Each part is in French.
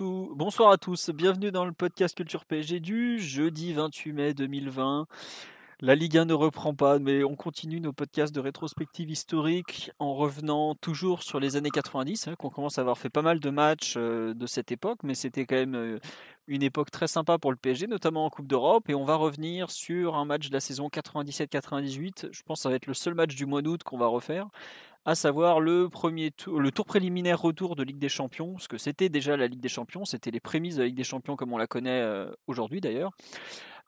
Bonsoir à tous, bienvenue dans le podcast Culture PSG du jeudi 28 mai 2020. La Ligue 1 ne reprend pas, mais on continue nos podcasts de rétrospective historique en revenant toujours sur les années 90, hein, qu'on commence à avoir fait pas mal de matchs euh, de cette époque, mais c'était quand même euh, une époque très sympa pour le PSG, notamment en Coupe d'Europe, et on va revenir sur un match de la saison 97-98. Je pense que ça va être le seul match du mois d'août qu'on va refaire, à savoir le premier tour, le tour préliminaire retour de Ligue des Champions, parce que c'était déjà la Ligue des Champions, c'était les prémices de la Ligue des Champions comme on la connaît euh, aujourd'hui d'ailleurs.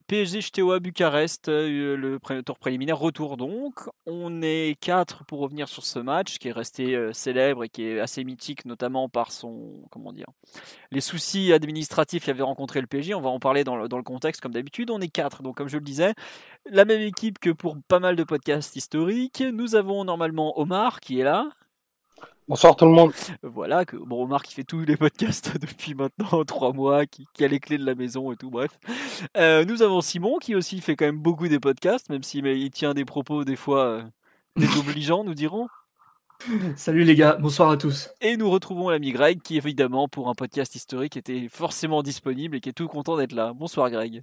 PSG Steaua Bucarest, euh, le pré- tour préliminaire, retour donc. On est quatre pour revenir sur ce match qui est resté euh, célèbre et qui est assez mythique, notamment par son, comment dire, les soucis administratifs qu'il avait rencontré le PSG. On va en parler dans le, dans le contexte comme d'habitude. On est quatre, donc comme je le disais, la même équipe que pour pas mal de podcasts historiques. Nous avons normalement Omar qui est là. Bonsoir tout le monde. Voilà, que, bon, Omar qui fait tous les podcasts depuis maintenant trois mois, qui, qui a les clés de la maison et tout, bref. Euh, nous avons Simon qui aussi fait quand même beaucoup des podcasts, même s'il il tient des propos des fois euh, désobligeants, nous dirons. Salut les gars, bonsoir à tous. Et nous retrouvons l'ami Greg qui, évidemment, pour un podcast historique, était forcément disponible et qui est tout content d'être là. Bonsoir Greg.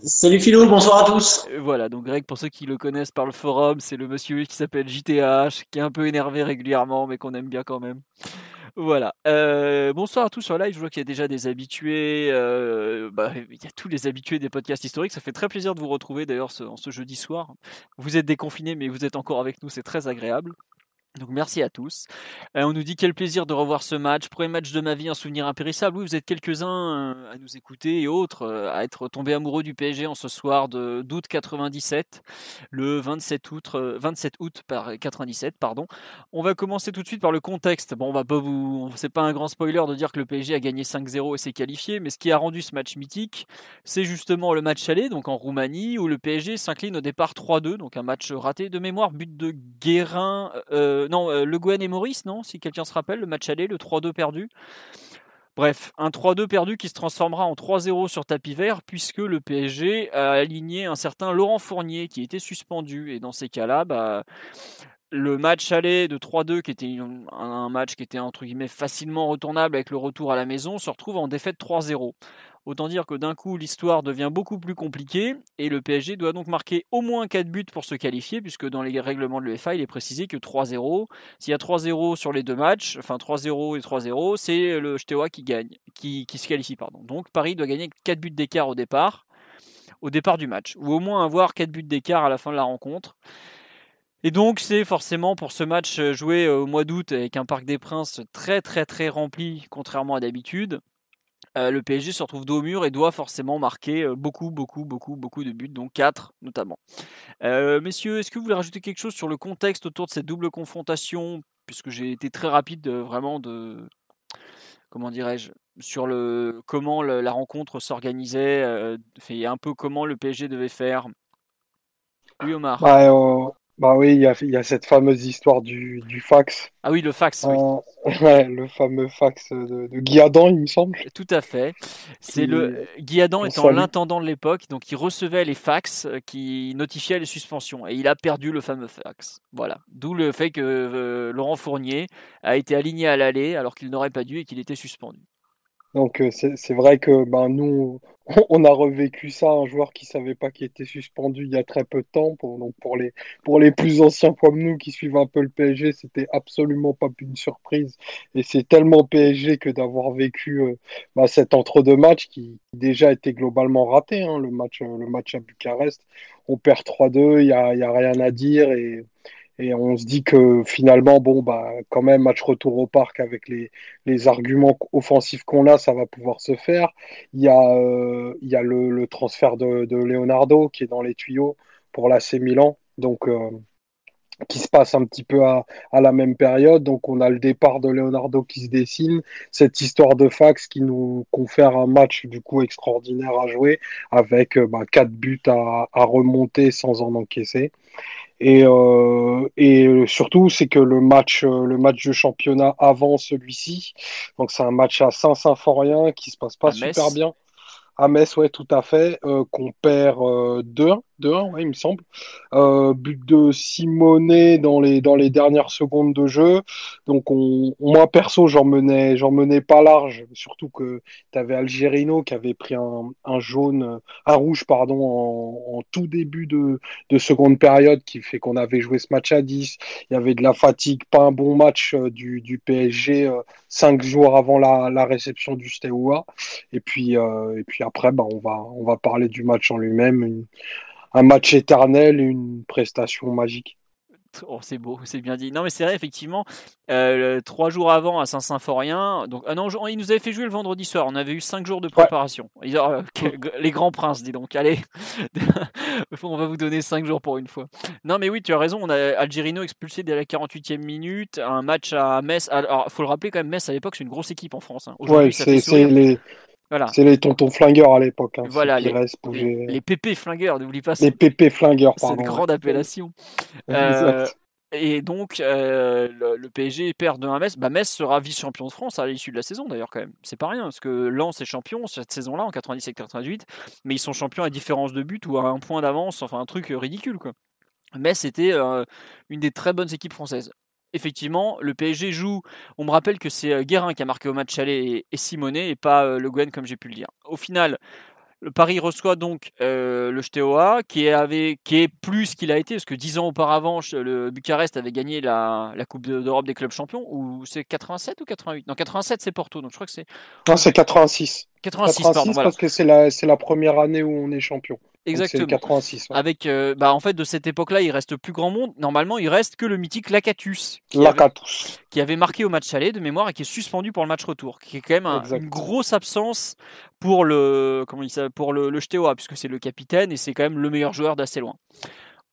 Salut Philo, bonsoir à tous. Euh, Voilà, donc Greg, pour ceux qui le connaissent par le forum, c'est le monsieur qui s'appelle JTH, qui est un peu énervé régulièrement, mais qu'on aime bien quand même. Voilà. Euh, bonsoir à tous sur live. Je vois qu'il y a déjà des habitués. euh, bah, il y a tous les habitués des podcasts historiques. Ça fait très plaisir de vous retrouver d'ailleurs ce, en ce jeudi soir. Vous êtes déconfinés, mais vous êtes encore avec nous. C'est très agréable. Donc merci à tous. Euh, on nous dit quel plaisir de revoir ce match. Premier match de ma vie, un souvenir impérissable. Oui, vous êtes quelques-uns euh, à nous écouter et autres euh, à être tombés amoureux du PSG en ce soir d'août 97, le 27 août, euh, 27 août par 97, pardon. On va commencer tout de suite par le contexte. Bon, on va pas vous, c'est pas un grand spoiler de dire que le PSG a gagné 5-0 et s'est qualifié, mais ce qui a rendu ce match mythique, c'est justement le match aller, donc en Roumanie, où le PSG s'incline au départ 3-2, donc un match raté de mémoire, but de Guérin, non, euh, Le Gouen et Maurice, non, si quelqu'un se rappelle, le match aller, le 3-2 perdu. Bref, un 3-2 perdu qui se transformera en 3-0 sur tapis vert puisque le PSG a aligné un certain Laurent Fournier qui était suspendu. Et dans ces cas-là, bah, le match aller de 3-2, qui était un- match qui était entre guillemets facilement retournable avec le retour à la maison, se retrouve en défaite 3-0. Autant dire que d'un coup, l'histoire devient beaucoup plus compliquée et le PSG doit donc marquer au moins 4 buts pour se qualifier, puisque dans les règlements de l'UEFA, il est précisé que 3-0, s'il y a 3-0 sur les deux matchs, enfin 3-0 et 3-0, c'est le Steaua qui gagne, qui, qui se qualifie. Pardon. Donc Paris doit gagner 4 buts d'écart au départ, au départ du match, ou au moins avoir 4 buts d'écart à la fin de la rencontre. Et donc c'est forcément pour ce match euh, joué au mois d'août avec un Parc des Princes très très très rempli, contrairement à d'habitude. Euh, le PSG se retrouve dos au mur et doit forcément marquer euh, beaucoup, beaucoup, beaucoup, beaucoup de buts, donc 4 notamment. Euh, messieurs, est-ce que vous voulez rajouter quelque chose sur le contexte autour de cette double confrontation? Puisque j'ai été très rapide euh, vraiment de. Comment dirais-je Sur le comment la rencontre s'organisait, euh, et un peu comment le PSG devait faire. Oui, Omar. Bah, euh, bah oui, il y a, il y a cette fameuse histoire du, du fax. Ah oui, le fax, oui. Ouais, le fameux fax de, de Guy Adam, il me semble. Tout à fait. C'est le Guy Adam étant l'intendant de l'époque, donc il recevait les fax euh, qui notifiaient les suspensions et il a perdu le fameux fax. Voilà. D'où le fait que euh, Laurent Fournier a été aligné à l'aller alors qu'il n'aurait pas dû et qu'il était suspendu. Donc euh, c'est vrai que ben, nous, on a revécu ça, un joueur qui savait pas qu'il était suspendu il y a très peu de temps. Pour, donc pour les, pour les plus anciens comme nous qui suivent un peu le PSG, c'était absolument pas une surprise. Et c'est tellement PSG que d'avoir vécu euh, bah, cet entre-deux matchs qui déjà était globalement raté. hein, le match, euh, le match à Bucarest, on perd 3-2, il y a, y a rien à dire et et on se dit que finalement, bon, bah, quand même, match retour au parc avec les, les arguments offensifs qu'on a, ça va pouvoir se faire. Il y a, euh, il y a le, transfert de, de Leonardo qui est dans les tuyaux pour l'AC Milan. Donc, euh, qui se passe un petit peu à, à, la même période. Donc on a le départ de Leonardo qui se dessine, cette histoire de fax qui nous confère un match du coup extraordinaire à jouer avec euh, bah, quatre buts à, à, remonter sans en encaisser. Et, euh, et surtout, c'est que le match, euh, le match de championnat avant celui-ci, donc c'est un match à Saint-Symphorien qui se passe pas super bien. À Metz, ouais, tout à fait, euh, qu'on perd euh, 2-1 2-1, ouais, il me semble. Euh, but de Simonet dans les, dans les dernières secondes de jeu. Donc, on, moi, perso, j'en menais, j'en menais pas large. Surtout que tu avais Algerino qui avait pris un, un jaune, un rouge, pardon, en, tout début de, de seconde période qui fait qu'on avait joué ce match à 10. Il y avait de la fatigue, pas un bon match euh, du, PSG euh, cinq jours avant la, la réception du Steaua. Et puis, et puis après, bah, on, va, on va parler du match en lui-même. Un match éternel, une prestation magique. Oh, c'est beau, c'est bien dit. Non, mais c'est vrai, effectivement, euh, trois jours avant à Saint-Symphorien, donc ah non, il nous avait fait jouer le vendredi soir. On avait eu cinq jours de préparation. Ouais. Euh, les grands princes, dis donc. Allez, on va vous donner cinq jours pour une fois. Non, mais oui, tu as raison. On a Algerino expulsé dès la 48e minute. Un match à Metz. Alors, faut le rappeler quand même, Metz à l'époque, c'est une grosse équipe en France. Hein. Ouais, c'est les. Voilà. C'est les tontons flingueurs à l'époque. Hein, voilà, les, les, les, pépés flingueurs, n'oublie pas. Les pépés flingueurs, pardon. Cette grande appellation. euh, et donc, euh, le, le, PSG perd de 1 Metz. Bah, Metz sera vice-champion de France à l'issue de la saison, d'ailleurs, quand même. C'est pas rien, parce que Lens est champion cette saison-là, en 97 88, mais ils sont champions à différence de but ou à un point d'avance, enfin, un truc ridicule, quoi. Metz était euh, une des très bonnes équipes françaises effectivement, le PSG joue. On me rappelle que c'est Guérin qui a marqué au match aller et, et Simonet et pas Le Guen, comme j'ai pu le dire. Au final, le Paris reçoit donc euh, le Steaua, qui, qui est plus qu'il a été, parce que dix ans auparavant, le Bucarest avait gagné la, la Coupe d'Europe des clubs champions, ou c'est 87 ou 88 Non, 87 c'est Porto, donc je crois que c'est. Non, c'est 86. 86, 86 pardon, parce que c'est la, la première année où on est champion. Exactement. 86. Ouais. Avec, euh, bah, en fait, de cette époque-là, il reste plus grand monde. Normalement, il reste que le mythique Lacatus. Qui Lacatus. Avait, qui avait marqué au match aller de mémoire et qui est suspendu pour le match retour. Qui est quand même un, une grosse absence pour le, comment il pour le, le puisque c'est le capitaine et c'est quand même le meilleur joueur d'assez loin.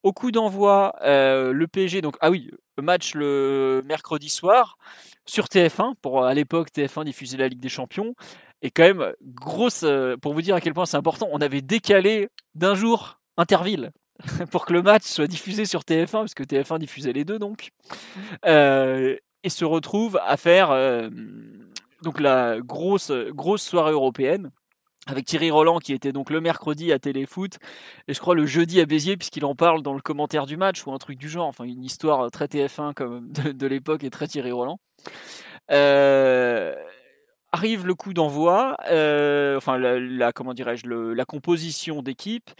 Au coup d'envoi, euh, le PSG, donc, ah oui, match le mercredi soir sur TF1, pour à l'époque TF1 diffusait la Ligue des Champions. Et quand même, grosse, euh, pour vous dire à quel point c'est important, on avait décalé d'un jour Interville pour que le match soit diffusé sur TF1, parce que TF1 diffusait les deux donc, euh, et se retrouve à faire euh, donc la grosse, grosse soirée européenne avec Thierry Roland qui était donc le mercredi à Téléfoot et je crois le jeudi à Béziers puisqu'il en parle dans le commentaire du match ou un truc du genre, enfin une histoire très TF1 comme de, l'époque et très Thierry Roland. Arrive le coup d'envoi, euh, enfin la, la comment dirais-je, la composition d'équipe.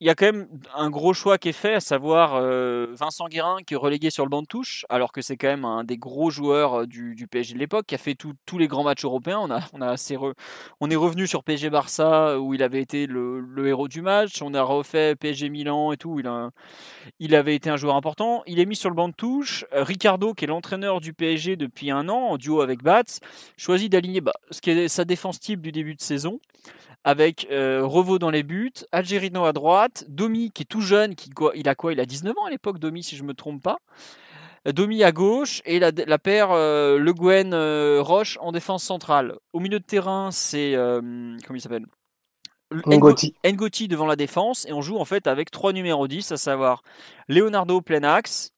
Il y a quand même un gros choix qui est fait, à savoir euh, Vincent Guérin qui est relégué sur le banc de touche, alors que c'est quand même un des gros joueurs euh, du, PSG de l'époque, qui a fait tous les grands matchs européens. On, a, on, on est revenu sur PSG Barça où il avait été le, héros du match. On a refait PSG Milan et tout. Il, a, il avait été un joueur important. Il est mis sur le banc de touche. Ricardo, qui est l'entraîneur du PSG depuis un an, en duo avec Bats, choisit d'aligner bah, ce qui est sa défense type du début de saison avec euh, dans les buts, Algerino à droite, Domi qui est tout jeune, qui, il a quoi Il a 19 ans à l'époque, Domi, si je ne me trompe pas. Domi à gauche et la, la paire euh, Le Guen euh, Roche en défense centrale. Au milieu de terrain, c'est euh, comment il s'appelle? Ngoti. Ngoti devant la défense et on joue en fait avec trois numéros 10, à savoir Leonardo plein axe,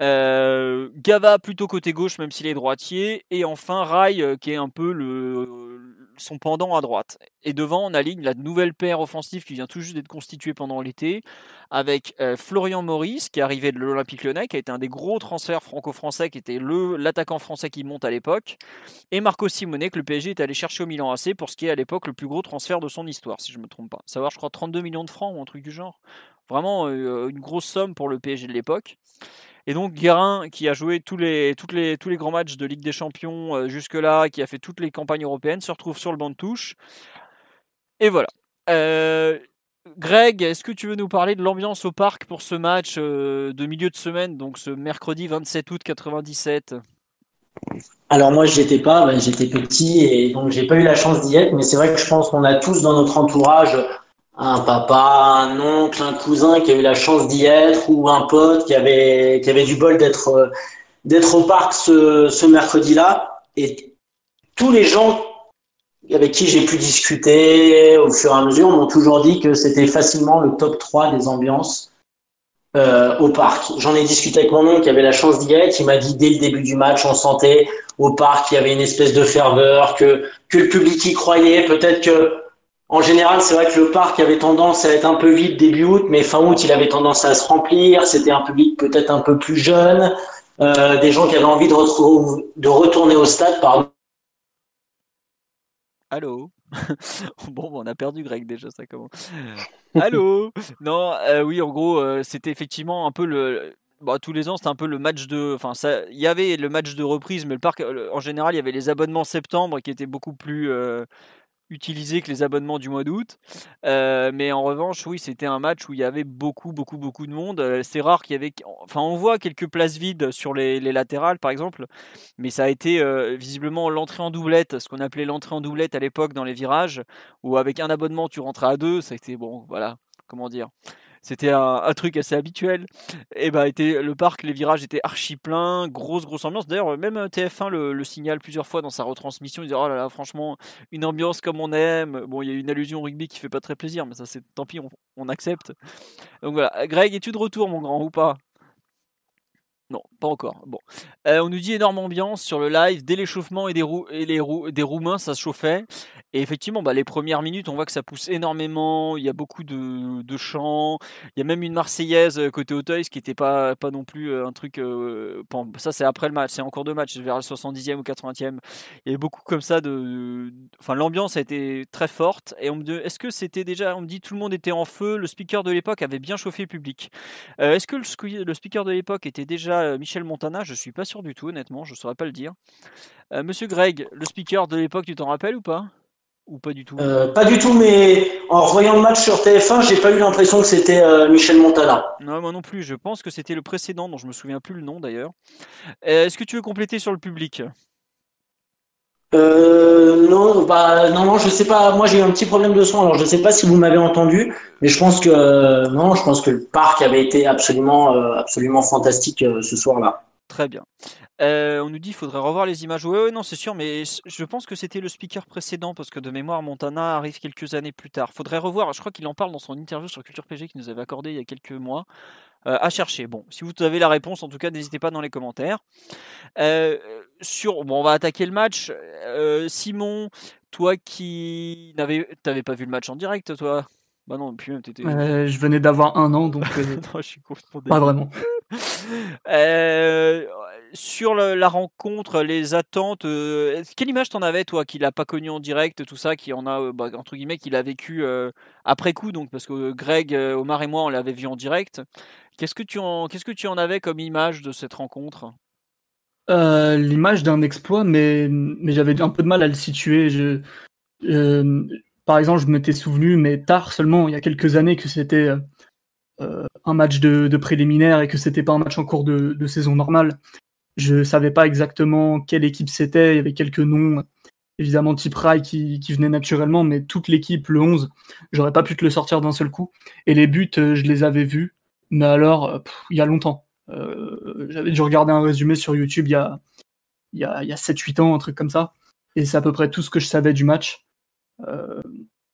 Gava plutôt côté gauche même s'il est droitier et enfin Rai qui est un peu le son pendant à droite. Et devant, on aligne la nouvelle paire offensive qui vient tout juste d'être constituée pendant l'été, avec euh, Florian Maurice, qui est arrivé de l'Olympique Lyonnais, qui a été un des gros transferts franco-français, qui était le l'attaquant français qui monte à l'époque, et Marco Simonet, que le PSG est allé chercher au Milan AC pour ce qui est à l'époque le plus gros transfert de son histoire, si je ne me trompe pas. Savoir, je crois, 32 millions de francs ou un truc du genre. Vraiment euh, une grosse somme pour le PSG de l'époque. Et donc Guérin, qui a joué tous les, les, tous les grands matchs de Ligue des Champions euh, jusque-là, qui a fait toutes les campagnes européennes, se retrouve sur le banc de touche. Et voilà. Euh, Greg, est-ce que tu veux nous parler de l'ambiance au parc pour ce match euh, de milieu de semaine, donc ce mercredi 27 août 97 alors moi j'étais pas, ben, j'étais petit et donc j'ai pas eu la chance d'y être, mais c'est vrai que je pense qu'on a tous dans notre entourage un papa, un oncle, un cousin qui a eu la chance d'y être ou un pote qui avait, qui avait du bol d'être, d'être au parc ce, ce mercredi-là. Et tous les gens avec qui j'ai pu discuter au fur et à mesure m'ont toujours dit que c'était facilement le top 3 des ambiances euh, au parc. J'en ai discuté avec mon oncle qui avait la chance d'y être. Il m'a dit dès le début du match, on sentait au parc qu'il y avait une espèce de ferveur, que, que le public y croyait. Peut-être que, en général, c'est vrai que le parc avait tendance à être un peu vide début août, mais fin août, il avait tendance à se remplir. C'était un public peut-être un peu plus jeune, euh, des gens qui avaient envie de, retourner au stade, pardon. Allô? Bon, on a perdu Greg déjà, ça comment Allô? Non, euh, oui, en gros, euh, c'était effectivement un peu le. Bah, tous les ans, c'était un peu le match de. Enfin, il y avait le match de reprise, mais le parc, en général, il y avait les abonnements septembre qui étaient beaucoup plus utilisé que les abonnements du mois d'août. Euh, mais en revanche, oui, c'était un match où il y avait beaucoup, beaucoup, beaucoup de monde. Euh, c'est rare qu'il y avait. Enfin, on voit quelques places vides sur les, latérales, par exemple. Mais ça a été euh, visiblement l'entrée en doublette, ce qu'on appelait l'entrée en doublette à l'époque dans les virages, où avec un abonnement, tu rentrais à deux. Ça a été, bon, voilà, comment dire c'était un, truc assez habituel. Et bah, était, le parc, les virages étaient archi pleins, grosse, grosse ambiance. D'ailleurs, même TF1 le, le, signale plusieurs fois dans sa retransmission. Il dit Oh là là, franchement, une ambiance comme on aime. Bon, il y a une allusion au rugby qui fait pas très plaisir, mais ça, c'est tant pis, on, accepte. Donc voilà. Greg, es-tu de retour, mon grand, ou pas? Non, pas encore. Bon, euh, on nous dit énorme ambiance sur le live dès l'échauffement et des, et les des Roumains, ça se chauffait. Et effectivement, bah, les premières minutes, on voit que ça pousse énormément. Il y a beaucoup de, chants. Il y a même une Marseillaise euh, côté Auteuil, ce qui n'était pas, pas non plus euh, un truc. Ça, c'est après le match, c'est en cours de match, vers le 70e ou 80e. Il y a beaucoup comme ça de. Enfin, l'ambiance a été très forte. Et on me dit, est-ce que c'était déjà. On me dit tout le monde était en feu. Le speaker de l'époque avait bien chauffé le public. est-ce que le, speaker de l'époque était déjà Michel Montana Je suis pas sûr du tout, honnêtement. Je saurais pas le dire. Monsieur Greg, le speaker de l'époque, tu t'en rappelles ou pas? Ou pas du tout? Euh, Pas du tout, mais en voyant le match sur TF1, j'ai pas eu l'impression que c'était euh, Michel Montana. Non, moi non plus. Je pense que c'était le précédent, dont je me souviens plus le nom d'ailleurs. Euh, est-ce que tu veux compléter sur le public? Non, bah non, non, je sais pas. Moi, j'ai eu un petit problème de son, alors je sais pas si vous m'avez entendu, mais je pense que non, je pense que le parc avait été absolument, absolument fantastique ce soir-là. Très bien. Euh, on nous dit qu'il faudrait revoir les images. Oui, non, c'est sûr, mais je pense que c'était le speaker précédent, parce que de mémoire, Montana arrive quelques années plus tard. Faudrait revoir, je crois qu'il en parle dans son interview sur Culture PG qu'il nous avait accordé il y a quelques mois. Euh, à chercher. Bon, si vous avez la réponse, en tout cas, n'hésitez pas dans les commentaires. Euh, sur, bon, on va attaquer le match. Simon, toi qui n'avais, t'avais pas vu le match en direct, toi? Bah non, puis même t'étais. je venais d'avoir un an, donc. non, je suis Pas vraiment. Euh, sur la rencontre, les attentes, euh, quelle image t'en avais toi qui l'a pas connu en direct, tout ça, qui en a euh, bah, entre guillemets, qui l'a vécu après coup, donc parce que Greg, Omar et moi on l'avait vu en direct. Qu'est-ce que tu en, qu'est-ce que tu en avais comme image de cette rencontre? L'image d'un exploit, mais mais j'avais un peu de mal à le situer. Je, par exemple, je m'étais souvenu, mais tard seulement, il y a quelques années, que c'était euh, un match de, de, préliminaire et que c'était pas un match en cours de, de, saison normale. Je savais pas exactement quelle équipe c'était. Il y avait quelques noms, évidemment type Rai qui, qui venait naturellement, mais toute l'équipe, le 11, j'aurais pas pu te le sortir d'un seul coup. Et les buts, euh, je les avais vus, mais alors euh, il y a longtemps. Euh, J'avais dû regarder un résumé sur YouTube il y a, y a, y a 7-8 ans, un truc comme ça. Et c'est à peu près tout ce que je savais du match. Euh,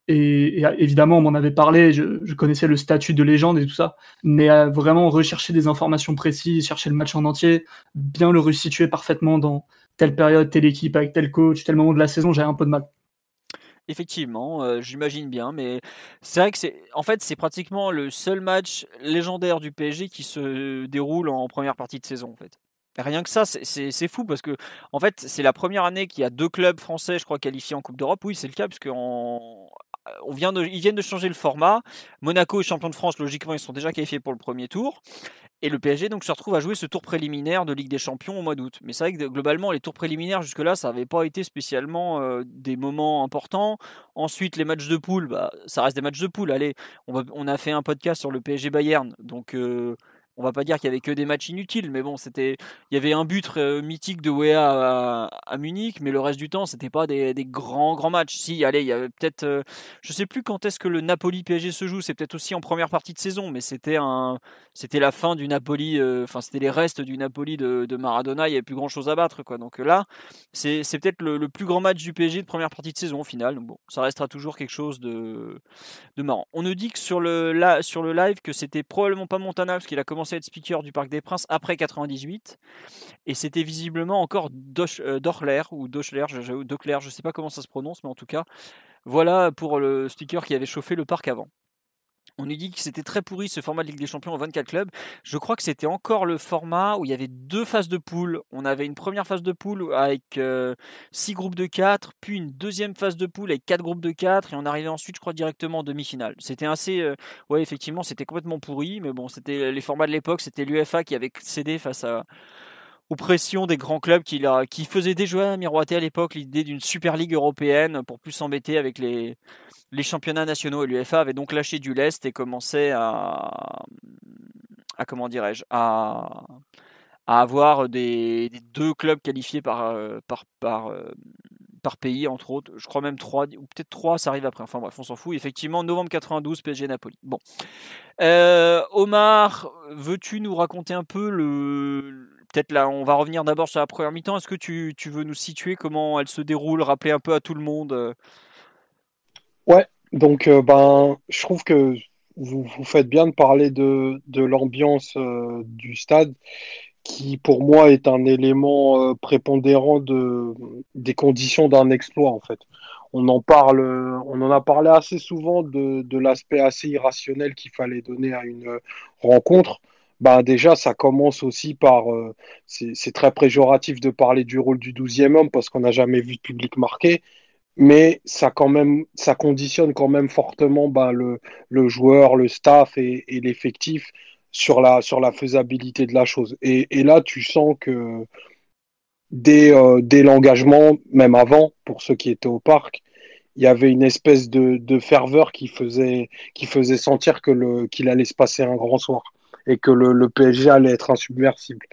et, évidemment, on m'en avait parlé, je, connaissais le statut de légende et tout ça, mais à vraiment rechercher des informations précises, chercher le match en entier, bien le resituer parfaitement dans telle période, telle équipe, avec tel coach, tel moment de la saison, j'avais un peu de mal. Effectivement, euh, j'imagine bien, mais c'est vrai que c'est, en fait, c'est pratiquement le seul match légendaire du PSG qui se déroule en première partie de saison, en fait. Rien que ça, c'est fou parce que en fait, c'est la première année qu'il y a deux clubs français, je crois, qualifiés en Coupe d'Europe. Oui, c'est le cas en, euh, on vient de, ils viennent de changer le format. Monaco est champion de France, logiquement, ils sont déjà qualifiés pour le premier tour. Et le PSG donc se retrouve à jouer ce tour préliminaire de Ligue des Champions au mois d'août. Mais c'est vrai que globalement, les tours préliminaires jusque-là, ça n'avait pas été spécialement euh, des moments importants. Ensuite, les matchs de poule, bah, ça reste des matchs de poule. Allez, on, a fait un podcast sur le PSG Bayern, donc. Euh, on va pas dire qu'il y avait que des matchs inutiles, mais bon, c'était, il y avait un but euh, mythique de Wea à, Munich, mais le reste du temps, c'était pas des, grands grands matchs. Si, allez, il y avait peut-être, euh, je sais plus quand est-ce que le Napoli PSG se joue, c'est peut-être aussi en première partie de saison, mais c'était un, c'était la fin du Napoli, euh, enfin c'était les restes du Napoli de, Maradona, il y avait plus grand chose à battre, quoi. Donc là, c'est, peut-être le, plus grand match du PSG de première partie de saison au final. Bon, ça restera toujours quelque chose de, de marrant. On nous dit que sur le, sur le live que c'était probablement pas Montana parce qu'il a commencé à être speaker du Parc des Princes après 98. Et c'était visiblement encore euh, Dochler ou Dochler, je, je sais pas comment ça se prononce, mais en tout cas, voilà pour le speaker qui avait chauffé le parc avant. On nous dit que c'était très pourri ce format de Ligue des Champions en 24 clubs. Je crois que c'était encore le format où il y avait deux phases de poule. On avait une première phase de poule avec 6 euh, groupes de 4, puis une deuxième phase de poule avec 4 groupes de 4, et on arrivait ensuite, je crois, directement en demi-finale. C'était assez. Euh, ouais, effectivement, c'était complètement pourri, mais bon, c'était les formats de l'époque, c'était l'UFA qui avait cédé face à aux pressions des grands clubs qui, qui faisaient déjà miroiter à l'époque l'idée d'une Super Ligue européenne pour plus s'embêter avec les, championnats nationaux et l'UFA avaient donc lâché du lest et commençaient à, comment dirais-je, à, avoir des, deux clubs qualifiés par, euh, euh, par pays, entre autres. Je crois même trois, ou peut-être trois, ça arrive après. Enfin bref, on s'en fout. Effectivement, novembre 92, PSG Napoli. Bon. Euh, Omar, veux-tu nous raconter un peu le. Peut-être là, on va revenir d'abord sur la première mi-temps. Est-ce que tu, tu, veux nous situer comment elle se déroule, rappeler un peu à tout le monde Ouais, donc euh, ben, je trouve que vous, vous faites bien de parler de, de l'ambiance euh, du stade, qui pour moi est un élément euh, prépondérant de, des conditions d'un exploit en fait. On en parle, on en a parlé assez souvent de, de l'aspect assez irrationnel qu'il fallait donner à une rencontre. Ben déjà, ça commence aussi par, c'est très péjoratif de parler du rôle du 12e homme parce qu'on n'a jamais vu de public marqué, mais ça quand même ça conditionne quand même fortement bah, le, le, joueur, le staff et, l'effectif sur la, sur la faisabilité de la chose. Et, là, tu sens que dès, euh, dès l'engagement, même avant, pour ceux qui étaient au parc, il y avait une espèce de, ferveur qui faisait, qui faisait sentir que qu'il allait se passer un grand soir et que le, le PSG allait être insubmersible.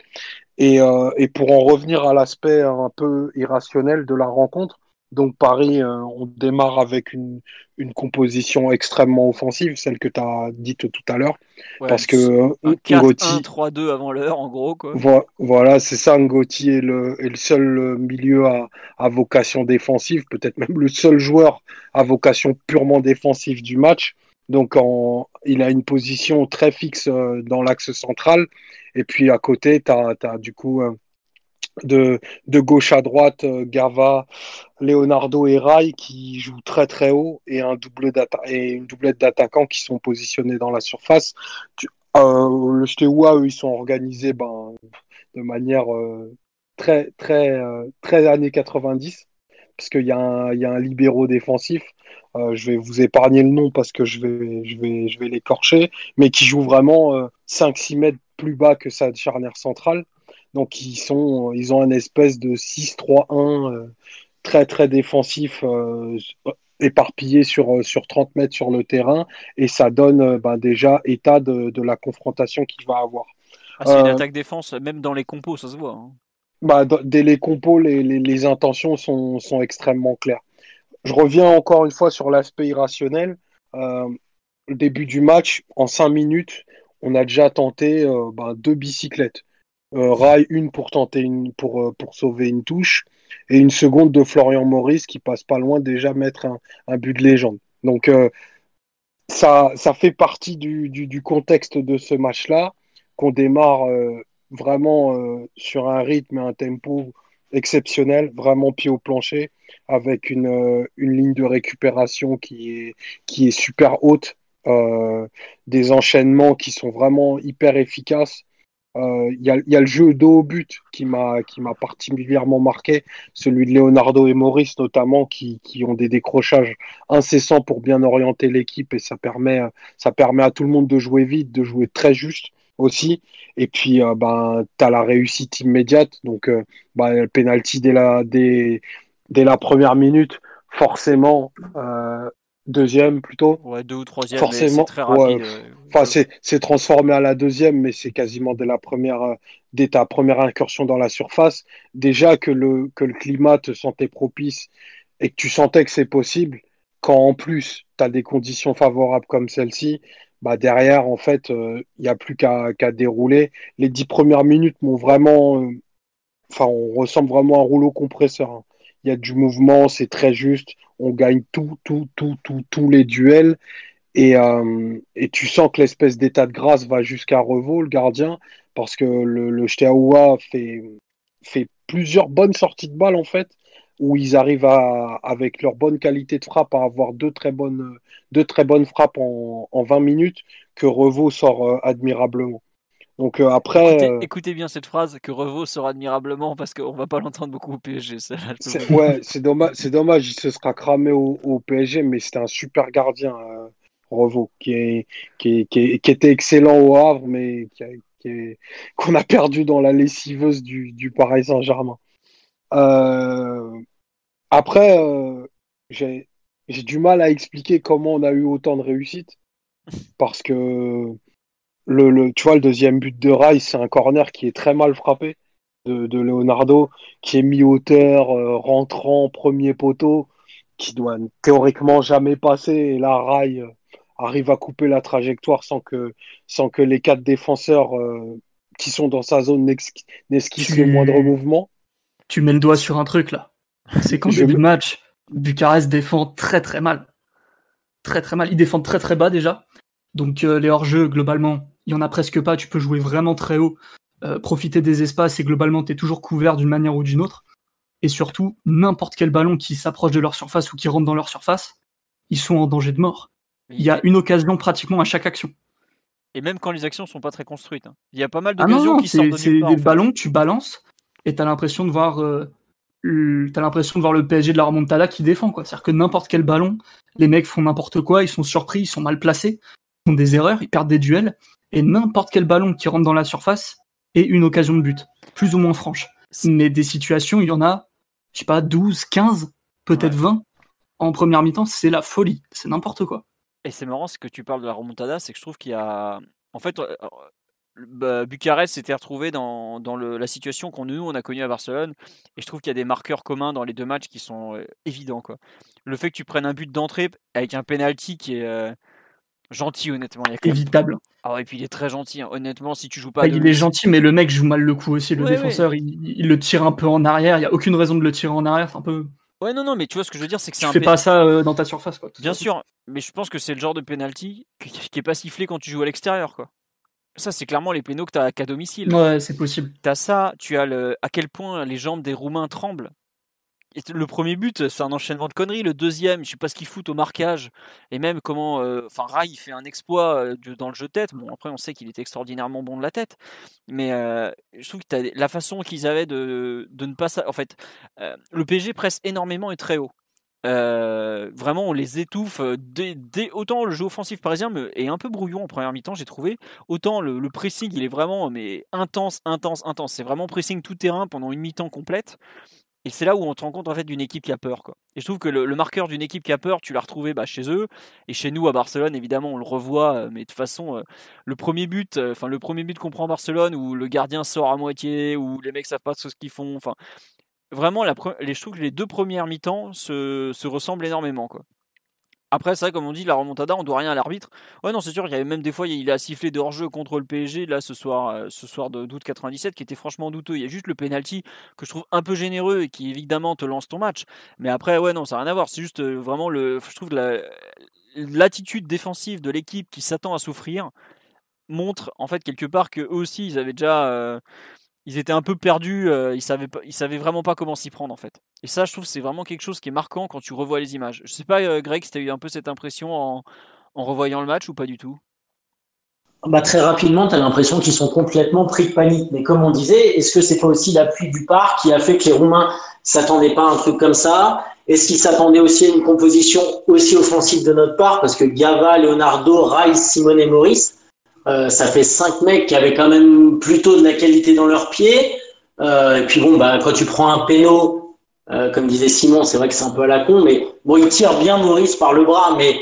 Et, euh, et pour en revenir à l'aspect un peu irrationnel de la rencontre, donc Paris, euh, on démarre avec une, une, composition extrêmement offensive, celle que tu as dite tout à l'heure. parce que un 3-2 avant l'heure, en gros. Quoi. voilà, c'est ça, Ngoti est le, est le seul milieu à, à vocation défensive, peut-être même le seul joueur à vocation purement défensive du match. Donc en, il a une position très fixe euh, dans l'axe central. Et puis à côté, tu as, du coup de, de gauche à droite, euh, Gava, Leonardo et Rai qui jouent très très haut et, un et une doublette d'attaquants qui sont positionnés dans la surface. Euh, le Steaua, eux, ils sont organisés ben, de manière euh, très, très, très années 90 parce qu'il y, y, a un libéraux défensif. je vais vous épargner le nom parce que je vais, je vais, je vais l'écorcher, mais qui joue vraiment 5-6 mètres plus bas que sa charnière centrale. Donc ils sont, ils ont un espèce de 6-3-1 euh, très très défensif euh, éparpillé sur, euh, sur 30 mètres sur le terrain et ça donne ben, déjà état de, de la confrontation qu'il va avoir. Ah, c'est une attaque défense, même dans les compos, ça se voit. Hein. Bah, dès les compos, les, les, les intentions sont, sont, extrêmement claires. Je reviens encore une fois sur l'aspect irrationnel. Euh, le début du match, en 5 minutes, on a déjà tenté euh, ben, deux bicyclettes. Euh, Rai, une pour tenter une, pour, euh, pour sauver une touche, et une seconde de Florian Maurice qui passe pas loin déjà mettre un, un but de légende. Donc euh, ça, ça fait partie du, du, du contexte de ce match-là, qu'on démarre vraiment euh, sur un rythme et un tempo exceptionnel, vraiment pied au plancher, avec une, une ligne de récupération qui est, qui est super haute, des enchaînements qui sont vraiment hyper efficaces. Euh, il y, a, y, a, le jeu dos au but qui m'a qui m'a particulièrement marqué, celui de Leonardo et Maurice notamment qui, qui ont des décrochages incessants pour bien orienter l'équipe et ça permet ça permet à tout le monde de jouer vite, de jouer très juste aussi. Et puis euh, ben tu as la réussite immédiate donc euh, ben, le penalty dès la dès, dès la première minute forcément euh, Deuxième plutôt. Ouais, deux ou troisième. Forcément. très rapide. Enfin, c'est transformé à la deuxième, mais c'est quasiment dès la première, euh, dès ta première incursion dans la surface. Déjà que le, que le climat te sentait propice et que tu sentais que c'est possible, quand en plus tu as des conditions favorables comme celle-ci, bah derrière, en fait, euh, il n'y a plus qu'à dérouler. Les dix premières minutes m'ont vraiment. Euh, enfin, on ressemble vraiment à un rouleau compresseur. Hein. Il y a du mouvement, c'est très juste. On gagne tout, tout, tout, tout, tous les duels. Et, euh, et tu sens que l'espèce d'état de grâce va jusqu'à Revaux, le gardien, parce que le, le fait, fait plusieurs bonnes sorties de balles, en fait où ils arrivent à, avec leur bonne qualité de frappe à avoir deux très bonnes, deux très bonnes frappes en, en 20 minutes que Revaux sort euh, admirablement. Donc euh, après, euh, écoutez, bien cette phrase que Revaux sort admirablement parce qu'on va pas l'entendre beaucoup au PSG. C'est, ouais, c'est dommage, c'est dommage, il se sera cramé au, au PSG, mais c'était un super gardien, Revaux, qui, est, qui, qui, qui, était excellent au Havre, mais qui qu'on a perdu dans la lessiveuse du, du Paris Saint-Germain. Euh, après, euh, j'ai du mal à expliquer comment on a eu autant de réussite. Parce que le, le, tu vois, le deuxième but de Rice, c'est un corner qui est très mal frappé de, de Leonardo, qui est mi-hauteur, euh, rentrant, premier poteau, qui doit théoriquement jamais passer. Et là, Rai arrive à couper la trajectoire sans que, sans que les quatre défenseurs qui sont dans sa zone n'esquissent le moindre mouvement tu mets le doigt sur un truc là. C'est qu'en début de match, Bucarest défend très très mal. Très très mal. Ils défendent très très bas déjà. Donc euh, les hors-jeux, globalement, il y en a presque pas. Tu peux jouer vraiment très haut, euh, profiter des espaces et globalement, tu es toujours couvert d'une manière ou d'une autre. Et surtout, n'importe quel ballon qui s'approche de leur surface ou qui rentre dans leur surface, ils sont en danger de mort. Il y a une occasion pratiquement à chaque action. Et même quand les actions sont pas très construites. Hein. Il y a pas mal d'occasions ah qui sortent de C'est des ballons, tu balances, et t'as l'impression de voir euh, t'as l'impression de voir le PSG de la remontada qui défend quoi. C'est-à-dire que n'importe quel ballon, les mecs font n'importe quoi, ils sont surpris, ils sont mal placés, ils font des erreurs, ils perdent des duels et n'importe quel ballon qui rentre dans la surface est une occasion de but, plus ou moins franche. Mais des situations, il y en a, je sais pas, 12, 15, peut-être 20 en première mi-temps, c'est la folie, c'est n'importe quoi. Et c'est marrant, ce que tu parles de la remontada, c'est que je trouve qu'il y a en fait, euh, bah, Bucarest s'était retrouvé dans, dans le, la situation qu'on nous on a connue à Barcelone et je trouve qu'il y a des marqueurs communs dans les deux matchs qui sont euh, évidents quoi. Le fait que tu prennes un but d'entrée avec un penalty qui est euh, gentil honnêtement, il y a évitable. Ah et puis il est très gentil hein. honnêtement si tu joues pas. il est gentil mais le mec joue mal le coup aussi le défenseur Il, il, le tire un peu en arrière, il y a aucune raison de le tirer en arrière, c'est un peu. Ouais non non mais tu vois ce que je veux dire c'est que c'est un. fais pas ça euh, dans ta surface quoi. Bien sûr mais je pense que c'est le genre de penalty qui, qui est pas sifflé quand tu joues à l'extérieur quoi. Ça, c'est clairement les pénaux que tu as qu'à domicile. Ouais, c'est possible. Tu as ça, tu as le, à quel point les jambes des Roumains tremblent. le premier but, c'est un enchaînement de conneries. Le deuxième, je sais pas ce qu'ils foutent au marquage. Et même comment. Euh, enfin, Rai, il fait un exploit euh, dans le jeu de tête. Bon, après, on sait qu'il est extraordinairement bon de la tête. Mais euh, je trouve que as, la façon qu'ils avaient de, de ne pas. En fait, le PSG presse énormément et très haut. Euh, vraiment, on les étouffe. Euh, dès, autant le jeu offensif parisien est un peu brouillon en première mi-temps, j'ai trouvé. Autant le, pressing, il est vraiment mais intense, intense, intense. C'est vraiment pressing tout terrain pendant une mi-temps complète. Et c'est là où on te rend compte en fait d'une équipe qui a peur. Quoi. Et je trouve que le, marqueur d'une équipe qui a peur, tu l'as retrouvé bah, chez eux et chez nous à Barcelone. Évidemment, on le revoit, euh, mais de toute façon, le premier but, enfin le premier but qu'on prend à Barcelone où le gardien sort à moitié, où les mecs savent pas ce qu'ils font. Enfin, vraiment, les, je trouve que les deux premières mi-temps se, se, ressemblent énormément. Quoi. Après, vrai, comme on dit, la remontada, on doit rien à l'arbitre. Ouais, non, c'est sûr, il y avait même des fois, il a sifflé de hors-jeu contre le PSG, là, ce soir, euh, ce soir d'août 97, qui était franchement douteux. Il y a juste le penalty que je trouve un peu généreux et qui, évidemment, te lance ton match. Mais après, ouais, non, ça n'a rien à voir. C'est juste euh, vraiment, le, je trouve, l'attitude défensive de l'équipe qui s'attend à souffrir montre, en fait, quelque part que eux aussi, ils avaient déjà. Euh, ils étaient un peu perdus, euh, ils savaient ils savaient vraiment pas comment s'y prendre en fait. Et ça, je trouve, c'est vraiment quelque chose qui est marquant quand tu revois les images. Je sais pas, euh, Greg, si tu as eu un peu cette impression en, revoyant le match ou pas du tout? Bah, très rapidement, tu as l'impression qu'ils sont complètement pris de panique. Mais comme on disait, est-ce que c'est pas aussi l'appui du parc qui a fait que les Roumains s'attendaient pas à un truc comme ça? Est-ce qu'ils s'attendaient aussi à une composition aussi offensive de notre part? Parce que Gava, Leonardo, Rice, Simone et Maurice, euh, ça fait cinq mecs qui avaient quand même plutôt de la qualité dans leurs pieds. Euh, et puis bon, bah, quand tu prends un péno Euh, comme disait Simon, c'est vrai que c'est un peu à la con, mais bon, il tire bien Maurice par le bras, mais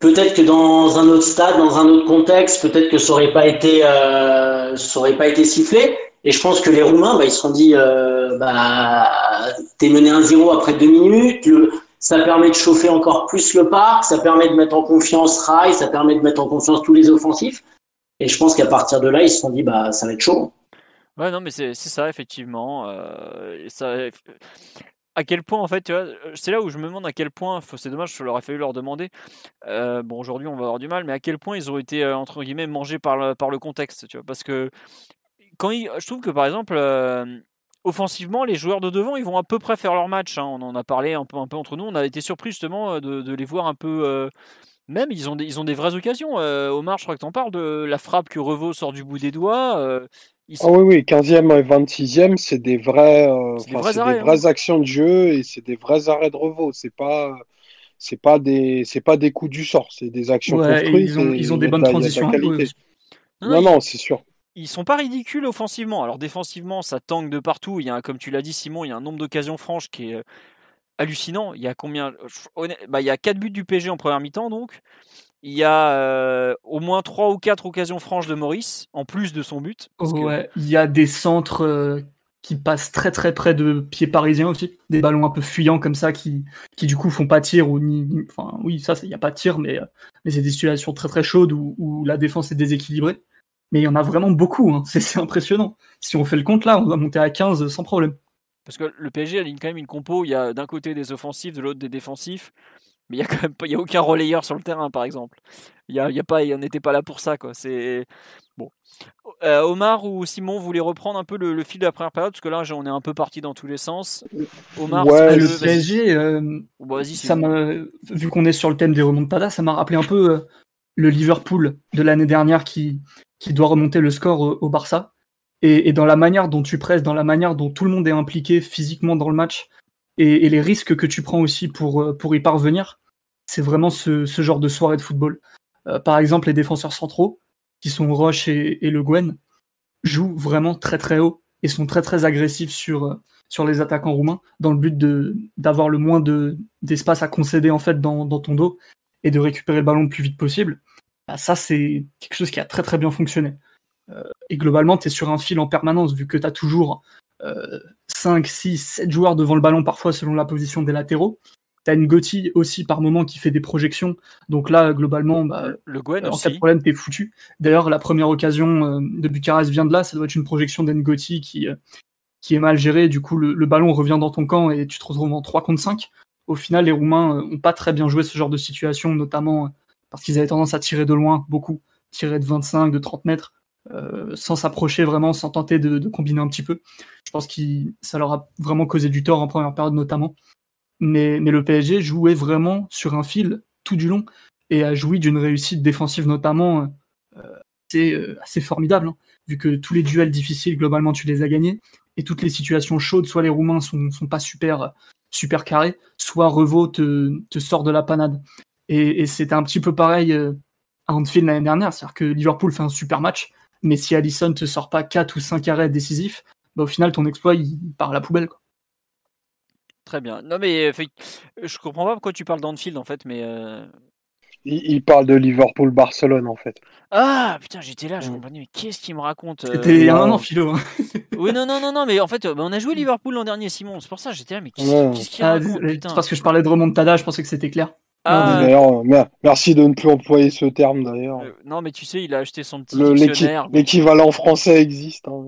peut-être que dans un autre stade, dans un autre contexte, peut-être que ça aurait pas été, ça aurait pas été sifflé. Et je pense que les Roumains, bah, ils se sont dit, bah, t'es mené 1-0 après deux minutes. Ça permet de chauffer encore plus le parc, ça permet de mettre en confiance Rai, ça permet de mettre en confiance tous les offensifs. Et je pense qu'à partir de là, ils se sont dit, bah, ça va être chaud. Ouais, non, mais c'est ça, effectivement. Euh, à quel point, en fait, c'est là où je me demande à quel point, c'est dommage, je leur ai fallu leur demander. Euh, bon, aujourd'hui, on va avoir du mal, mais à quel point ils ont été, euh, entre guillemets, mangés par le, par le contexte, tu vois. Parce que quand je trouve que, par exemple, offensivement, les joueurs de devant, ils vont à peu près faire leur match. Hein. On en a parlé un peu, un peu entre nous. On a été surpris justement de, les voir un peu. Même, ils ont, des, ils ont des vraies occasions. Euh, Omar, je crois que tu en parles de la frappe que Revaux sort du bout des doigts. Ah oui, oui, 15e et 26e, c'est des, vrais, des, vraies, hein. actions de jeu et c'est des vrais arrêts de Revaux. C'est pas. C'est pas des c'est pas des coups du sort, c'est des actions construites. Ils ont, ils ont des bonnes transitions. non, non c'est sûr ils sont pas ridicules offensivement. Alors défensivement, ça tangue de partout. Il y a, comme tu l'as dit, Simon, il y a un nombre d'occasions franches qui est euh, hallucinant. Il y a combien bah, Il y a 4 buts du PG en première mi-temps, donc. Il y a euh, au moins 3 ou 4 occasions franches de Maurice, en plus de son but. ouais, il y a des centres euh, qui passent très très près de pieds parisiens aussi. Des ballons un peu fuyants comme ça qui, qui du coup font pas tir ou ni. Enfin, oui, ça, il n'y a pas de tir, mais, mais c'est des situations très très chaudes où, où la défense est déséquilibrée. Mais il y en a vraiment beaucoup, hein. c'est impressionnant. Si on fait le compte là, on va monter à 15 sans problème. Parce que le PSG aligne quand même une compo, il y a d'un côté des offensifs, de l'autre des défensifs, mais il y a quand même pas, il y a aucun relayeur sur le terrain par exemple. Il y a, il y a pas, n'était pas là pour ça quoi. C'est bon. Euh, Omar ou Simon, vous voulez reprendre un peu le, fil de la première période? Parce que là, on est un peu parti dans tous les sens. Omar, le PSG, euh, ça vu qu'on est sur le thème des remontadas, ça m'a rappelé un peu euh, le Liverpool de l'année dernière qui qui doit remonter le score au, Barça. Et, dans la manière dont tu presses, dans la manière dont tout le monde est impliqué physiquement dans le match, et, les risques que tu prends aussi pour, euh, pour y parvenir, c'est vraiment ce, genre de soirée de football. Euh, par exemple, les défenseurs centraux, qui sont Roche et, Le Guen, jouent vraiment très très haut et sont très très agressifs sur, euh, sur les attaquants roumains dans le but de d'avoir le moins d'espace à concéder en fait dans, dans, ton dos et de récupérer le ballon le plus vite possible. Bah, ça, c'est quelque chose qui a très très bien fonctionné. Euh, et globalement, tu es sur un fil en permanence, vu que tu as toujours 5, 6, 7 joueurs devant le ballon, parfois selon la position des latéraux. Tu as une Gotti aussi par moment qui fait des projections. Donc là, globalement, bah, le Gwen en cas de problème, t'es foutu. D'ailleurs, la première occasion euh, de Bucarest vient de là. Ça doit être une projection d'Engoti qui, euh, qui est mal gérée. Du coup, le, ballon revient dans ton camp et tu te retrouves en 3 contre 5. Au final, les Roumains ont pas très bien joué ce genre de situation, notamment parce qu'ils avaient tendance à tirer de loin, beaucoup, tirer de 25, de 30 mètres, euh, sans s'approcher vraiment, sans tenter de, combiner un petit peu. Je pense que ça leur a vraiment causé du tort en première période notamment. Mais, le PSG jouait vraiment sur un fil tout du long et a joui d'une réussite défensive notamment euh, assez, euh, formidable, hein, vu que tous les duels difficiles, globalement, tu les as gagnés, et toutes les situations chaudes, soit les Roumains sont, sont pas super, super carrés, soit Revaux te, sort de la panade. Et, c'était un petit peu pareil euh, à Anfield l'année dernière, c'est-à-dire que Liverpool fait un super match, mais si Allison te sort pas 4 ou 5 arrêts décisifs, bah, au final ton exploit il part à la poubelle. Quoi. Très bien. Non mais je comprends pas pourquoi tu parles d'Anfield en fait, mais euh, il, parle de Liverpool-Barcelone en fait. Ah putain, j'étais là, je mm. comprenais, mais qu'est-ce qu'il me raconte euh, C'était il y a un an, Philo. Hein. oui, non, non, non, non, mais en fait, bah, on a joué Liverpool l'an dernier, Simon, c'est pour ça j'étais là, mais qu'est-ce qu'il ah, raconte C'est parce que je parlais de remontada, je pensais que c'était clair. Ah, merci de ne plus employer ce terme d'ailleurs. Euh, non, mais tu sais, il a acheté son petit dictionnaire. L'équivalent français existe, hein,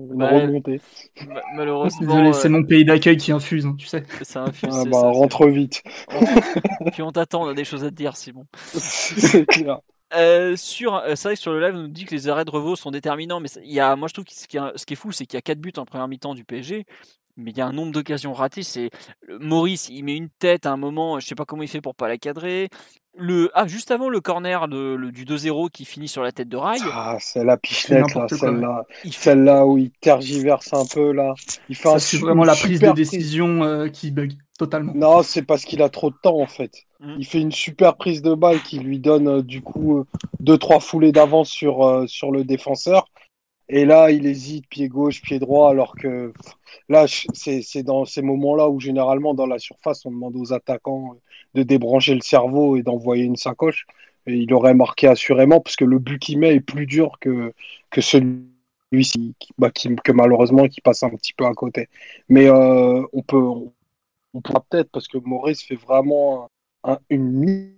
Malheureusement. c'est mon pays d'accueil qui infuse, hein, tu sais. Ça infuse. Ah, bah, rentre vite. Puis on t'attend, on a des choses à te dire, Simon. c'est clair. Euh, sur, euh, c'est vrai que sur le live, on nous dit que les arrêts de Revaux sont déterminants, mais il y a, moi je trouve que ce qui est, ce qui est fou, c'est qu'il y a 4 buts en première mi-temps du PSG, mais il y a un nombre d'occasions ratées. C'est Maurice, il met une tête à un moment, je sais pas comment il fait pour pas la cadrer. Le ah juste avant le corner le, du 2-0 qui finit sur la tête de Rail. Ah c'est la pichenette celle-là, celle-là où il tergiverse un peu là. Il fait c'est vraiment la prise de décision euh, qui bug totalement. Non c'est parce qu'il a trop de temps en fait. Mmh. Il fait une super prise de balle qui lui donne euh, du coup 2 deux trois foulées d'avance sur sur le défenseur Et là, il hésite, pied gauche, pied droit, alors que là, c'est dans ces moments-là où généralement dans la surface, on demande aux attaquants de débrancher le cerveau et d'envoyer une sacoche. Et il aurait marqué assurément, parce que le but qu'il met est plus dur que, celui-ci, bah, que malheureusement qui passe un petit peu à côté. Mais euh, on peut, on, pourra peut-être, parce que Maurice fait vraiment une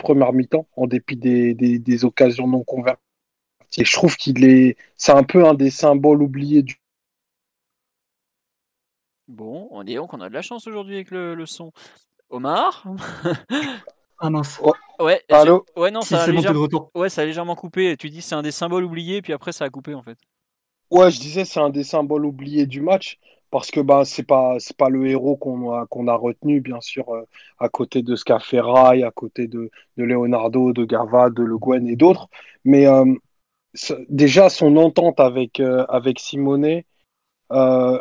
première mi-temps, en dépit des, des, des occasions non converties. Et je trouve qu'il est, c'est un peu un des symboles oubliés du. Bon, on dit donc qu'on a de la chance aujourd'hui avec le, le son. Omar Ah mince. Ouais. Allô Ouais, non, Si, ça a, retour. ouais, ça a légèrement coupé. Tu dis c'est un des symboles oubliés, puis après ça a coupé en fait. Ouais, je disais, c'est un des symboles oubliés du match parce que bah c'est pas c'est pas le héros qu'on a qu'on a retenu bien sûr euh, à côté de ce qu'a fait Rai, à côté de, de Leonardo, de Gava, de Le Guen et d'autres. Mais euh, déjà son entente avec euh, avec Simone, euh,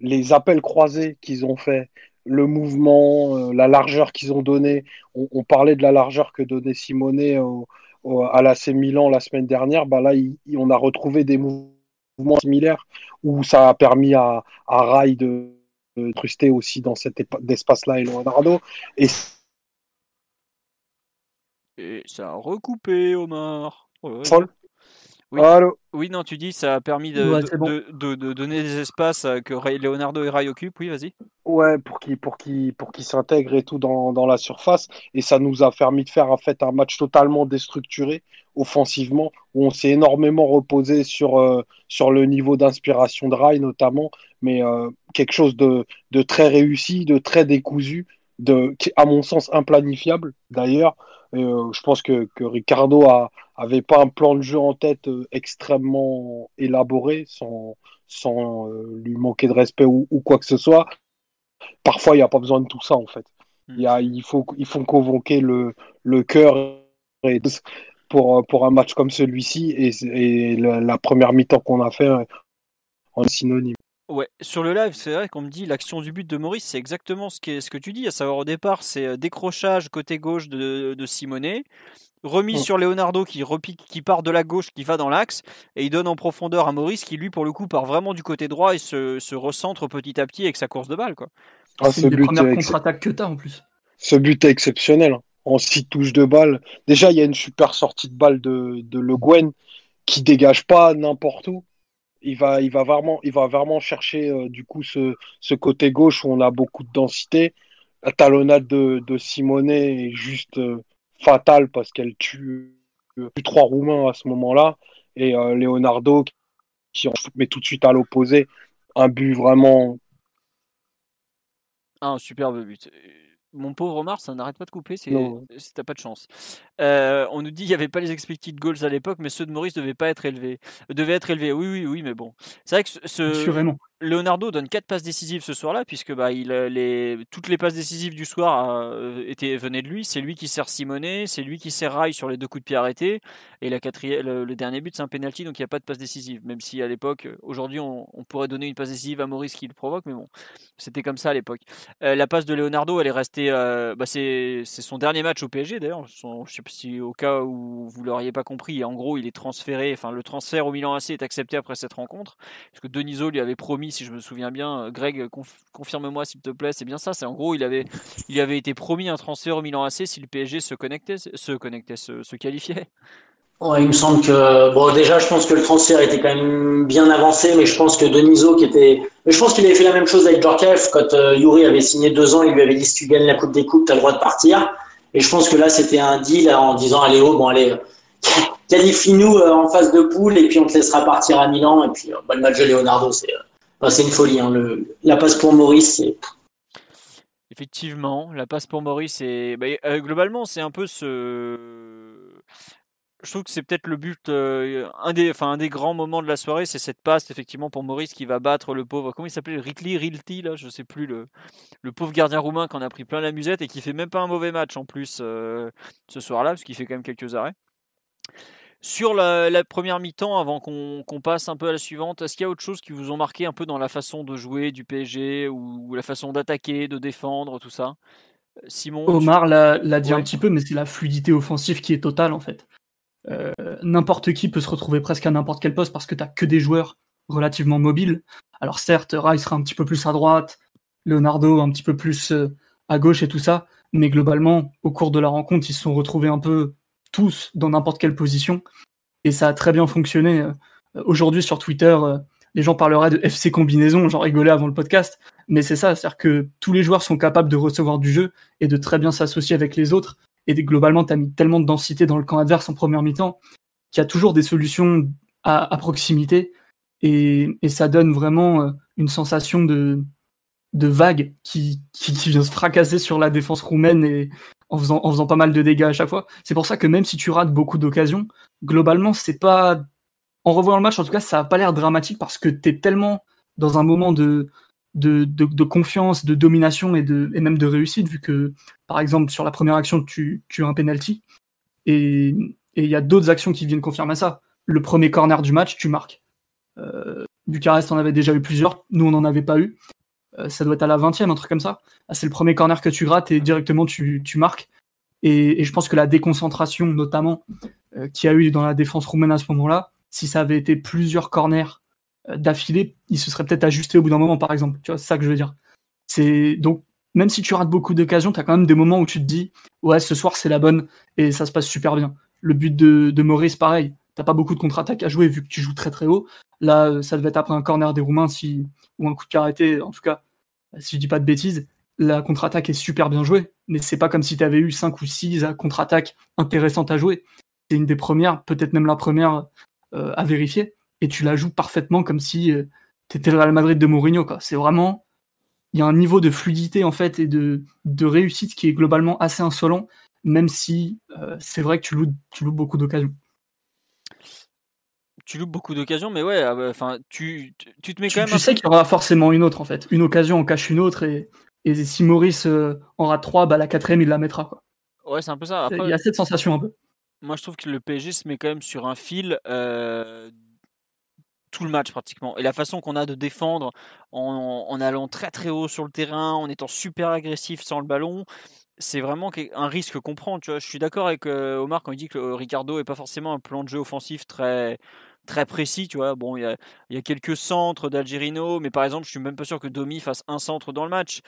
les appels croisés qu'ils ont fait, le mouvement, euh, la largeur qu'ils ont donné. On, parlait de la largeur que donnait Simone au, au- à l'AC Milan la semaine dernière. Bah là, on a retrouvé des mouvements similaires où ça a permis à, à Rai de, truster aussi dans cet espace-là et Leonardo. Et Et ça a recoupé, Omar. Paul Oui. Allô Oui, non, tu dis ça a permis de, Ouais, de, c'est bon. de- de- de donner des espaces que Ray- Leonardo et Rai occupent. Oui, vas-y. Ouais, pour qu'il pour qu'il pour qu'il s'intègre et tout dans, dans la surface. Et ça nous a permis de faire en fait un match totalement déstructuré offensivement, où on s'est énormément reposé sur, euh, sur le niveau d'inspiration de Rai notamment, mais euh, quelque chose de, de très réussi, de très décousu, de, à mon sens implanifiable d'ailleurs. Euh, je pense que, que Ricardo a, avait pas un plan de jeu en tête euh, extrêmement élaboré, sans, sans euh, lui manquer de respect ou, ou quoi que ce soit parfois il n'y a pas besoin de tout ça en fait. Il, y a, il, faut, il faut convoquer le, le cœur et- pour, pour un match comme celui-ci et, et la, la première mi-temps qu'on a fait euh, en synonyme. Ouais, sur le live, c'est vrai qu'on me dit l'action du but de Maurice, c'est exactement ce, qui est, ce que tu dis, à savoir au départ, c'est euh, décrochage côté gauche de, de Simonet, remise Mm. sur Leonardo qui repique, qui part de la gauche, qui va dans l'axe, et il donne en profondeur à Maurice qui, lui, pour le coup, part vraiment du côté droit et se, se recentre petit à petit avec sa course de balle. Quoi. Ah, c'est une des premières contre-attaques que t'as en plus. ce but est exceptionnel. hein. En six touches de balle. Déjà, il y a une super sortie de balle de, de Le Guen qui dégage pas n'importe où. Il va, il va vraiment, il va vraiment chercher euh, du coup ce, ce côté gauche où on a beaucoup de densité. La talonnade de, de Simonet est juste euh, fatale parce qu'elle tue, euh, tue trois Roumains à ce moment-là. Et euh, Leonardo qui en met tout de suite à l'opposé. Un but vraiment. Ah, un superbe but. Mon pauvre Omar, ça n'arrête pas de couper, c'est t'as pas de chance. Euh, on nous dit qu'il n'y avait pas les expected goals à l'époque, mais ceux de Maurice devaient pas être élevés. Devaient être élevés, oui, oui, oui, mais bon. C'est vrai que ce- ce, Assurément. Leonardo donne quatre passes décisives ce soir-là, puisque bah, euh, toutes les passes décisives du soir euh, étaient, venaient de lui. C'est lui qui sert Simonet, c'est lui qui sert Rai sur les deux coups de pied arrêtés. Et le, dernier but, c'est un penalty, donc il n'y a pas de passe décisive. Même si à l'époque, aujourd'hui, on, pourrait donner une passe décisive à Maurice qui le provoque, mais bon, c'était comme ça à l'époque. Euh, la passe de Leonardo, elle est restée. bah, c'est son dernier match au PSG d'ailleurs. Je sais pas si au cas où vous l'auriez pas compris, en gros, il est transféré. Enfin, le transfert au Milan AC est accepté après cette rencontre, parce que Deniso lui avait promis, si je me souviens bien, euh, Greg, conf- confirme-moi s'il te plaît, c'est bien ça. C'est en gros, il avait, il avait été promis un transfert au Milan AC si le PSG se connectait, se connectait, se, qualifiait. Ouais, il me semble que bon déjà je pense que le transfert était quand même bien avancé, mais je pense que Deniso qui était, je pense qu'il avait fait la même chose avec Djorkaeff quand euh, Yuri avait signé deux ans, il lui avait dit si tu gagnes la Coupe des Coupes, t'as le droit de partir. Et je pense que là c'était un deal en disant allez oh bon allez qualifie-nous euh, en phase de poule et puis on te laissera partir à Milan et puis euh, le match de Leonardo c'est euh, bah, c'est une folie hein. la passe pour Maurice Effectivement, la passe pour Maurice et bah, euh, globalement c'est un peu ce. Je trouve que c'est peut-être le but, euh, un des, enfin un des grands moments de la soirée, c'est cette passe effectivement pour Maurice qui va battre le pauvre, comment il s'appelait, Ritli, Rilti là, je sais plus le, le pauvre gardien roumain qui en a pris plein la musette et qui fait même pas un mauvais match en plus euh, ce soir-là parce qu'il fait quand même quelques arrêts. Sur la, la première mi-temps, avant qu'on passe un peu à la suivante, est-ce qu'il y a autre chose qui vous ont marqué un peu dans la façon de jouer du PSG ou, ou la façon d'attaquer, de défendre, tout ça? Simon Omar l'a l'a dit Ouais. un petit peu, mais c'est la fluidité offensive qui est totale en fait. n'importe qui peut se retrouver presque à n'importe quel poste parce que tu que des joueurs relativement mobiles. Alors certes, Rai sera un petit peu plus à droite, Leonardo un petit peu plus à gauche et tout ça, mais globalement, au cours de la rencontre, ils se sont retrouvés un peu tous dans n'importe quelle position, et ça a très bien fonctionné. Aujourd'hui sur Twitter, les gens parleraient de FC combinaison, j'en rigolais avant le podcast, mais c'est ça, c'est-à-dire que tous les joueurs sont capables de recevoir du jeu et de très bien s'associer avec les autres, et globalement, tu as mis tellement de densité dans le camp adverse en première mi-temps qu'il y a toujours des solutions à, proximité, et, ça donne vraiment euh, une sensation de, de vague qui, qui, vient se fracasser sur la défense roumaine et en faisant, en faisant pas mal de dégâts à chaque fois. C'est pour ça que même si tu rates beaucoup d'occasions, globalement, c'est pas en revoyant le match, en tout cas, ça n'a pas l'air dramatique parce que tu es tellement dans un moment de, de, de, confiance, de domination et, de, et même de réussite, vu que, par exemple, sur la première action, tu, tu as un penalty. Et il y a d'autres actions qui viennent confirmer ça. Le premier corner du match, tu marques. Euh, Bucarest en avait déjà eu plusieurs, nous on n'en avait pas eu. Euh, ça doit être à la 20 e un truc comme ça. Ah, c'est le premier corner que tu grattes et directement tu, tu marques. Et, je pense que la déconcentration, notamment, euh, qu'il y a eu dans la défense roumaine à ce moment-là, si ça avait été plusieurs corners euh, d'affilée, il se serait peut-être ajusté au bout d'un moment, par exemple. Tu vois, c'est ça que je veux dire. C'est donc même si tu rates beaucoup d'occasions, tu as quand même des moments où tu te dis ouais, ce soir c'est la bonne et ça se passe super bien. Le but de, de Maurice, pareil. T'as pas beaucoup de contre-attaques à jouer vu que tu joues très très haut. Là, ça devait être après un corner des Roumains si, ou un coup de caractère, en tout cas, si je dis pas de bêtises. La contre-attaque est super bien jouée, mais c'est pas comme si tu avais eu 5 ou 6 contre-attaques intéressantes à jouer. C'est une des premières, peut-être même la première euh, à vérifier, et tu la joues parfaitement comme si euh, tu étais le Real Madrid de Mourinho. C'est vraiment. Il y a un niveau de fluidité en fait et de, réussite qui est globalement assez insolent, même si euh, c'est vrai que tu tu loues beaucoup d'occasions tu loupes beaucoup d'occasions, mais ouais, ah bah, enfin, tu, tu, te mets quand même. Tu sais qu'il y aura forcément une autre en fait. Une occasion en cache une autre et, et si Maurice en rate trois, bah, la quatrième il la mettra quoi. Ouais, c'est un peu ça. il y a cette sensation un peu moi je trouve que le PSG se met quand même sur un fil euh, tout le match pratiquement. Et la façon qu'on a de défendre en, allant très très haut sur le terrain, en étant super agressif sans le ballon, c'est vraiment un risque qu'on prend. Tu vois. Je suis d'accord avec euh, Omar quand il dit que Ricardo n'est pas forcément un plan de jeu offensif très très précis, tu vois. Bon, il y a, quelques centres d'Algerino, mais par exemple, je suis même pas sûr que Domi fasse un centre dans le match.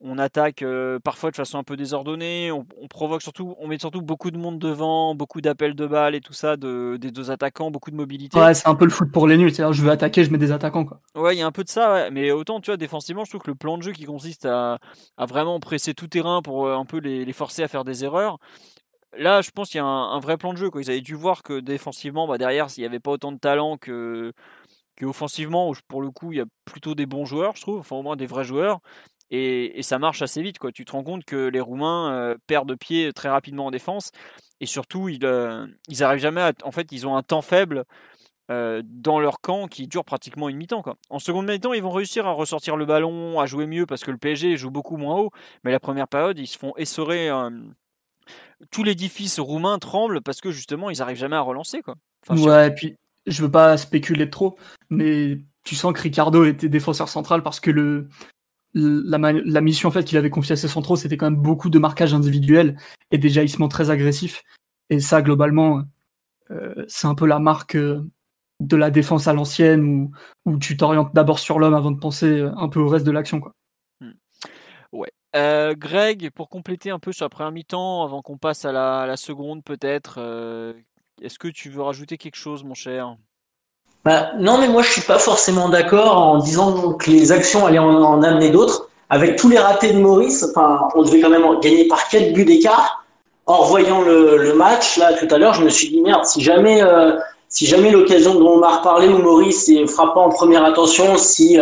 On attaque euh, parfois de façon un peu désordonnée, on, provoque surtout, on met surtout beaucoup de monde devant, beaucoup d'appels de balles et tout ça de, des deux attaquants, beaucoup de mobilité. Ouais, c'est un peu le foot pour les nuls, c'est-à-dire je veux attaquer, je mets des attaquants quoi. Ouais, il y a un peu de ça, mais autant tu vois défensivement, je trouve que le plan de jeu qui consiste à, vraiment presser tout terrain pour euh, un peu les forcer à faire des erreurs, là, je pense qu'il y a un, vrai plan de jeu. Ils avaient dû voir que défensivement, bah, derrière, s'il n'y avait pas autant de talent que, que offensivement, pour le coup, il y a plutôt des bons joueurs, je trouve, enfin au moins des vrais joueurs. Et, ça marche assez vite. Tu te rends compte que les Roumains euh, perdent pied très rapidement en défense. Et surtout, ils, euh, ils arrivent jamais à. En fait, ils ont un temps faible euh, dans leur camp qui dure pratiquement une mi-temps. En seconde mi-temps, ils vont réussir à ressortir le ballon, à jouer mieux parce que le PSG joue beaucoup moins haut. Mais la première période, ils se font essorer tout l'édifice roumain tremble parce que justement, ils n'arrivent jamais à relancer. Quoi. ouais, et puis je veux pas spéculer trop, mais tu sens que Ricardo était défenseur central parce que le, la, mission en fait qu'il avait confiée à ses centraux, c'était quand même beaucoup de marquage individuel et des jaillissements très agressifs. Et ça, globalement, euh, c'est un peu la marque euh, de la défense à l'ancienne où, où tu t'orientes d'abord sur l'homme avant de penser un peu au reste de l'action. Quoi. Hmm. Ouais, euh, Greg, pour compléter un peu sur la première mi-temps, avant qu'on passe à la, seconde peut-être, euh, est-ce que tu veux rajouter quelque chose, mon cher? Bah, Non, mais moi je suis pas forcément d'accord en disant que les actions allaient en, amener d'autres. Avec tous les ratés de Maurice, on devait quand même gagner par 4 buts d'écart. En revoyant le, match là tout à l'heure, je me suis dit merde, si jamais, euh, si jamais l'occasion dont on m'a reparlé où Maurice est frappant en première attention, si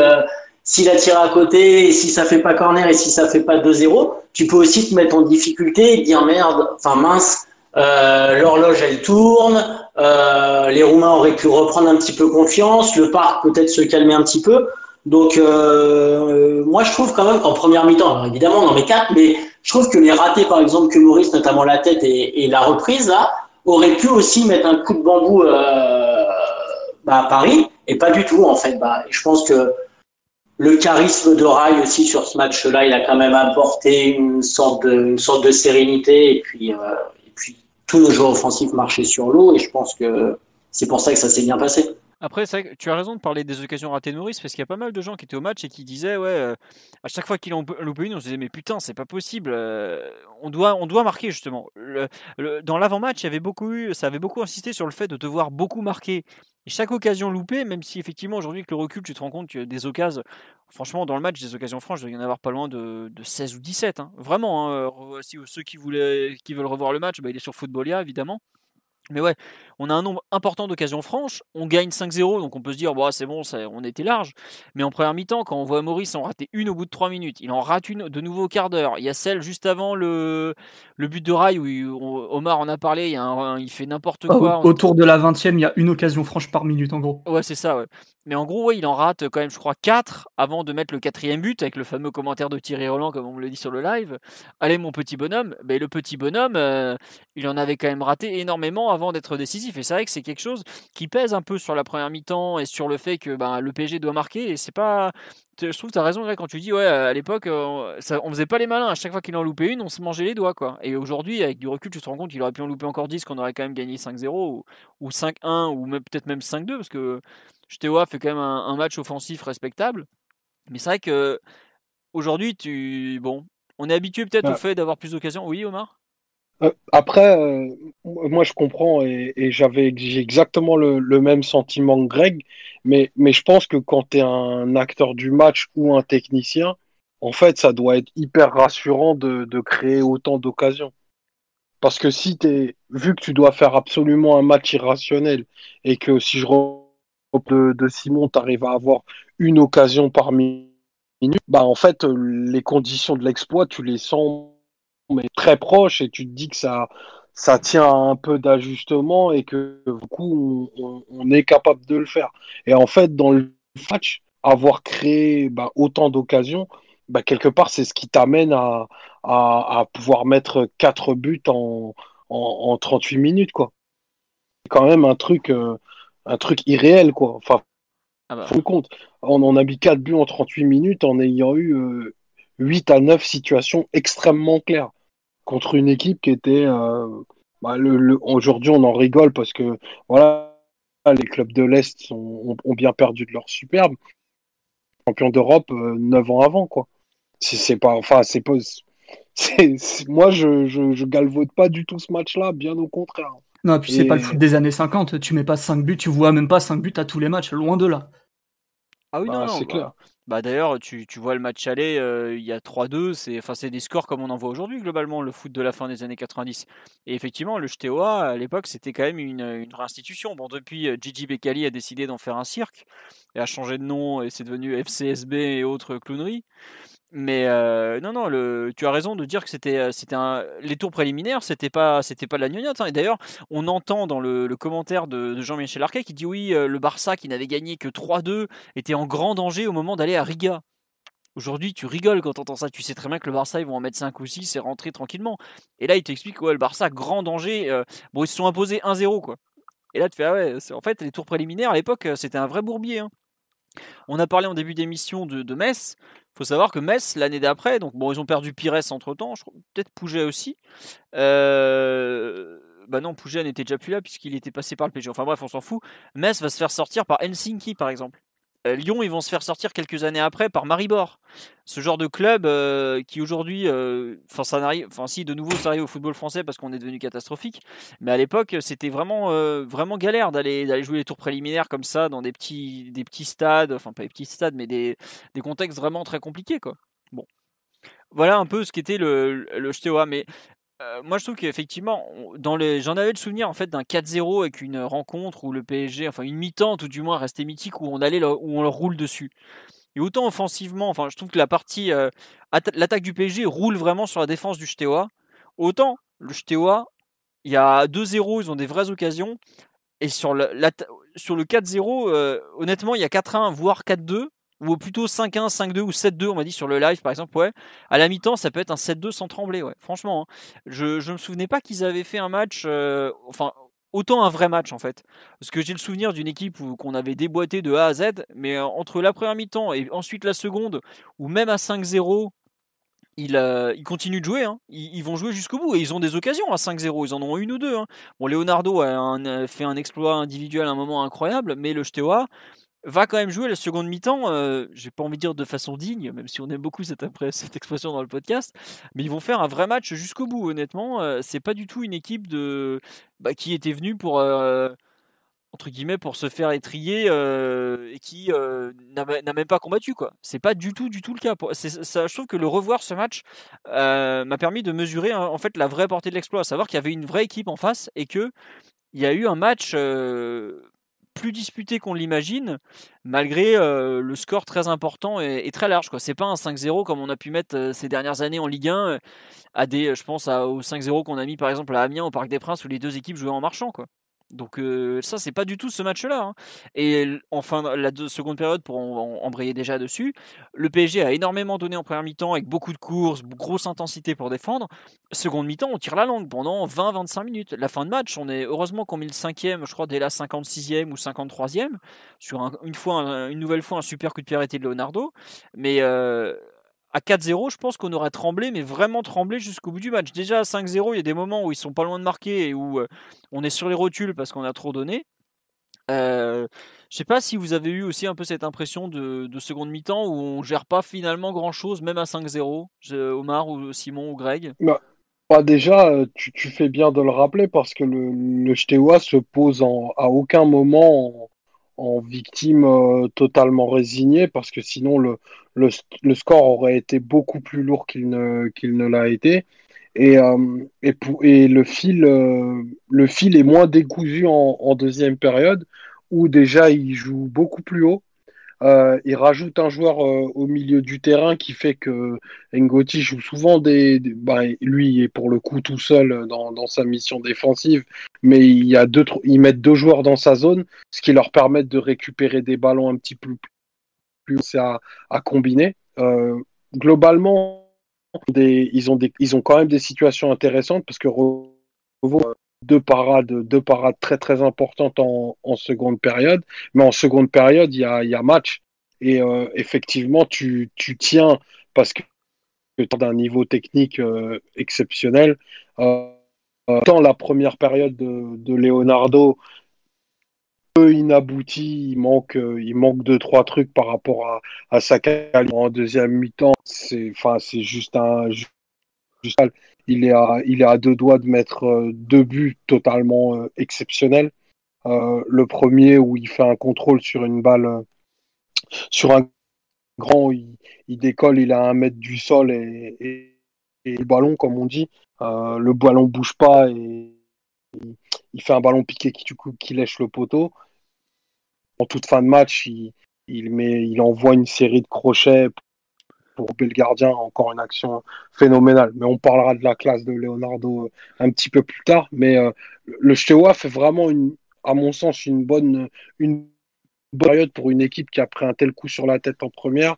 s'il a tiré à côté, et si ça fait pas corner et si ça fait pas 2-0, tu peux aussi te mettre en difficulté et dire merde, enfin mince, euh, l'horloge elle tourne, euh, les Roumains auraient pu reprendre un petit peu confiance, le parc peut-être se calmer un petit peu. Donc euh, moi je trouve quand même qu'en première mi-temps, évidemment dans mes quatre, mais je trouve que les ratés par exemple que Maurice, notamment la tête et, la reprise là, auraient pu aussi mettre un coup de bambou bah, à Paris et pas du tout en fait. Bah, je pense que le charisme de Rai aussi sur ce match-là, il a quand même apporté une sorte de, une sorte de sérénité et puis, euh, et puis tous nos joueurs offensifs marchaient sur l'eau et je pense que c'est pour ça que ça s'est bien passé. Après, tu as raison de parler des occasions ratées de Maurice, parce qu'il y a pas mal de gens qui étaient au match et qui disaient, ouais, euh, à chaque fois qu'il en loupé une, on se disait, mais putain, c'est pas possible, euh, on, doit, on doit marquer justement. dans l'avant-match, ça avait beaucoup insisté sur le fait de devoir beaucoup marquer. Et chaque occasion loupée, même si effectivement aujourd'hui avec le recul, tu te rends compte que des occasions, franchement, dans le match, des occasions franches, il doit y en avoir pas loin de, 16 ou 17. Hein. Vraiment, hein, si, ceux qui, voulaient, qui veulent revoir le match, bah, il est sur Footballia, évidemment. Mais ouais, on a un nombre important d'occasions franches, on gagne 5-0, donc on peut se dire, bon, c'est bon, on était large. Mais en première mi-temps, quand on voit Maurice en rater une au bout de 3 minutes, il en rate une de nouveau au quart d'heure. Il y a celle juste avant le, le but de Rail où Omar en a parlé, il, il fait n'importe oh, quoi. autour de la 20 e il y a une occasion franche par minute en gros. Ouais, c'est ça, ouais. Mais en gros, il en rate quand même, je crois, 4 avant de mettre le quatrième but avec le fameux commentaire de Thierry Roland, comme on me le dit sur le live. Allez, mon petit bonhomme. Mais le petit bonhomme, euh, il en avait quand même raté énormément avant d'être décisif. Et c'est vrai que c'est quelque chose qui pèse un peu sur la première mi-temps et sur le fait que ben, le PSG doit marquer. Et c'est pas. Je trouve que tu as raison, quand tu dis, ouais, à l'époque, euh, on, on faisait pas les malins. À chaque fois qu'il en loupait une, on se mangeait les doigts, quoi. Et aujourd'hui, avec du recul, tu te rends compte qu'il aurait pu en louper encore 10, qu'on aurait quand même gagné 5-0 ou, ou 5-1 ou peut-être même 5-2 parce que Steaua fait quand même un, match offensif respectable. Mais c'est vrai que aujourd'hui, tu bon, on est habitué peut-être au fait d'avoir plus d'occasions. Oui, Omar? Après, euh, moi je comprends et, j'avais j'ai exactement le, même sentiment que Greg, mais, mais je pense que quand tu es un acteur du match ou un technicien, en fait, ça doit être hyper rassurant de, de créer autant d'occasions. Parce que si tu vu que tu dois faire absolument un match irrationnel et que si je de, de Simon, tu arrives à avoir une occasion par minute, bah en fait, les conditions de l'exploit, tu les sens mais très proches et tu te dis que ça, ça tient à un peu d'ajustement et que du coup, on, est capable de le faire. Et en fait, dans le match, avoir créé bah, autant d'occasions, bah, quelque part, c'est ce qui t'amène à, à, pouvoir mettre 4 buts en, en, 38 minutes. quoi. C'est quand même un truc. Euh, un truc irréel, quoi. Enfin, ah bah. faut compte. On, en a mis 4 buts en 38 minutes en ayant eu 8 euh, à 9 situations extrêmement claires contre une équipe qui était. Euh, bah, le, Aujourd'hui, on en rigole parce que voilà, les clubs de l'Est ont, bien perdu de leur superbe. Champion d'Europe 9 euh, ans avant, quoi. C'est pas. Enfin, c'est pas. moi, je, je, je galvaude pas du tout ce match-là, bien au contraire. Non, puis c'est pas le foot des années 50, tu mets pas 5 buts, tu vois même pas 5 buts à tous les matchs, loin de là. Ah oui, bah, non, c'est bah, clair. Bah d'ailleurs, tu, tu, vois le match aller, euh, il y a 3-2, c'est enfin c'est des scores comme on en voit aujourd'hui globalement le foot de la fin des années 90. Et effectivement, le JTOA à l'époque, c'était quand même une, une institution. Bon, depuis euh, Gigi Becali a décidé d'en faire un cirque et a changé de nom et c'est devenu FCSB et autres clowneries. Mais euh, non, non, tu as raison de dire que c'était, euh, c'était un, les tours préliminaires, c'était pas, c'était pas de la gnognotte. Hein. Et d'ailleurs, on entend dans le, commentaire de, Jean-Michel Arquet qui dit oui, euh, le Barça qui n'avait gagné que 3-2 était en grand danger au moment d'aller à Riga. Aujourd'hui, tu rigoles quand tu entends ça. Tu sais très bien que le Barça, ils vont en mettre 5 ou 6 et rentrer tranquillement. Et là, il t'explique, ouais, le Barça, grand danger. bon, ils se sont imposés 1-0, quoi. Et là, tu fais, ah ouais, en fait, les tours préliminaires, à l'époque, c'était un vrai bourbier. Hein. On a parlé en début d'émission de, de Metz faut savoir que Metz, l'année d'après, donc bon, ils ont perdu Pires entre temps, peut-être Pouget aussi. Euh, bah non, Pouget n'était déjà plus là puisqu'il était passé par le PSG. Enfin bref, on s'en fout. Metz va se faire sortir par Helsinki, par exemple. Euh, Lyon, ils vont se faire sortir quelques années après par Maribor. Ce genre de club euh, qui aujourd'hui, euh, enfin ça n'arrive, si de nouveau ça arrive au football français parce qu'on est devenu catastrophique, mais à l'époque c'était vraiment galère d'aller jouer les tours préliminaires comme ça dans des petits des petits stades, enfin pas des petits stades, mais des, contextes vraiment très compliqués. Bon, voilà un peu ce qu'était le, le. Mais euh, moi, je trouve qu'effectivement, les, j'en avais le souvenir en fait d'un 4-0 avec une rencontre où le PSG, enfin une mi-temps tout du moins, restait mythique où on allait, où on leur roule dessus. Et autant offensivement, enfin, je trouve que la partie, euh, l'attaque du PSG roule vraiment sur la défense du Steaua. Autant le Steaua, il y a 2-0, ils ont des vraies occasions. Et sur le, sur le 4-0, euh, honnêtement, il y a 4-1, voire 4-2 ou plutôt 5-1, 5-2 ou 7-2, on m'a dit sur le live par exemple, ouais. À la mi-temps, ça peut être un 7-2 sans trembler, ouais. Franchement, hein. je, je me souvenais pas qu'ils avaient fait un match, euh, enfin, autant un vrai match en fait. Parce que j'ai le souvenir d'une équipe qu'on avait déboîté de A à Z, mais euh, entre la première mi-temps et ensuite la seconde, ou même à 5-0, ils, euh, ils, continuent de jouer, hein. ils, vont jouer jusqu'au bout et ils ont des occasions à 5-0, ils en ont une ou deux. Hein. Bon, Leonardo a fait un exploit individuel à un moment incroyable, mais le Steaua va quand même jouer la seconde mi-temps, euh, j'ai pas envie de dire de façon digne, même si on aime beaucoup cette, expression dans le podcast, mais ils vont faire un vrai match jusqu'au bout, honnêtement. Euh, c'est pas du tout une équipe de, bah, qui était venue pour entre guillemets pour se faire étrier euh, et qui euh, n'a même pas combattu quoi. C'est pas du tout du tout le cas. Ça, je trouve que le revoir ce match euh, m'a permis de mesurer en fait la vraie portée de l'exploit, à savoir qu'il y avait une vraie équipe en face et que il y a eu un match plus disputé qu'on l'imagine, malgré le score très important et, très large. Ce C'est pas un 5-0 comme on a pu mettre ces dernières années en Ligue 1, à des, je pense à, au 5-0 qu'on a mis par exemple à Amiens au Parc des Princes où les deux équipes jouaient en marchant. Quoi. Donc euh, ça, c'est pas du tout ce match-là. Hein. Et en fin la seconde période, pour embrayer déjà dessus, le PSG a énormément donné en première mi-temps avec beaucoup de courses, grosse intensité pour défendre. Seconde mi-temps, on tire la langue pendant 20-25 minutes. La fin de match, on est heureusement qu'on met le cinquième, je crois dès la 56e ou 53e, sur une, fois, une nouvelle fois un super coup de pied arrêté de Leonardo. Mais euh, à 4-0, je pense qu'on aurait tremblé, mais vraiment tremblé jusqu'au bout du match. Déjà à 5-0, il y a des moments où ils sont pas loin de marquer et où euh, on est sur les rotules parce qu'on a trop donné. Euh, je sais pas si vous avez eu aussi un peu cette impression de, seconde mi-temps où on gère pas finalement grand chose, même à 5-0, Omar ou Simon ou Greg? Bah, bah déjà, euh, tu, fais bien de le rappeler parce que le, le se pose à aucun moment en victime euh, totalement résignée parce que sinon le, le, score aurait été beaucoup plus lourd qu'il ne, qu'il ne l'a été. Et, euh, et, le, fil, euh, le fil est moins décousu en, deuxième période où déjà il joue beaucoup plus haut euh, il rajoute un joueur euh, au milieu du terrain qui fait que Ngoti joue souvent des. bah, lui est pour le coup tout seul dans, dans, sa mission défensive, mais il y a deux, ils mettent deux joueurs dans sa zone, ce qui leur permet de récupérer des ballons un petit peu plus, plus à, à combiner. Euh, globalement, des, ils, ont des, ils ont quand même des situations intéressantes parce que deux parades, deux parades très très importantes en, seconde période. Mais en seconde période, il y a, y a match. Et euh, effectivement, tu, tu, tiens parce que tu d'un niveau technique euh, exceptionnel. Euh, tant la première période de, Leonardo, peu inabouti, il manque, il manque deux trois trucs par rapport à, à sa qualité en deuxième mi-temps. C'est, c'est juste un, juste, il est à, il est à deux doigts de mettre euh, deux buts totalement euh, exceptionnels. Euh, le premier où il fait un contrôle sur une balle, sur un grand, il, décolle, il a un mètre du sol et, et, le ballon, comme on dit, le ballon bouge pas et il, fait un ballon piqué qui, du coup, qui lèche le poteau. En toute fin de match, il, il, met, il envoie une série de crochets pour le gardien, encore une action phénoménale. Mais on parlera de la classe de Leonardo euh, un petit peu plus tard. Mais euh, le Steaua fait vraiment, une, à mon sens, une bonne, une bonne période pour une équipe qui a pris un tel coup sur la tête en première.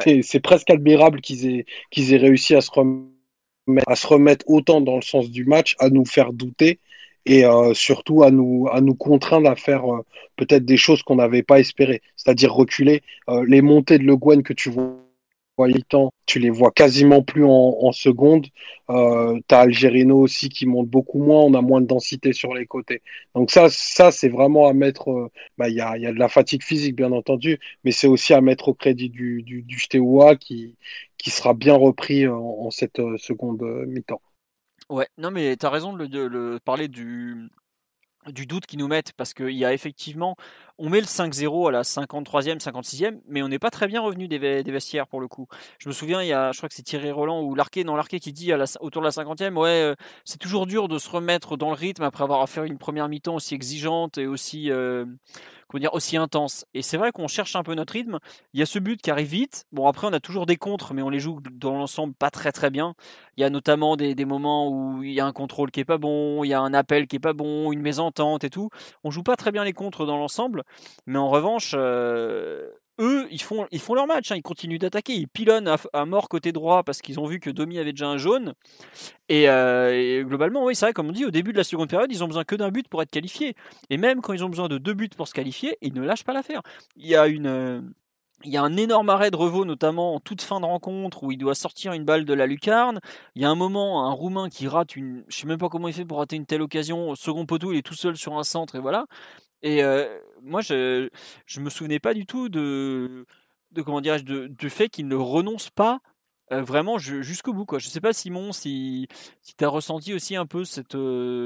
C'est presque admirable qu'ils aient, qu'ils aient réussi à se, remettre, à se remettre autant dans le sens du match, à nous faire douter et euh, surtout à nous, à nous contraindre à faire peut-être des choses qu'on n'avait pas espérées, c'est-à-dire reculer. les montées de Le Guen que tu vois tu les vois quasiment plus en, seconde. Euh, tu Algerino aussi qui monte beaucoup moins, on a moins de densité sur les côtés. Donc ça, ça c'est vraiment à mettre. Euh, bah, il y, a, y, a, de la fatigue physique bien entendu, mais c'est aussi à mettre au crédit du, du, qui, qui sera bien repris en, cette euh, seconde euh, mi-temps. Ouais, non mais tu as raison de, de, parler du, du doute qu'ils nous mettent parce qu'il y a effectivement, on met le 5-0 à la 53e, 56e, mais on n'est pas très bien revenu des, vestiaires pour le coup. Je me souviens, il y a, je crois que c'est Thierry Roland ou Larquet, qui dit à la, autour de la 50e, ouais, euh, c'est toujours dur de se remettre dans le rythme après avoir fait une première mi-temps aussi exigeante et aussi, euh, dire, aussi intense. Et c'est vrai qu'on cherche un peu notre rythme. Il y a ce but qui arrive vite. Bon, après, on a toujours des contres, mais on les joue dans l'ensemble pas très très bien. Il y a notamment des, des, moments où il y a un contrôle qui est pas bon, il y a un appel qui est pas bon, une mésentente et tout. On joue pas très bien les contres dans l'ensemble, mais en revanche, euh, eux, ils font, leur match, hein. ils continuent d'attaquer, ils pilonnent à, mort côté droit parce qu'ils ont vu que Domi avait déjà un jaune. Euh, et, globalement, oui, c'est vrai, comme on dit, au début de la seconde période, ils ont besoin que d'un but pour être qualifiés. Et même quand ils ont besoin de deux buts pour se qualifier, ils ne lâchent pas l'affaire. Il y a une, euh, il y a un énorme arrêt de Revaux, notamment en toute fin de rencontre, où il doit sortir une balle de la lucarne. Il y a un moment, un Roumain qui rate une. Je sais même pas comment il fait pour rater une telle occasion. Au second poteau, il est tout seul sur un centre, et voilà. Et moi, je, je me souvenais pas du tout de, de comment dirais-je, de, du fait qu'il ne renonce pas vraiment jusqu'au bout. Je sais pas, Simon, si, tu as ressenti aussi un peu cette,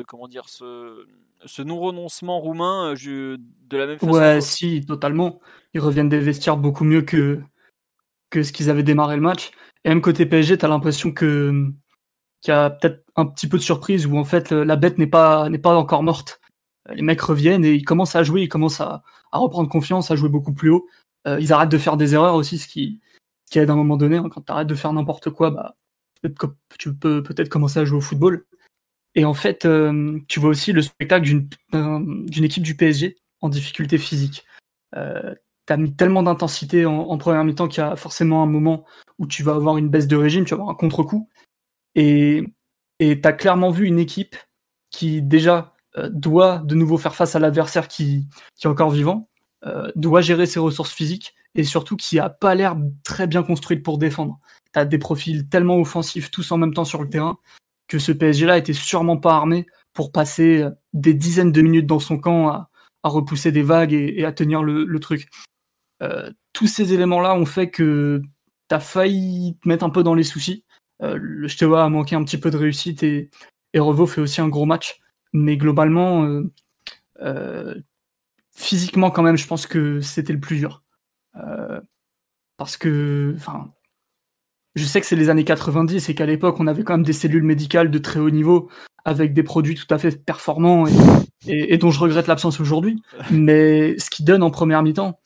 comment dire, ce, ce non-renoncement roumain de la même façon. Ouais, si, totalement. Ils reviennent des vestiaires beaucoup mieux que, que ce qu'ils avaient démarré le match. Et même côté PSG, tu as l'impression que qu'il y a peut-être un petit peu de surprise où en fait la bête n'est pas, n'est pas encore morte les mecs reviennent et ils commencent à jouer, ils commencent à, reprendre confiance, à jouer beaucoup plus haut. Euh, ils arrêtent de faire des erreurs aussi, ce qui, qui aide à un moment donné. Hein. Quand tu arrêtes de faire n'importe quoi, bah, tu peux peut-être commencer à jouer au football. Et en fait, euh, tu vois aussi le spectacle d'une équipe du PSG en difficulté physique. Euh, tu as mis tellement d'intensité en, première mi-temps qu'il y a forcément un moment où tu vas avoir une baisse de régime, tu vas avoir un contre-coup. Et tu as clairement vu une équipe qui déjà euh, doit de nouveau faire face à l'adversaire qui, est encore vivant, euh, doit gérer ses ressources physiques et surtout qui a pas l'air très bien construite pour défendre. Tu des profils tellement offensifs tous en même temps sur le terrain que ce PSG-là était sûrement pas armé pour passer euh, des dizaines de minutes dans son camp à, repousser des vagues et, à tenir le, truc. Euh, tous ces éléments-là ont fait que tu as failli te mettre un peu dans les soucis. Euh, le Steaua a manqué un petit peu de réussite et, et Revo fait aussi un gros match mais globalement, physiquement quand même, je pense que c'était le plus dur. Parce que, enfin, je sais que c'est les années 90 et qu'à l'époque, on avait quand même des cellules médicales de très haut niveau avec des produits tout à fait performants et, dont je regrette l'absence aujourd'hui. Mais ce qui donne en première mi-temps,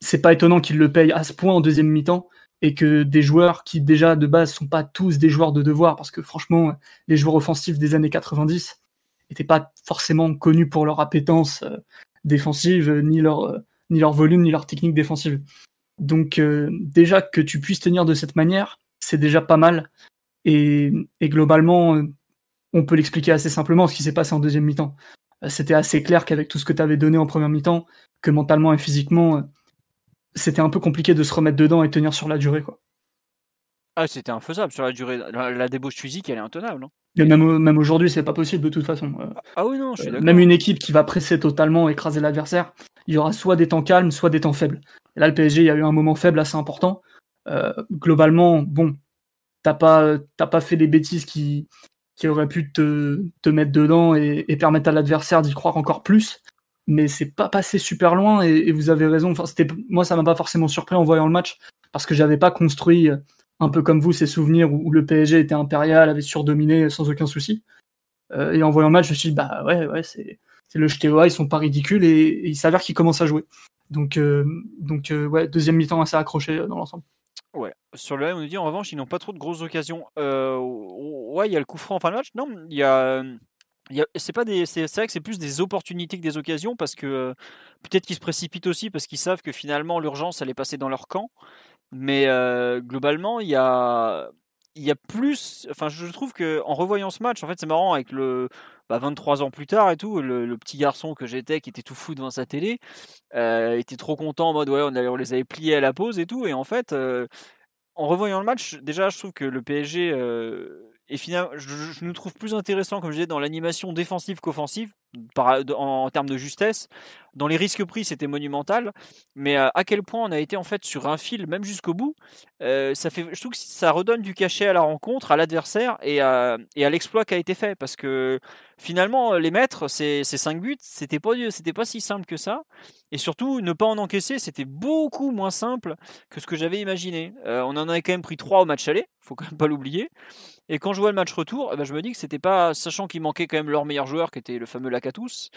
c'est pas étonnant qu'ils le payent à ce point en deuxième mi-temps et que des joueurs qui déjà de base sont pas tous des joueurs de devoir parce que franchement, les joueurs offensifs des années 90, n'étaient pas forcément connus pour leur appétence euh, défensive, ni leur, euh, ni leur volume, ni leur technique défensive. Donc euh, déjà que tu puisses tenir de cette manière, c'est déjà pas mal. Et, globalement, on peut l'expliquer assez simplement ce qui s'est passé en deuxième mi-temps. C'était assez clair qu'avec tout ce que tu avais donné en première mi-temps, que mentalement et physiquement, c'était un peu compliqué de se remettre dedans et tenir sur la durée. Quoi. Ah, c'était infaisable sur la durée. La, débauche physique, elle est intenable. Non mais même, même aujourd'hui, c'est pas possible de toute façon. Euh, ah oui, non, je suis euh, Même une équipe qui va presser totalement, écraser l'adversaire, il y aura soit des temps calmes, soit des temps faibles. Et là, le PSG, il y a eu un moment faible assez important. Euh, globalement, bon, t'as pas, pas fait des bêtises qui, qui auraient pu te, te mettre dedans et, et permettre à l'adversaire d'y croire encore plus. Mais c'est pas passé super loin et, vous avez raison. Enfin, c'était, moi, ça m'a pas forcément surpris en voyant le match parce que j'avais pas construit un peu comme vous, ces souvenirs où, le PSG était impérial, avait surdominé sans aucun souci. Euh, et en voyant le match, je me suis dit, bah ouais, ouais, c'est, le JTOA, ils sont pas ridicules et, il s'avère qu'ils commencent à jouer. Donc, euh, donc euh, ouais, deuxième mi-temps assez accroché dans l'ensemble. Ouais, sur le M, on nous dit en revanche, ils n'ont pas trop de grosses occasions. ouais, il y a le coup franc en fin de match. Non, il y a. c'est pas des, c'est, vrai que c'est plus des opportunités que des occasions parce que peut-être qu'ils se précipitent aussi parce qu'ils savent que finalement l'urgence elle est passée dans leur camp. Mais globalement, il y a, il y a plus. Enfin, je trouve que en revoyant ce match, en fait, c'est marrant avec le. 23 bah, ans plus tard et tout, le, petit garçon que j'étais qui était tout fou devant sa télé, était trop content en mode ouais, on, on, les avait pliés à la pause et tout. Et en fait, en revoyant le match, déjà, je trouve que le PSG et finalement, je, nous trouve plus intéressant, comme je disais, dans l'animation défensive qu'offensive, en, termes de justesse. Dans les risques pris, c'était monumental. Mais euh, à quel point on a été en fait sur un fil, même jusqu'au bout, euh, ça fait, je trouve que ça redonne du cachet à la rencontre, à l'adversaire et à, l'exploit qui a été fait. Parce que finalement, les mettre, ces, ces 5 buts, c'était pas, pas si simple que ça. Et surtout, ne pas en encaisser, c'était beaucoup moins simple que ce que j'avais imaginé. Euh, on en avait quand même pris 3 au match aller, faut quand même pas l'oublier. Et quand je vois le match retour, eh ben, je me dis que c'était pas, sachant qu'il manquait quand même leur meilleur joueur, qui était le fameux Lacatous,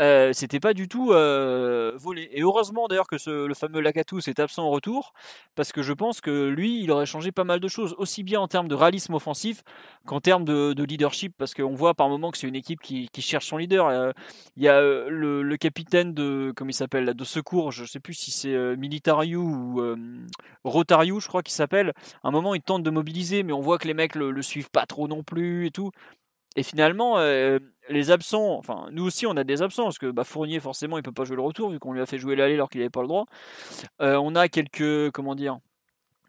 euh, c'était pas du tout euh, volé. Et heureusement d'ailleurs que ce, le fameux Lacatous est absent au retour, parce que je pense que lui, il aurait changé pas mal de choses, aussi bien en termes de réalisme offensif qu'en termes de, leadership, parce qu'on voit par moment que c'est une équipe qui, cherche son leader. Euh, il y a euh, le, capitaine de, comment il s'appelle, de secours, je sais plus si c'est Militariou ou Rotariou, je crois qu'il s'appelle. À un moment, il tente de mobiliser, mais on voit que les mecs le, le suivent pas trop non plus et tout. et finalement, les absents, enfin nous aussi on a des absents parce que bah, Fournier forcément il peut pas jouer le retour vu qu'on lui a fait jouer l'aller alors qu'il n'avait pas le droit. on a quelques comment dire,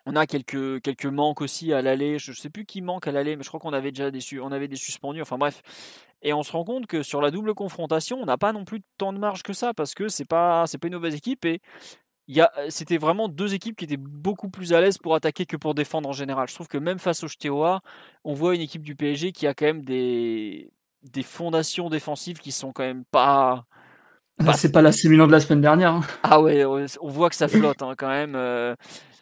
on a quelques quelques manques aussi à l'aller. Je sais plus qui manque à l'aller, mais je crois qu'on avait déjà des on avait des suspendus. Enfin bref, et on se rend compte que sur la double confrontation, on n'a pas non plus tant de marge que ça parce que c'est pas c'est pas une mauvaise équipe et c'était vraiment deux équipes qui étaient beaucoup plus à l'aise pour attaquer que pour défendre en général. Je trouve que même face au JTOA, on voit une équipe du PSG qui a quand même des, des fondations défensives qui sont quand même pas. Bah, c'est pas la Milan de la semaine dernière. Hein. Ah ouais, on voit que ça flotte hein, quand même. Euh,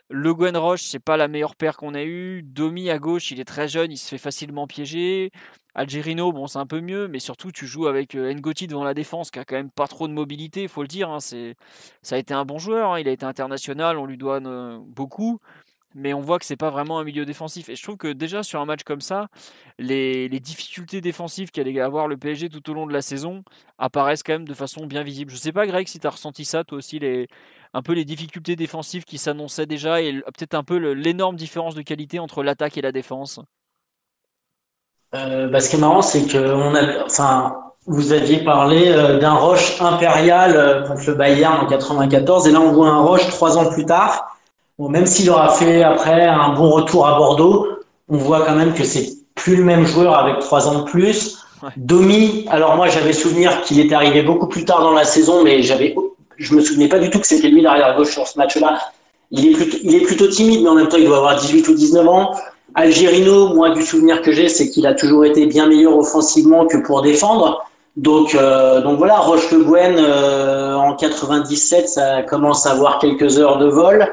le Gwen Roche, c'est pas la meilleure paire qu'on a eue. Domi à gauche, il est très jeune, il se fait facilement piéger. Algerino, bon, c'est un peu mieux, mais surtout, tu joues avec euh, Ngoti devant la défense, qui a quand même pas trop de mobilité, il faut le dire. Hein, ça a été un bon joueur, hein, il a été international, on lui doit euh, beaucoup, mais on voit que c'est pas vraiment un milieu défensif. Et je trouve que déjà sur un match comme ça, les, difficultés défensives qu'allait avoir le PSG tout au long de la saison apparaissent quand même de façon bien visible. Je sais pas, Greg, si tu as ressenti ça, toi aussi, un peu les difficultés défensives qui s'annonçaient déjà et peut-être un peu l'énorme différence de qualité entre l'attaque et la défense. Euh, bah, ce qui est marrant, c'est que on a, enfin, vous aviez parlé euh, d'un Roche impérial euh, contre le Bayern en 94, et là on voit un Roche trois ans plus tard. Bon, même s'il aura fait après un bon retour à Bordeaux, on voit quand même que c'est plus le même joueur avec trois ans de plus. Domi, alors moi j'avais souvenir qu'il était arrivé beaucoup plus tard dans la saison, mais j'avais, je me souvenais pas du tout que c'était lui l'arrière gauche sur ce match-là. Il est plutôt, il est plutôt timide, mais en même temps il doit avoir 18 ou 19 ans. Algerino, moi, du souvenir que j'ai, c'est qu'il a toujours été bien meilleur offensivement que pour défendre. Donc, euh, donc voilà, Roche Le Guen euh, en 97, ça commence à avoir quelques heures de vol.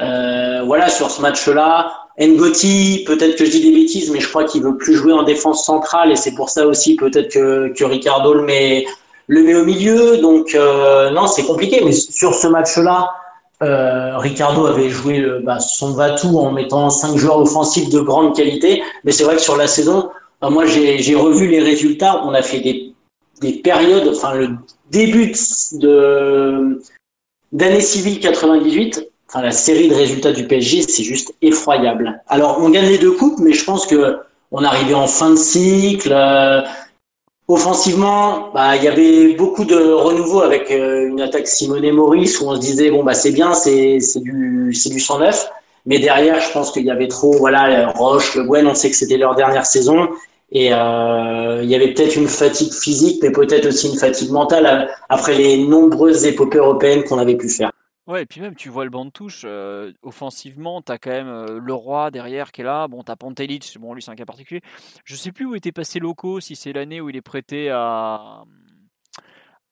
Euh, voilà, sur ce match-là, Ngoti, peut-être que je dis des bêtises, mais je crois qu'il veut plus jouer en défense centrale et c'est pour ça aussi peut-être que, que Ricardo le met, le met au milieu. Donc non, c'est compliqué. Mais sur ce match-là, euh, Ricardo avait joué euh, bah, son va-tout en mettant cinq joueurs offensifs de grande qualité. Mais c'est vrai que sur la saison, bah, moi j'ai revu les résultats. On a fait des, des périodes, enfin le début d'année civile 98, enfin la série de résultats du PSG, c'est juste effroyable. Alors on gagne les deux coupes, mais je pense que on arrivait en fin de cycle. Euh, Offensivement, bah, il y avait beaucoup de renouveau avec euh, une attaque Simone Maurice où on se disait bon bah c'est bien, c'est du c'est du 109. Mais derrière, je pense qu'il y avait trop, voilà, Roche, Le Gwen, on sait que c'était leur dernière saison. Et euh, il y avait peut-être une fatigue physique, mais peut-être aussi une fatigue mentale euh, après les nombreuses épopées européennes qu'on avait pu faire. Ouais, et puis même, tu vois le banc de touche, euh, offensivement, tu as quand même euh, le roi derrière qui est là. Bon, tu as Pantelic, bon, lui, c'est un cas particulier. Je sais plus où était passé Loco, si c'est l'année où il est prêté à,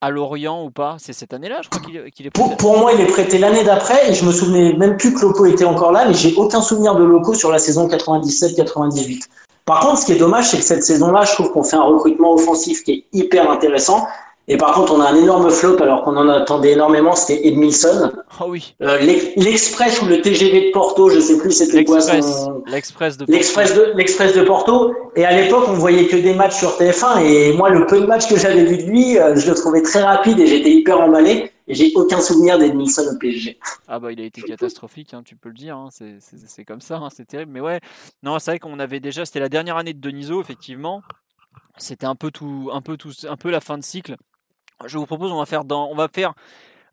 à Lorient ou pas. C'est cette année-là, je crois qu'il est prêté. Pour, moi, il est prêté l'année d'après, et je me souvenais même plus que Loco était encore là, mais j'ai aucun souvenir de Loco sur la saison 97-98. Par contre, ce qui est dommage, c'est que cette saison-là, je trouve qu'on fait un recrutement offensif qui est hyper intéressant. Et par contre, on a un énorme flop alors qu'on en attendait énormément, c'était Edmilson. Oh oui. Euh, L'Express ou le TGV de Porto, je sais plus c'était quoi son... L'Express de L'Express de, l'Express de Porto. Et à l'époque, on voyait que des matchs sur TF1 et moi, le peu de matchs que j'avais vu de lui, euh, je le trouvais très rapide et j'étais hyper emballé. Et j'ai aucun souvenir d'Edmilson au PSG. Ah bah il a été catastrophique, hein, tu peux le dire, hein, c'est comme ça, hein, c'est terrible. Mais ouais, non, c'est vrai qu'on avait déjà, c'était la dernière année de Deniso, effectivement. C'était un peu tout, un peu tout, un peu la fin de cycle je vous propose, on va faire dans, on va faire,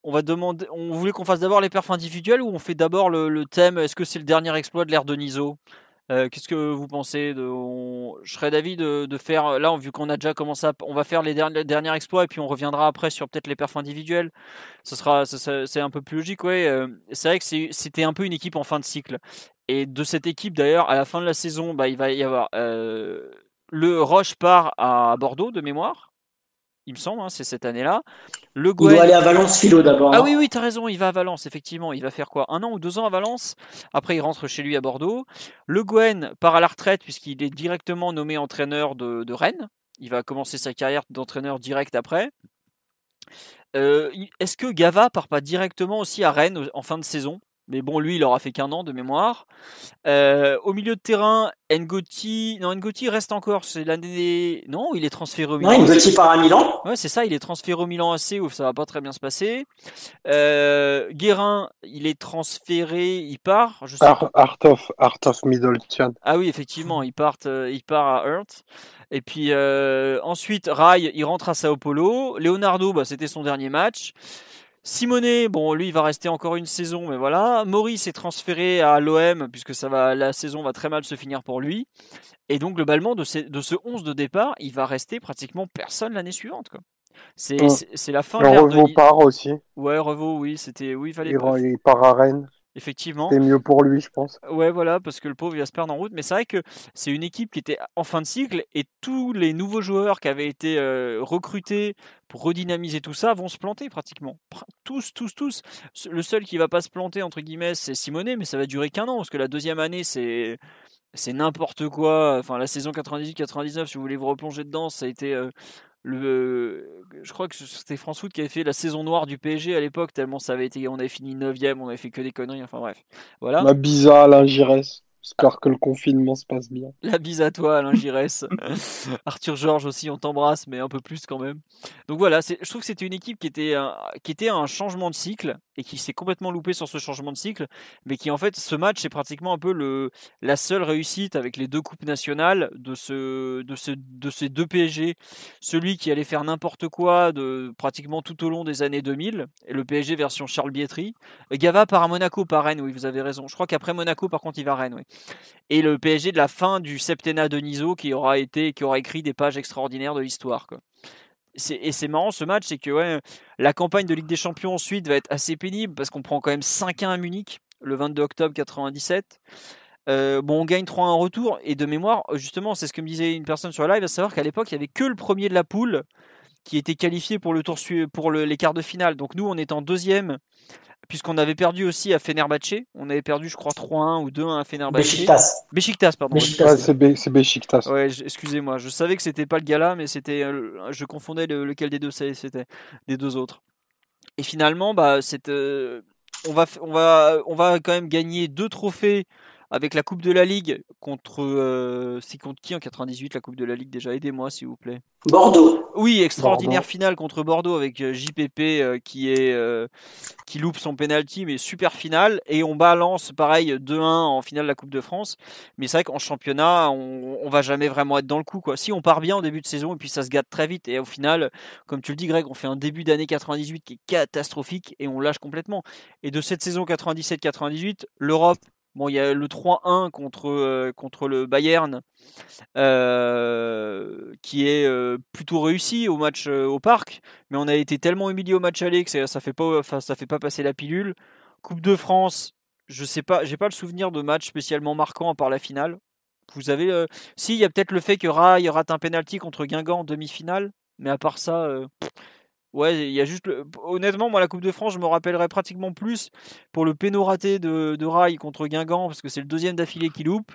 on va demander, on voulait qu'on fasse d'abord les perfs individuels ou on fait d'abord le, thème. Est-ce que c'est le dernier exploit de l'ère de Niso? Euh, Qu'est-ce que vous pensez Je serais d'avis de, faire là, vu qu'on a déjà commencé, à, on va faire les derniers, exploits et puis on reviendra après sur peut-être les perfs individuels. Ce sera, c'est un peu plus logique, ouais. Euh, c'est vrai que c'était un peu une équipe en fin de cycle. Et de cette équipe d'ailleurs, à la fin de la saison, bah, il va y avoir euh, le Roche part à Bordeaux de mémoire il me semble, hein, c'est cette année-là. Le Il doit aller à Valence philo d'abord. Ah oui, oui, tu as raison, il va à Valence, effectivement. Il va faire quoi Un an ou deux ans à Valence? Après, il rentre chez lui à Bordeaux. Le Gwen part à la retraite puisqu'il est directement nommé entraîneur de, Rennes. Il va commencer sa carrière d'entraîneur direct après. Euh, est-ce que Gava part pas directement aussi à Rennes en fin de saison? Mais bon, lui, il aura fait qu'un an de mémoire. Euh, au milieu de terrain, Ngoti. Non, Ngoti reste encore. C'est l'année. Non, il est transféré au Milan. Non, Ngoti part à Milan. Ouais, c'est ça. Il est transféré au Milan AC où ça va pas très bien se passer. Euh, Guérin, il est transféré. Il part. Je sais Art, Art of, Art of Middleton. Ah oui, effectivement, il part, euh, il part à Hurt. Et puis euh, ensuite, Rai, il rentre à Sao Paulo. Leonardo, bah, c'était son dernier match. Simone, bon, lui, il va rester encore une saison, mais voilà. Maurice est transféré à l'OM, puisque ça va, la saison va très mal se finir pour lui. Et donc, globalement, de, ces- de ce 11 de départ, il va rester pratiquement personne l'année suivante. C'est la fin de l'ère de... Revo part aussi. Ouais, Revo, oui, c'était... Oui, il fallait... Il part à Rennes. Effectivement. C'est mieux pour lui, je pense. Ouais, voilà, parce que le pauvre il va se perdre en route. Mais c'est vrai que c'est une équipe qui était en fin de cycle et tous les nouveaux joueurs qui avaient été euh, recrutés pour redynamiser tout ça vont se planter pratiquement. Pr- Tous, tous, tous. Le seul qui va pas se planter, entre guillemets, c'est Simonet, mais ça va durer qu'un an parce que la deuxième année, c'est. C'est n'importe quoi. Enfin, la saison 98-99, si vous voulez vous replonger dedans, ça a été euh, le. Je crois que c'était France Foot qui avait fait la saison noire du PSG à l'époque, tellement ça avait été. On avait fini 9ème, on avait fait que des conneries. Enfin bref. Voilà. Ma Bisa, Alain Giresse. J'espère que le confinement se passe bien. La bise à toi, Alain Giresse. Arthur Georges aussi, on t'embrasse, mais un peu plus quand même. Donc voilà, je trouve que c'était une équipe qui était, un, qui était un changement de cycle et qui s'est complètement loupé sur ce changement de cycle, mais qui en fait, ce match, c'est pratiquement un peu la seule réussite avec les deux coupes nationales de ces deux PSG. Celui qui allait faire n'importe quoi de pratiquement tout au long des années 2000, et le PSG version Charles Bietri. Gava part à Monaco, par Rennes, oui, vous avez raison. Je crois qu'après Monaco, par contre, il va à Rennes, oui et le PSG de la fin du septennat de Niso qui aura été qui aura écrit des pages extraordinaires de l'histoire quoi. Et c'est marrant ce match, c'est que la campagne de Ligue des Champions ensuite va être assez pénible parce qu'on prend quand même 5-1 à Munich le 22 octobre 97. Euh, bon, on gagne 3-1 en retour et de mémoire, justement, c'est ce que me disait une personne sur le live, à savoir qu'à l'époque, il y avait que le premier de la poule qui était qualifié pour le tour pour le- les quarts de finale. Donc nous, on est en deuxième puisqu'on avait perdu aussi à Fenerbahçe. On avait perdu, je crois, 3-1 ou 2-1 à Fenerbahçe. Beşiktaş. Beşiktaş, pardon. Ouais, c'est Be- c'est Beşiktaş. Ouais, excusez-moi, je savais que c'était pas le gars-là, mais c'était, euh, je confondais le- lequel des deux c'était, des deux autres. Et finalement, bah, c'est, euh, on va, on va, on va quand même gagner deux trophées avec la Coupe de la Ligue contre, euh, c'est contre qui en 98 la Coupe de la Ligue déjà? Aidez-moi s'il vous plaît. Bordeaux. Oui, extraordinaire Bordeaux. finale contre Bordeaux avec euh, JPP euh, qui est euh, qui loupe son penalty mais super finale et on balance pareil 2-1 en finale de la Coupe de France. Mais c'est vrai qu'en championnat, on, on va jamais vraiment être dans le coup quoi. Si on part bien en début de saison et puis ça se gâte très vite et au final, comme tu le dis Greg, on fait un début d'année 98 qui est catastrophique et on lâche complètement. Et de cette saison 97-98, l'Europe Bon, il y a le 3-1 contre, euh, contre le Bayern, euh, qui est euh, plutôt réussi au match au parc, mais on a été tellement humilié au match aller que ça, ça fait pas, passer la pilule. Coupe de France, je sais pas, j'ai pas le souvenir de match spécialement marquant à part la finale. Vous avez, si il y a peut-être le fait que Rai rate un penalty contre Guingamp en demi-finale, mais à part ça, ouais, il y a juste, le- honnêtement, moi la Coupe de France, je me rappellerai pratiquement plus pour le péno raté de, de Rai contre Guingamp parce que c'est le deuxième d'affilée qui loupe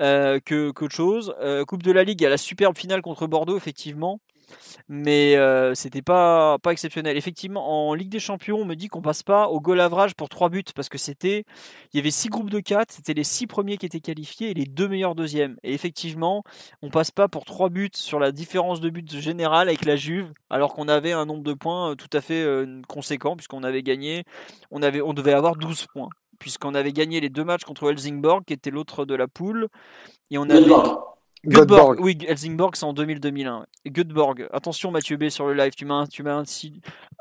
euh, qu'autre chose. Euh, coupe de la Ligue, il y a la superbe finale contre Bordeaux, effectivement. Mais euh, c'était pas, pas exceptionnel. Effectivement, en Ligue des Champions, on me dit qu'on passe pas au goal average pour 3 buts parce que c'était. Il y avait 6 groupes de 4, c'était les 6 premiers qui étaient qualifiés et les 2 meilleurs deuxièmes. Et effectivement, on passe pas pour 3 buts sur la différence de buts générale avec la Juve, alors qu'on avait un nombre de points euh, tout à fait euh, conséquent, puisqu'on avait gagné. On, avait, on devait avoir 12 points puisqu'on avait gagné les deux matchs contre Helsingborg, qui était l'autre de la poule. Et on avait... Göteborg. Oui, Helsingborg, c'est en 2000-2001. ouais. Et Göteborg. Attention, Mathieu B sur le live, tu m'as,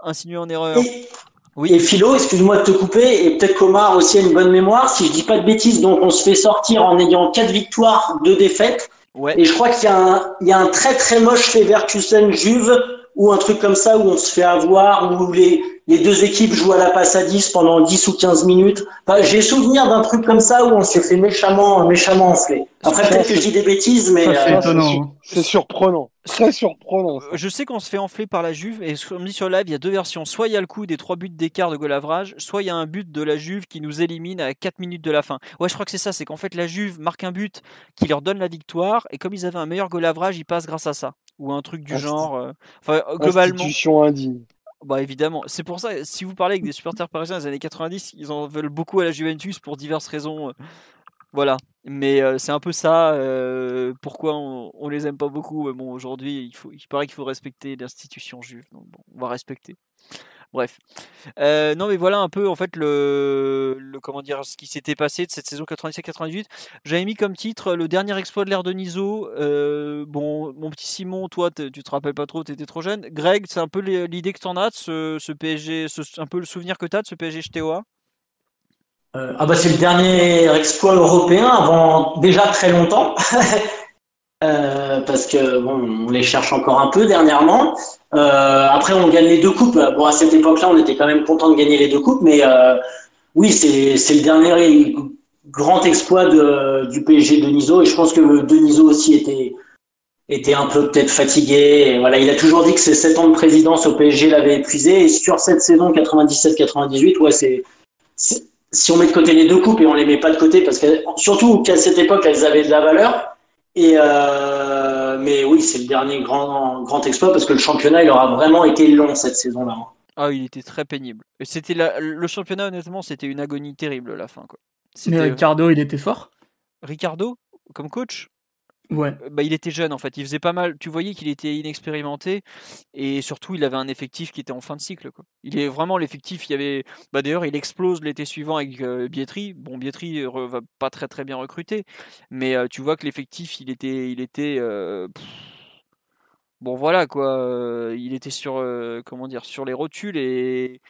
insinué en erreur. Et, Oui. et Philo, excuse-moi de te couper, et peut-être qu'Omar aussi a une bonne mémoire, si je dis pas de bêtises, donc on se fait sortir en ayant quatre victoires, deux défaites, Ouais. et je crois qu'il y, a un- il y a un très très moche Leverkusen Juve, ou un truc comme ça, où on se fait avoir, où les, les deux équipes jouent à la passe à 10 pendant 10 ou 15 minutes. Enfin, j'ai souvenir d'un truc comme ça, où on s'est fait méchamment, méchamment enfler. Après, peut-être que je dis des bêtises, mais... Euh, c'est hein. C'est surprenant. Très surprenant. ça. Je sais qu'on se fait enfler par la Juve et comme dit sur le live, il y a deux versions. Soit il y a le coup des trois buts d'écart de goal average, soit il y a un but de la Juve qui nous élimine à 4 minutes de la fin. Ouais, je crois que c'est ça, c'est qu'en fait la Juve marque un but qui leur donne la victoire et comme ils avaient un meilleur goal average, ils passent grâce à ça ou un truc du Insti- genre. euh, Enfin, euh, globalement, Institution indigne. Bah évidemment, c'est pour ça, si vous parlez avec des supporters parisiens des années 90, ils en veulent beaucoup à la Juventus pour diverses raisons. Voilà, mais c'est un peu ça. pourquoi on, les aime pas beaucoup Bon, aujourd'hui, il, faut, il paraît qu'il faut respecter l'institution juive. Donc bon, on va respecter. Bref. Euh, non, mais voilà un peu en fait le, comment dire ce qui s'était passé de cette saison 97-98. J'avais mis comme titre le dernier exploit de l'ère de Niso. Euh, bon, mon petit Simon, toi, tu te rappelles pas trop, tu étais trop jeune. Greg, c'est un peu l'idée que tu en as de ce, PSG, un peu le souvenir que tu as de ce PSG HTOA euh, ah bah c'est le dernier exploit européen avant déjà très longtemps. Euh, parce que bon, on les cherche encore un peu dernièrement. Euh, après, on gagne les deux coupes. Bon, à cette époque-là, on était quand même content de gagner les deux coupes, mais euh, oui, c'est le dernier grand exploit de, du PSG de Niso, et je pense que Deniso aussi était était un peu peut-être fatigué. voilà, il a toujours dit que ses sept ans de présidence au PSG l'avaient épuisé, et sur cette saison 97-98, ouais, c'est si on met de côté les deux coupes et on les met pas de côté parce que surtout qu'à cette époque elles avaient de la valeur et euh, mais oui, c'est le dernier grand, grand exploit parce que le championnat, il aura vraiment été long cette saison-là. Ah, il était très pénible. C'était le championnat, honnêtement, c'était une agonie terrible la fin. Quoi. Mais Ricardo, il était fort? Ricardo, comme coach? Euh, bah, il était jeune en fait, il faisait pas mal. Tu voyais qu'il était inexpérimenté et surtout il avait un effectif qui était en fin de cycle. Il est vraiment l'effectif. Il y avait, bah, d'ailleurs, il explose l'été suivant avec euh, Bietri. Bon, Bietri va pas très très bien recruter, mais euh, tu vois que l'effectif, il était, il était. bon voilà quoi, il était sur comment dire, sur les rotules et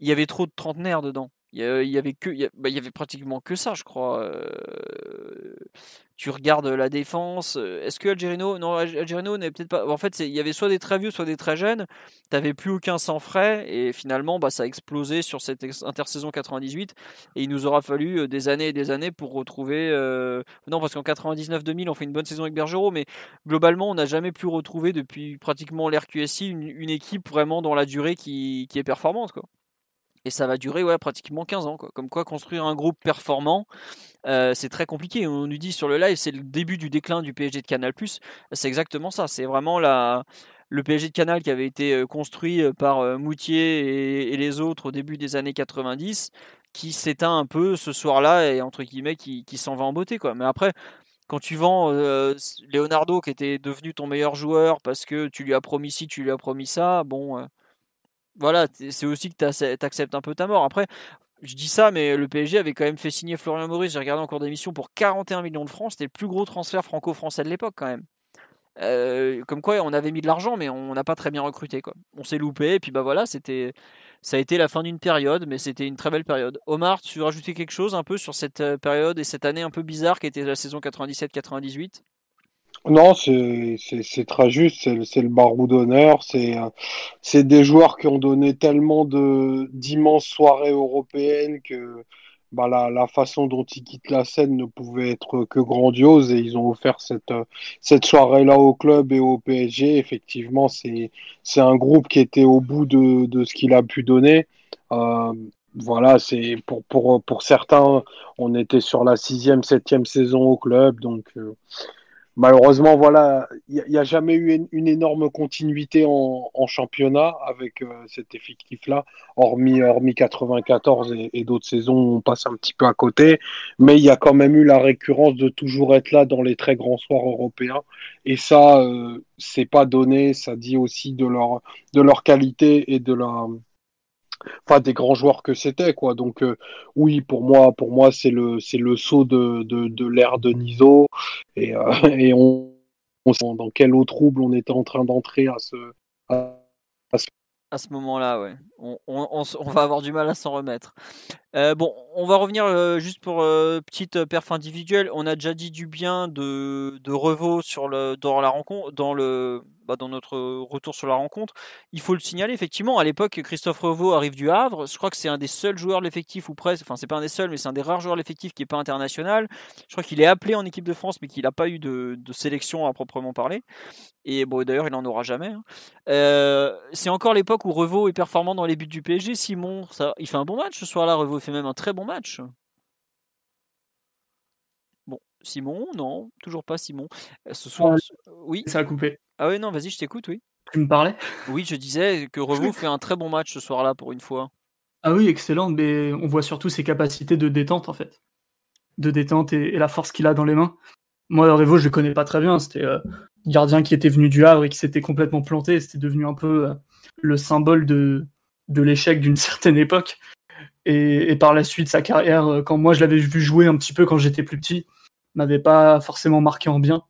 il y avait trop de trentenaires dedans. Il y avait que, bah, il y avait pratiquement que ça, je crois. tu regardes la défense. Est-ce que Algerino, non, Algerino n'est peut-être pas. En fait, il y avait soit des très vieux, soit des très jeunes. T'avais plus aucun sans frais et finalement, bah, ça a explosé sur cette intersaison 98 et il nous aura fallu des années et des années pour retrouver. Non, parce qu'en 99-2000, on fait une bonne saison avec Bergerot, mais globalement, on n'a jamais pu retrouver depuis pratiquement l'RQSI une, une, équipe vraiment dans la durée qui, qui est performante, quoi. Et ça va durer ouais, pratiquement 15 ans. Quoi. Comme quoi, construire un groupe performant, euh, c'est très compliqué. On nous dit sur le live, c'est le début du déclin du PSG de Canal. C'est exactement ça. C'est vraiment le PSG de Canal qui avait été euh, construit euh, par Moutier et, les autres au début des années 90, qui s'éteint un peu ce soir-là et entre guillemets qui, qui s'en va en beauté. Quoi. Mais après, quand tu vends Leonardo qui était devenu ton meilleur joueur parce que tu lui as promis ci, tu lui as promis ça, bon voilà, c'est aussi que tu acceptes un peu ta mort. Après, je dis ça, mais le PSG avait quand même fait signer Florian Maurice, j'ai regardé en cours d'émission, pour 41 millions de francs. C'était le plus gros transfert franco-français de l'époque quand même. Euh, comme quoi, on avait mis de l'argent, mais on n'a pas très bien recruté. Quoi. On s'est loupé, et puis bah voilà, c'était, ça a été la fin d'une période, mais c'était une très belle période. Omar, tu veux rajouter quelque chose un peu sur cette euh, période et cette année un peu bizarre qui était la saison 97-98 non, c'est très juste, c'est le barreau d'honneur, euh, c'est des joueurs qui ont donné tellement d'immenses soirées européennes que bah, la, la, façon dont ils quittent la scène ne pouvait être que grandiose et ils ont offert cette, cette soirée-là au club et au PSG. Effectivement, c'est un groupe qui était au bout de, de ce qu'il a pu donner. Euh, voilà, c'est pour, pour, pour certains, on était sur la sixième, septième saison au club, donc euh, malheureusement, voilà, il n'y a, jamais eu une, énorme continuité en, championnat avec euh, cet effectif-là, hormis, hormis 94 et, d'autres saisons où on passe un petit peu à côté. Mais il y a quand même eu la récurrence de toujours être là dans les très grands soirs européens. Et ça, euh, c'est pas donné. Ça dit aussi de leur, leur qualité et de la enfin des grands joueurs que c'était quoi. Donc euh, oui, pour moi, pour moi c'est le c'est le saut de, de, de l'ère de Niso et, euh, et on, on, dans quel eau trouble on était en train d'entrer à ce, à, ce à ce moment-là, ouais. On, on, va avoir du mal à s'en remettre. Euh, bon, on va revenir juste pour petite perf individuelle. On a déjà dit du bien de, de Revaux sur le, dans la rencontre, dans le, bah, dans notre retour sur la rencontre. Il faut le signaler, effectivement, à l'époque, Christophe Revaux arrive du Havre. Je crois que c'est un des seuls joueurs de l'effectif, ou presque, enfin, c'est pas un des seuls, mais c'est un des rares joueurs de l'effectif qui n'est pas international. Je crois qu'il est appelé en équipe de France, mais qu'il n'a pas eu de, sélection à proprement parler. Et bon, d'ailleurs, il n'en aura jamais. Hein. c'est encore l'époque où Revaux est performant dans les buts du PSG. Simon, il fait un bon match ce soir-là, Revaux fait même un très bon match. Simon, non, toujours pas Simon. Euh, ce soir, oui. Ça a coupé. Ah oui, non, vas-y, je t'écoute, oui. Tu me parlais? Oui, je disais que Revaux fait un très bon match ce soir-là pour une fois. Ah oui, excellent, mais on voit surtout ses capacités de détente en fait. De détente et, la force qu'il a dans les mains. Moi, Revo, je le connais pas très bien. C'était euh, gardien qui était venu du Havre et qui s'était complètement planté. C'était devenu un peu euh, le symbole de, de l'échec d'une certaine époque. Et, par la suite, sa carrière, euh, quand moi je l'avais vu jouer un petit peu quand j'étais plus petit, m'avait pas forcément marqué en bien.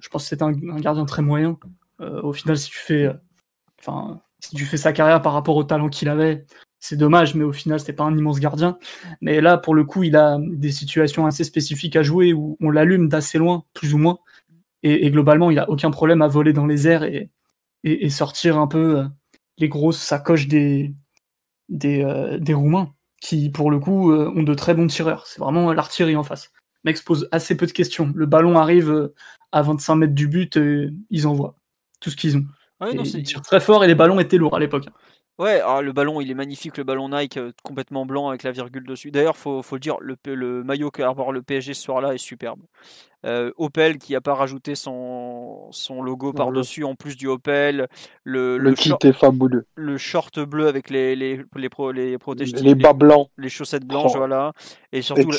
Je pense que c'était un, gardien très moyen. Euh, au final, si tu fais, enfin, si tu fais sa carrière par rapport au talent qu'il avait, c'est dommage, mais au final, c'était pas un immense gardien. Mais là, pour le coup, il a des situations assez spécifiques à jouer où on l'allume d'assez loin, plus ou moins. Et, globalement, il a aucun problème à voler dans les airs et, sortir un peu euh, les grosses sacoches des, des, des Roumains qui, pour le coup, euh, ont de très bons tireurs. C'est vraiment l'artillerie en face. Mec pose assez peu de questions. Le ballon arrive euh, à 25 mètres du but, et ils envoient tout ce qu'ils ont. ils tirent très fort et les ballons étaient lourds à l'époque. Ouais, ah, le ballon, il est magnifique, le ballon Nike euh, complètement blanc avec la virgule dessus. D'ailleurs, faut, faut le dire, le, le maillot qu'a avoir le PSG ce soir-là est superbe. Euh, Opel qui n'a pas rajouté son, son logo par-dessus en plus du Opel. Le, le, kit est fabuleux. Le short bleu avec les, les, les, pro, les Les bas blancs. Les chaussettes blanches, oh. voilà. Et surtout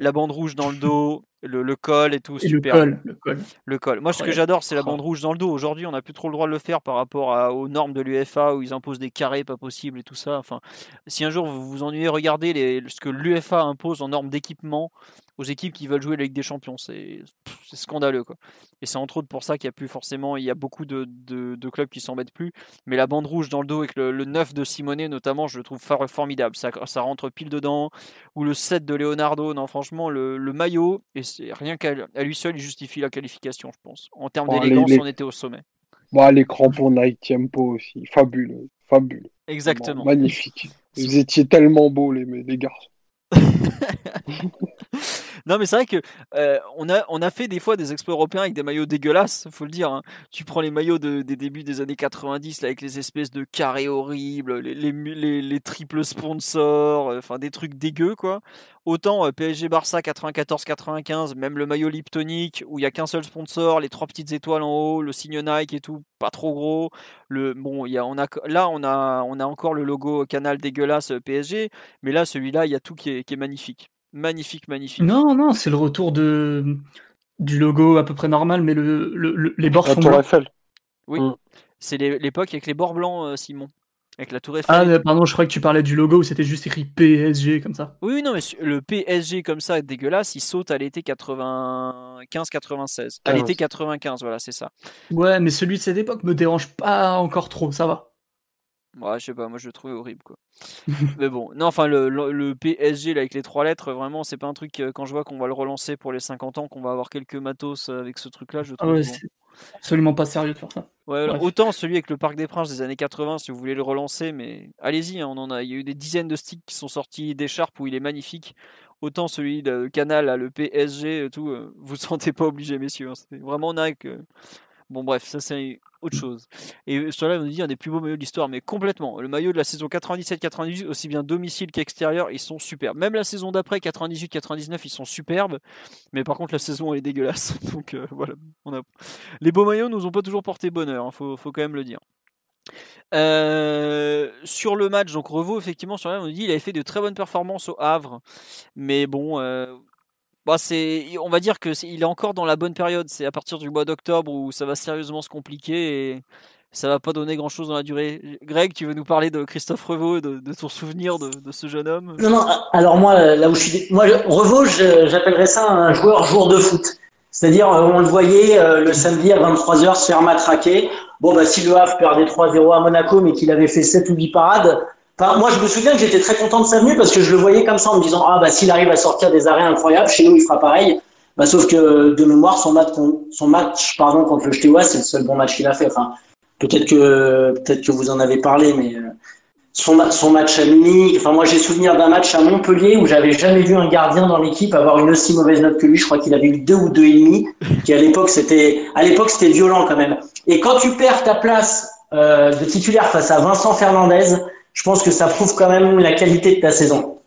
la, bande rouge dans le dos, le, le col et tout. super. Le col, le col. Le col. Moi, ce que j'adore, c'est la bande rouge dans le dos. Aujourd'hui, on n'a plus trop le droit de le faire par rapport à, aux normes de l'UFA où ils imposent des carrés pas possibles et tout ça. Enfin, si un jour vous vous ennuyez, regardez les, ce que l'UFA impose en normes d'équipement aux équipes qui veulent jouer la Ligue des Champions. C'est scandaleux. Quoi. Et c'est entre autres pour ça qu'il y a plus forcément, il y a beaucoup de, de, clubs qui s'en mettent plus. Mais la bande rouge dans le dos avec le, le 9 de Simonet notamment, je le trouve formidable. Ça, ça rentre pile dedans. Ou le 7 de Leonardo. Non, franchement, le, le maillot, et rien qu'à lui seul, il justifie la qualification, je pense. En termes d'élégance, on était au sommet. Bon, l'écran pour Night Tempo aussi. Fabuleux. Fabuleux. Exactement. magnifique. Vous étiez tellement beaux, les, les garçons. non, mais c'est vrai que euh, on, a, on a fait des fois des exploits européens avec des maillots dégueulasses, faut le dire. Hein. Tu prends les maillots de, des débuts des années 90 là, avec les espèces de carrés horribles, les, les, les, triples sponsors, euh, enfin des trucs dégueux quoi. Autant euh, PSG Barça 94-95, même le maillot Liptonic où il y a qu'un seul sponsor, les trois petites étoiles en haut, le signe Nike et tout, pas trop gros. Le bon, y a, on a là on a on a encore le logo Canal dégueulasse PSG, mais là celui-là il y a tout qui est magnifique. Magnifique, magnifique. Non, non, c'est le retour de du logo à peu près normal, mais le, les bords sont blancs. Oui, mm. c'est l'époque avec les bords blancs, euh, Simon. Avec la tour Eiffel. Ah, pardon, je crois que tu parlais du logo où c'était juste écrit PSG comme ça. Oui, non, mais le PSG comme ça, dégueulasse, il saute à l'été 95-96. À l'été 95, voilà, c'est ça. Ouais, mais celui de cette époque me dérange pas encore trop, ça va. Ouais, je sais pas, moi je le trouvais horrible quoi. mais bon, non, enfin le, le, PSG là, avec les trois lettres, vraiment, c'est pas un truc euh, quand je vois qu'on va le relancer pour les 50 ans, qu'on va avoir quelques matos euh, avec ce truc là, je trouve. Ah absolument pas sérieux de faire ça. Ouais, autant celui avec le Parc des Princes des années 80 si vous voulez le relancer, mais allez-y, hein, on en a. Il y a eu des dizaines de sticks qui sont sortis d'écharpe où il est magnifique. Autant celui de Canal, là, le PSG, tout, euh, vous sentez pas obligé, messieurs. Hein, c'est vraiment que Bon, bref, ça c'est autre chose. Et sur là, on nous dit un des plus beaux maillots de l'histoire, mais complètement. Le maillot de la saison 97-98, aussi bien domicile qu'extérieur, ils sont superbes. Même la saison d'après, 98-99, ils sont superbes. Mais par contre, la saison, est dégueulasse. Donc euh, voilà. Les beaux maillots nous ont pas toujours porté bonheur, il hein, faut, quand même le dire. Euh, sur le match, donc Revaux, effectivement, sur là, on nous dit il avait fait de très bonnes performances au Havre. Mais bon, euh, bah, c'est, on va dire que est, il est encore dans la bonne période. C'est à partir du mois d'octobre où ça va sérieusement se compliquer et ça va pas donner grand chose dans la durée. Greg, tu veux nous parler de Christophe Revaux, de, de ton souvenir de, ce jeune homme? Non, non. Alors moi, là où je suis, moi Revaux, j'appellerais ça un joueur jour de foot. C'est-à-dire, euh, on le voyait euh, le samedi à 23h se faire matraquer. Bon, bah, si le Havre perdait 3-0 à Monaco, mais qu'il avait fait 7 ou 8 parades, moi, je me souviens que j'étais très content de sa venue parce que je le voyais comme ça en me disant ah bah s'il arrive à sortir des arrêts incroyables, chez nous il fera pareil. Bah, sauf que de mémoire, son match, son match pardon contre le Steaua, c'est le seul bon match qu'il a fait. Enfin, peut-être que peut-être que vous en avez parlé, mais euh, son, son match à Munich. Enfin, moi j'ai souvenir d'un match à Montpellier où j'avais jamais vu un gardien dans l'équipe avoir une aussi mauvaise note que lui. Je crois qu'il avait eu deux ou deux et demi. Qui à l'époque c'était à l'époque c'était violent quand même. Et quand tu perds ta place euh, de titulaire face à Vincent Fernandez je pense que ça prouve quand même la qualité de ta saison.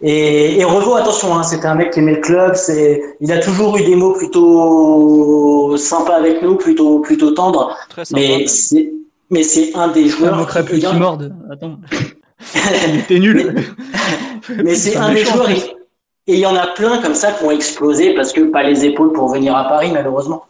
Et, et Revo, attention, hein, c'était un mec qui aimait le club. C'est, il a toujours eu des mots plutôt sympas avec nous, plutôt plutôt tendres. Très sympa, mais c'est mais c'est un des joueurs. Un qui, qui morde. Attends. était nul. mais, c'est un des joueurs. Et il y en a plein comme ça qui ont explosé parce que pas les épaules pour venir à Paris, malheureusement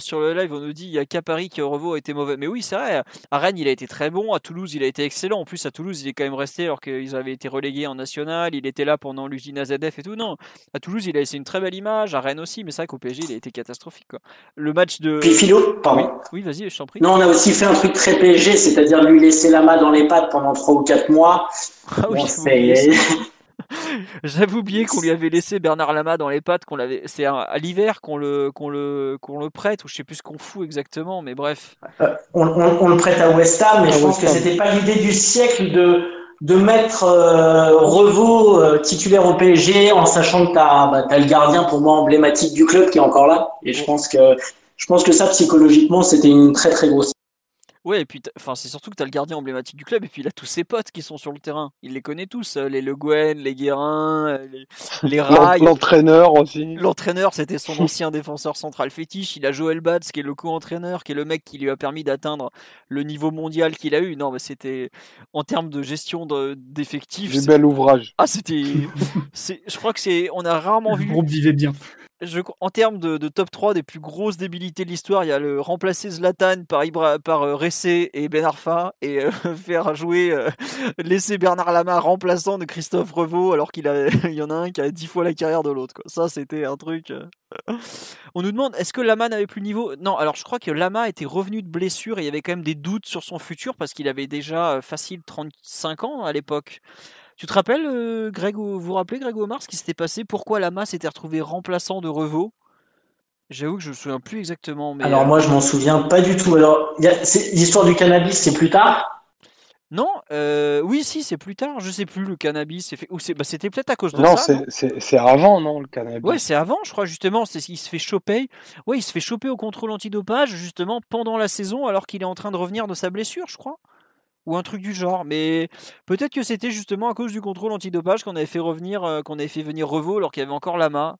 sur le live, on nous dit il y a qu'à Paris qui au a été mauvais. Mais oui, c'est vrai. À Rennes, il a été très bon. À Toulouse, il a été excellent. En plus, à Toulouse, il est quand même resté alors qu'ils avaient été relégués en national. Il était là pendant l'usine AZF et tout. Non, à Toulouse, il a laissé une très belle image. À Rennes aussi, mais c'est vrai qu'au PSG, il a été catastrophique. Le match de. Puis Philo, pardon. Oui, vas-y, je t'en prie. Non, on a aussi fait un truc très PSG, c'est-à-dire lui laisser la main dans les pattes pendant 3 ou 4 mois. Ah oui, J'avais oublié qu'on lui avait laissé Bernard Lama dans les pattes, qu'on l'avait. C'est à l'hiver qu'on le qu'on le qu'on le prête ou je sais plus ce qu'on fout exactement, mais bref. Euh, on, le prête à West Ham, mais je pense que c'était pas l'idée du siècle de de mettre euh, Revaux euh, titulaire au PSG en sachant que t'as bah, as le gardien pour moi emblématique du club qui est encore là. Et je pense que je pense que ça psychologiquement c'était une très très grosse Ouais, et puis enfin, c'est surtout que tu as le gardien emblématique du club, et puis il a tous ses potes qui sont sur le terrain. Il les connaît tous, euh, les Le Guen, les Guérin, euh, les, les Rails. L'entraîneur aussi. L'entraîneur, c'était son ancien défenseur central fétiche. Il a Joël Batz, qui est le co-entraîneur, qui est le mec qui lui a permis d'atteindre le niveau mondial qu'il a eu. Non, mais c'était en termes de gestion d'effectifs. Du bel ouvrage. Ah, c'était. je crois que c'est. On a rarement vu. Le groupe vivait bien en termes de, top 3 des plus grosses débilités de l'histoire, il y a le remplacer Zlatan par, Ibra, par euh, Ressé et Ben Arfa et euh, faire jouer, euh, laisser Bernard Lama remplaçant de Christophe Revaux alors qu'il il y en a un qui a 10 fois la carrière de l'autre. Ça, c'était un truc. On nous demande est-ce que Lama n'avait plus niveau? Non, alors je crois que Lama était revenu de blessure et il y avait quand même des doutes sur son futur parce qu'il avait déjà facile 35 ans à l'époque. Tu te rappelles, euh, Greg, vous vous rappelez, Greg Omar, ce qui s'était passé? Pourquoi Lama s'était retrouvé remplaçant de Revaux J'avoue que je me souviens plus exactement. Mais... Alors moi, je m'en souviens pas du tout. Alors, l'histoire du cannabis, c'est plus tard? Non, euh, oui, si, c'est plus tard. Je sais plus, le cannabis. C'est fait... bah, c'était peut-être à cause de non, ça. Non, c'est avant, non, le cannabis? Ouais, c'est avant, je crois, justement. C'est il se fait choper. Ouais, il se fait choper au contrôle antidopage, justement, pendant la saison, alors qu'il est en train de revenir de sa blessure, je crois ou un truc du genre. Mais peut-être que c'était justement à cause du contrôle antidopage qu'on avait fait revenir, euh, qu'on avait fait venir Revaux alors qu'il y avait encore Lama.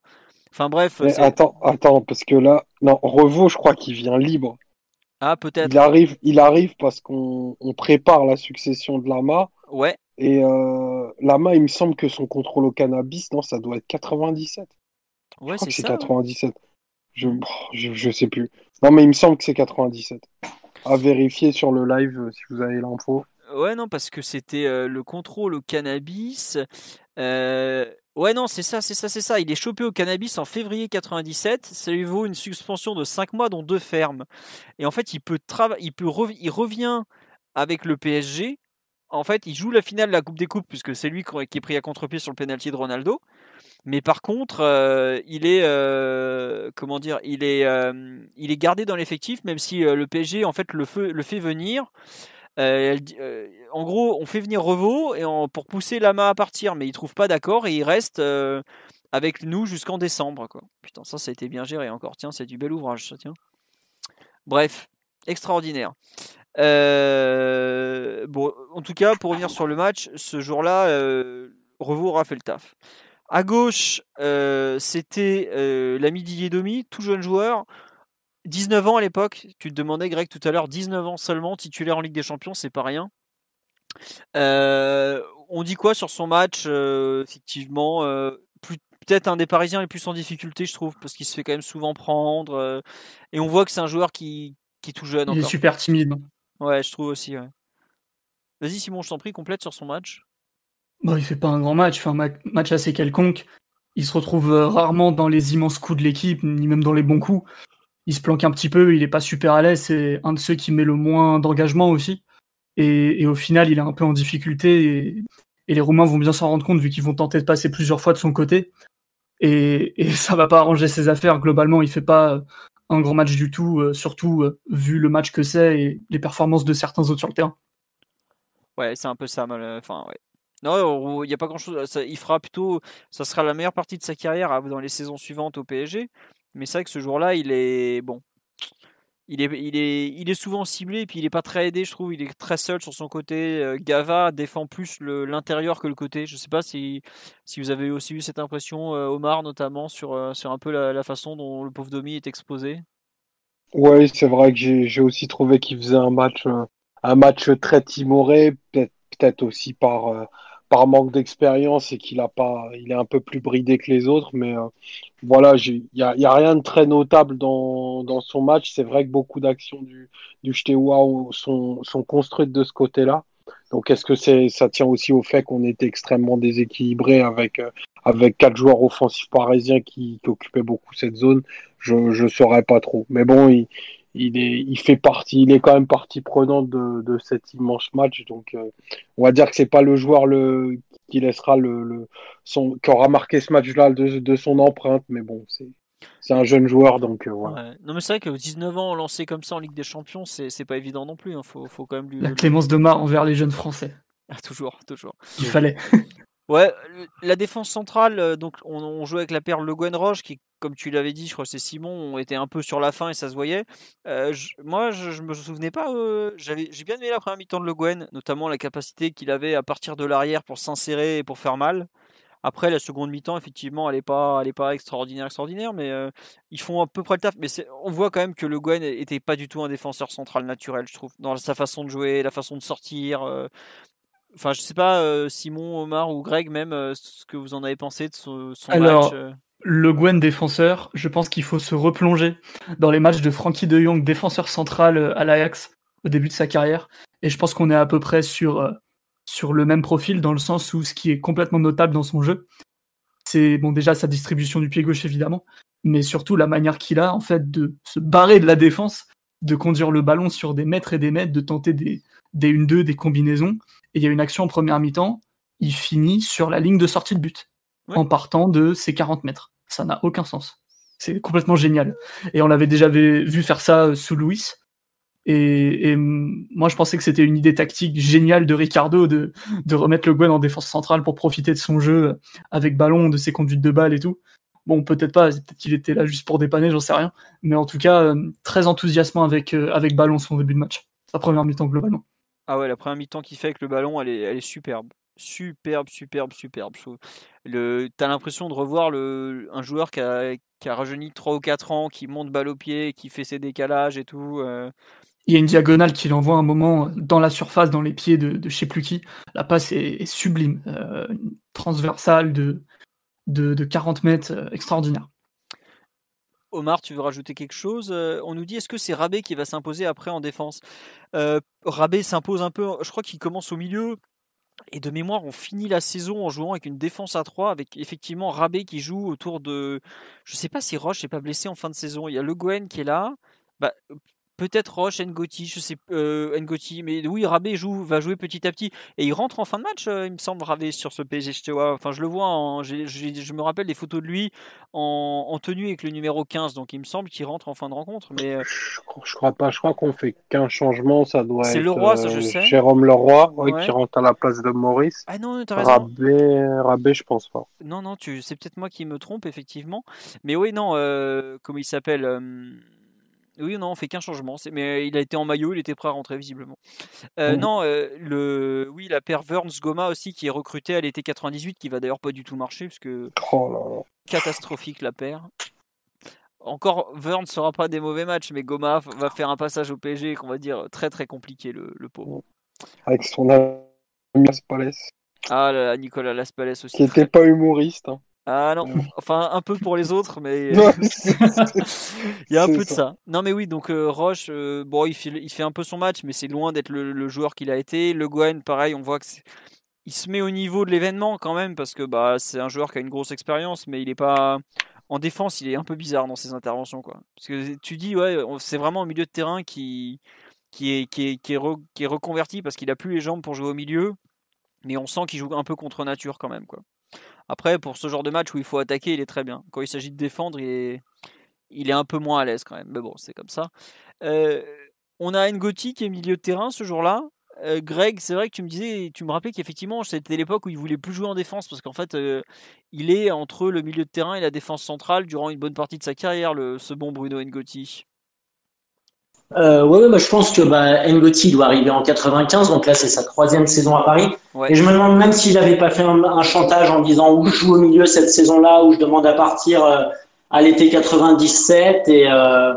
Enfin bref. attends, attends, parce que là, non, Revaux, je crois qu'il vient libre. Ah peut-être. Il arrive, il arrive parce qu'on prépare la succession de Lama. Ouais. Et euh, Lama, il me semble que son contrôle au cannabis, non, ça doit être 97. Ouais, c'est ça. 97. Je, je, je sais plus. Non, mais il me semble que c'est 97 à vérifier sur le live euh, si vous avez l'info. Ouais, non, parce que c'était euh, le contrôle au cannabis. Euh, ouais, non, c'est ça, c'est ça, c'est ça. Il est chopé au cannabis en février 97. Ça lui vaut une suspension de 5 mois, dont deux fermes. Et en fait, il peut il peut il revient avec le PSG. En fait, il joue la finale de la Coupe des Coupes, puisque c'est lui qui est pris à contre-pied sur le penalty de Ronaldo. Mais par contre, euh, il est euh, comment dire, il est euh, il est gardé dans l'effectif, même si le PSG en fait le, fait venir. en gros, on fait venir Revaux et pour pousser Lama à partir, mais il trouve pas d'accord et il reste avec nous jusqu'en décembre. Putain, ça, ça a été bien géré encore. Tiens, c'est du bel ouvrage, ça. Tiens. Bref, extraordinaire. Bon, en tout cas, pour revenir sur le match, ce jour-là, Revaux aura fait le taf. À gauche, euh, c'était euh, l'ami Didier Domi, tout jeune joueur. 19 ans à l'époque, tu te demandais Greg tout à l'heure, 19 ans seulement, titulaire en Ligue des Champions, c'est pas rien. Euh, on dit quoi sur son match Effectivement, peut-être un des Parisiens les plus en difficulté, je trouve, parce qu'il se fait quand même souvent prendre. et on voit que c'est un joueur qui, qui est tout jeune. Il est super timide. Ouais, je trouve aussi. Vas-y Simon, je t'en prie, complète sur son match. Bon, il fait pas un grand match, il fait un match assez quelconque. Il se retrouve euh, rarement dans les immenses coups de l'équipe, ni même dans les bons coups. Il se planque un petit peu, il est pas super à l'aise, c'est un de ceux qui met le moins d'engagement aussi. Et, au final, il est un peu en difficulté et, les Roumains vont bien s'en rendre compte vu qu'ils vont tenter de passer plusieurs fois de son côté. Et, et ça va pas arranger ses affaires. Globalement, il fait pas un grand match du tout, euh, surtout euh, vu le match que c'est et les performances de certains autres sur le terrain. Ouais, c'est un peu ça. Enfin, ouais. Non, il n'y a pas grand chose. il fera plutôt. Ça sera la meilleure partie de sa carrière dans les saisons suivantes au PSG. Mais c'est vrai que ce jour-là, il est. Bon. Il est, il, est, il est souvent ciblé et puis il n'est pas très aidé, je trouve. Il est très seul sur son côté. Euh, Gava défend plus l'intérieur que le côté. Je ne sais pas si, si vous avez aussi eu cette impression, euh, Omar, notamment, sur, euh, sur un peu la, façon dont le pauvre Domi est exposé. Oui, c'est vrai que j'ai aussi trouvé qu'il faisait un match, un match très timoré, peut-être peut aussi par, par manque d'expérience et qu'il a pas, il est un peu plus bridé que les autres. Mais euh, voilà, il n'y a, a, rien de très notable dans, dans son match. C'est vrai que beaucoup d'actions du, du sont, sont construites de ce côté-là. Donc est-ce que c'est ça tient aussi au fait qu'on était extrêmement déséquilibré avec euh, avec quatre joueurs offensifs parisiens qui, occupaient beaucoup cette zone? Je je saurais pas trop. Mais bon, il, il est il fait partie, il est quand même partie prenante de, de cet immense match. Donc euh, on va dire que c'est pas le joueur le qui laissera le, le son qui aura marqué ce match-là de, de son empreinte. Mais bon, c'est c'est un jeune joueur, donc euh, voilà. Non, mais c'est vrai que 19 ans lancé comme ça en Ligue des Champions, c'est pas évident non plus. Hein. Faut, faut, quand même lui. La clémence de Mar envers les jeunes Français. Ah, toujours, toujours. Il fallait. ouais, la défense centrale, euh, donc on, jouait avec la paire Le Guen Roche qui, comme tu l'avais dit, je crois que c'est Simon, on était un peu sur la fin et ça se voyait. Euh, moi, je, je, me souvenais pas. j'avais, j'ai bien aimé la première mi-temps de Le Guen, notamment la capacité qu'il avait à partir de l'arrière pour s'insérer et pour faire mal. Après, la seconde mi-temps, effectivement, elle n'est pas, pas extraordinaire, extraordinaire, mais euh, ils font à peu près le taf. Mais on voit quand même que Le Guen était pas du tout un défenseur central naturel, je trouve, dans sa façon de jouer, la façon de sortir. Euh. Enfin, je sais pas, euh, Simon, Omar ou Greg, même, ce que vous en avez pensé de son, Alors... match. Le Gwen défenseur, je pense qu'il faut se replonger dans les matchs de Frankie de Jong, défenseur central à l'Ajax au début de sa carrière. Et je pense qu'on est à peu près sur sur le même profil dans le sens où ce qui est complètement notable dans son jeu, c'est bon déjà sa distribution du pied gauche évidemment, mais surtout la manière qu'il a en fait de se barrer de la défense, de conduire le ballon sur des mètres et des mètres, de tenter des, des 1-2, des combinaisons. Et il y a une action en première mi-temps, il finit sur la ligne de sortie de but en partant de ses 40 mètres. Ça n'a aucun sens. C'est complètement génial. Et on l'avait déjà vu faire ça sous Louis. Et, moi, je pensais que c'était une idée tactique géniale de Ricardo de, de remettre le Gwen en défense centrale pour profiter de son jeu avec ballon, de ses conduites de balle et tout. Bon, peut-être pas, peut-être qu'il était là juste pour dépanner, j'en sais rien. Mais en tout cas, euh, très enthousiasmant avec, euh, avec ballon son début de match. Sa première mi-temps globalement. Ah ouais, la première mi-temps qu'il fait avec le ballon, elle est, superbe. Superbe, superbe, superbe. Le, t'as l'impression de revoir un joueur qui a, rajeuni 3 ou 4 ans, qui monte balle au pied, qui fait ses décalages et tout. Euh, il y a une diagonale qu'il envoie un moment dans la surface, dans les pieds de, de je sais plus qui. La passe est, sublime, euh, transversale de, de, 40 mètres, euh, extraordinaire. Omar, tu veux rajouter quelque chose euh, On nous dit est-ce que c'est Rabé qui va s'imposer après en défense? Euh, Rabé s'impose un peu, je crois qu'il commence au milieu. Et de mémoire, on finit la saison en jouant avec une défense à 3, avec effectivement Rabé qui joue autour de. Je sais pas si Roche n'est pas blessé en fin de saison. Il y a Le Gouen qui est là. Bah, peut-être Roche, Ngoti, je sais, euh, Ngoti, mais oui, Rabé joue, va jouer petit à petit et il rentre en fin de match, euh, il me semble, Rabé sur ce PSG. Je, enfin, je le vois, en, je me rappelle des photos de lui en, tenue avec le numéro 15, donc il me semble qu'il rentre en fin de rencontre. Mais euh, je, crois pas, je crois qu'on fait qu'un changement, ça doit être. C'est Leroy, ça je sais. Jérôme Leroy, qui rentre à la place de Maurice. Ah non, t'as raison. Rabé, Rabé, je pense pas. Non, non, tu, c'est peut-être moi qui me trompe effectivement, mais oui, non, comment il s'appelle? Oui, non, on fait qu'un changement. Mais il a été en maillot, il était prêt à rentrer visiblement. Euh, mmh. Non, euh, le, oui, la paire Verns Goma aussi qui est recrutée à l'été 98, qui va d'ailleurs pas du tout marcher parce que oh catastrophique la paire. Encore, Verns sera pas des mauvais matchs, mais Goma va faire un passage au PSG qu'on va dire très très compliqué le, le pauvre. Avec son ami Laspalais. Ah là, Nicolas Laspalais aussi. Qui n'était pas humoriste. Hein. Ah non, enfin un peu pour les autres, mais il y a un peu de ça. Non mais oui, donc euh, Roche, euh, bon, il fait, il fait un peu son match, mais c'est loin d'être le, joueur qu'il a été. Le Gwen, pareil, on voit que il se met au niveau de l'événement quand même parce que bah c'est un joueur qui a une grosse expérience, mais il est pas en défense, il est un peu bizarre dans ses interventions quoi. Parce que tu dis ouais, c'est vraiment un milieu de terrain qui qui est qui est, qui est, reconverti parce qu'il a plus les jambes pour jouer au milieu, mais on sent qu'il joue un peu contre nature quand même quoi. Après, pour ce genre de match où il faut attaquer, il est très bien. Quand il s'agit de défendre, il est, il est un peu moins à l'aise quand même. Mais bon, c'est comme ça. Euh, on a Ngoti qui est milieu de terrain ce jour-là. Euh, Greg, c'est vrai que tu me disais, tu me rappelais qu'effectivement, c'était l'époque où il voulait plus jouer en défense parce qu'en fait, euh, il est entre le milieu de terrain et la défense centrale durant une bonne partie de sa carrière, le, ce bon Bruno Ngoti. Euh, ouais, bah, je pense que bah, Ngoti doit arriver en 95, donc là c'est sa troisième saison à Paris. Et je me demande même s'il n'avait pas fait un, chantage en disant où je joue au milieu cette saison-là, où je demande à partir euh, à l'été 97. Et euh,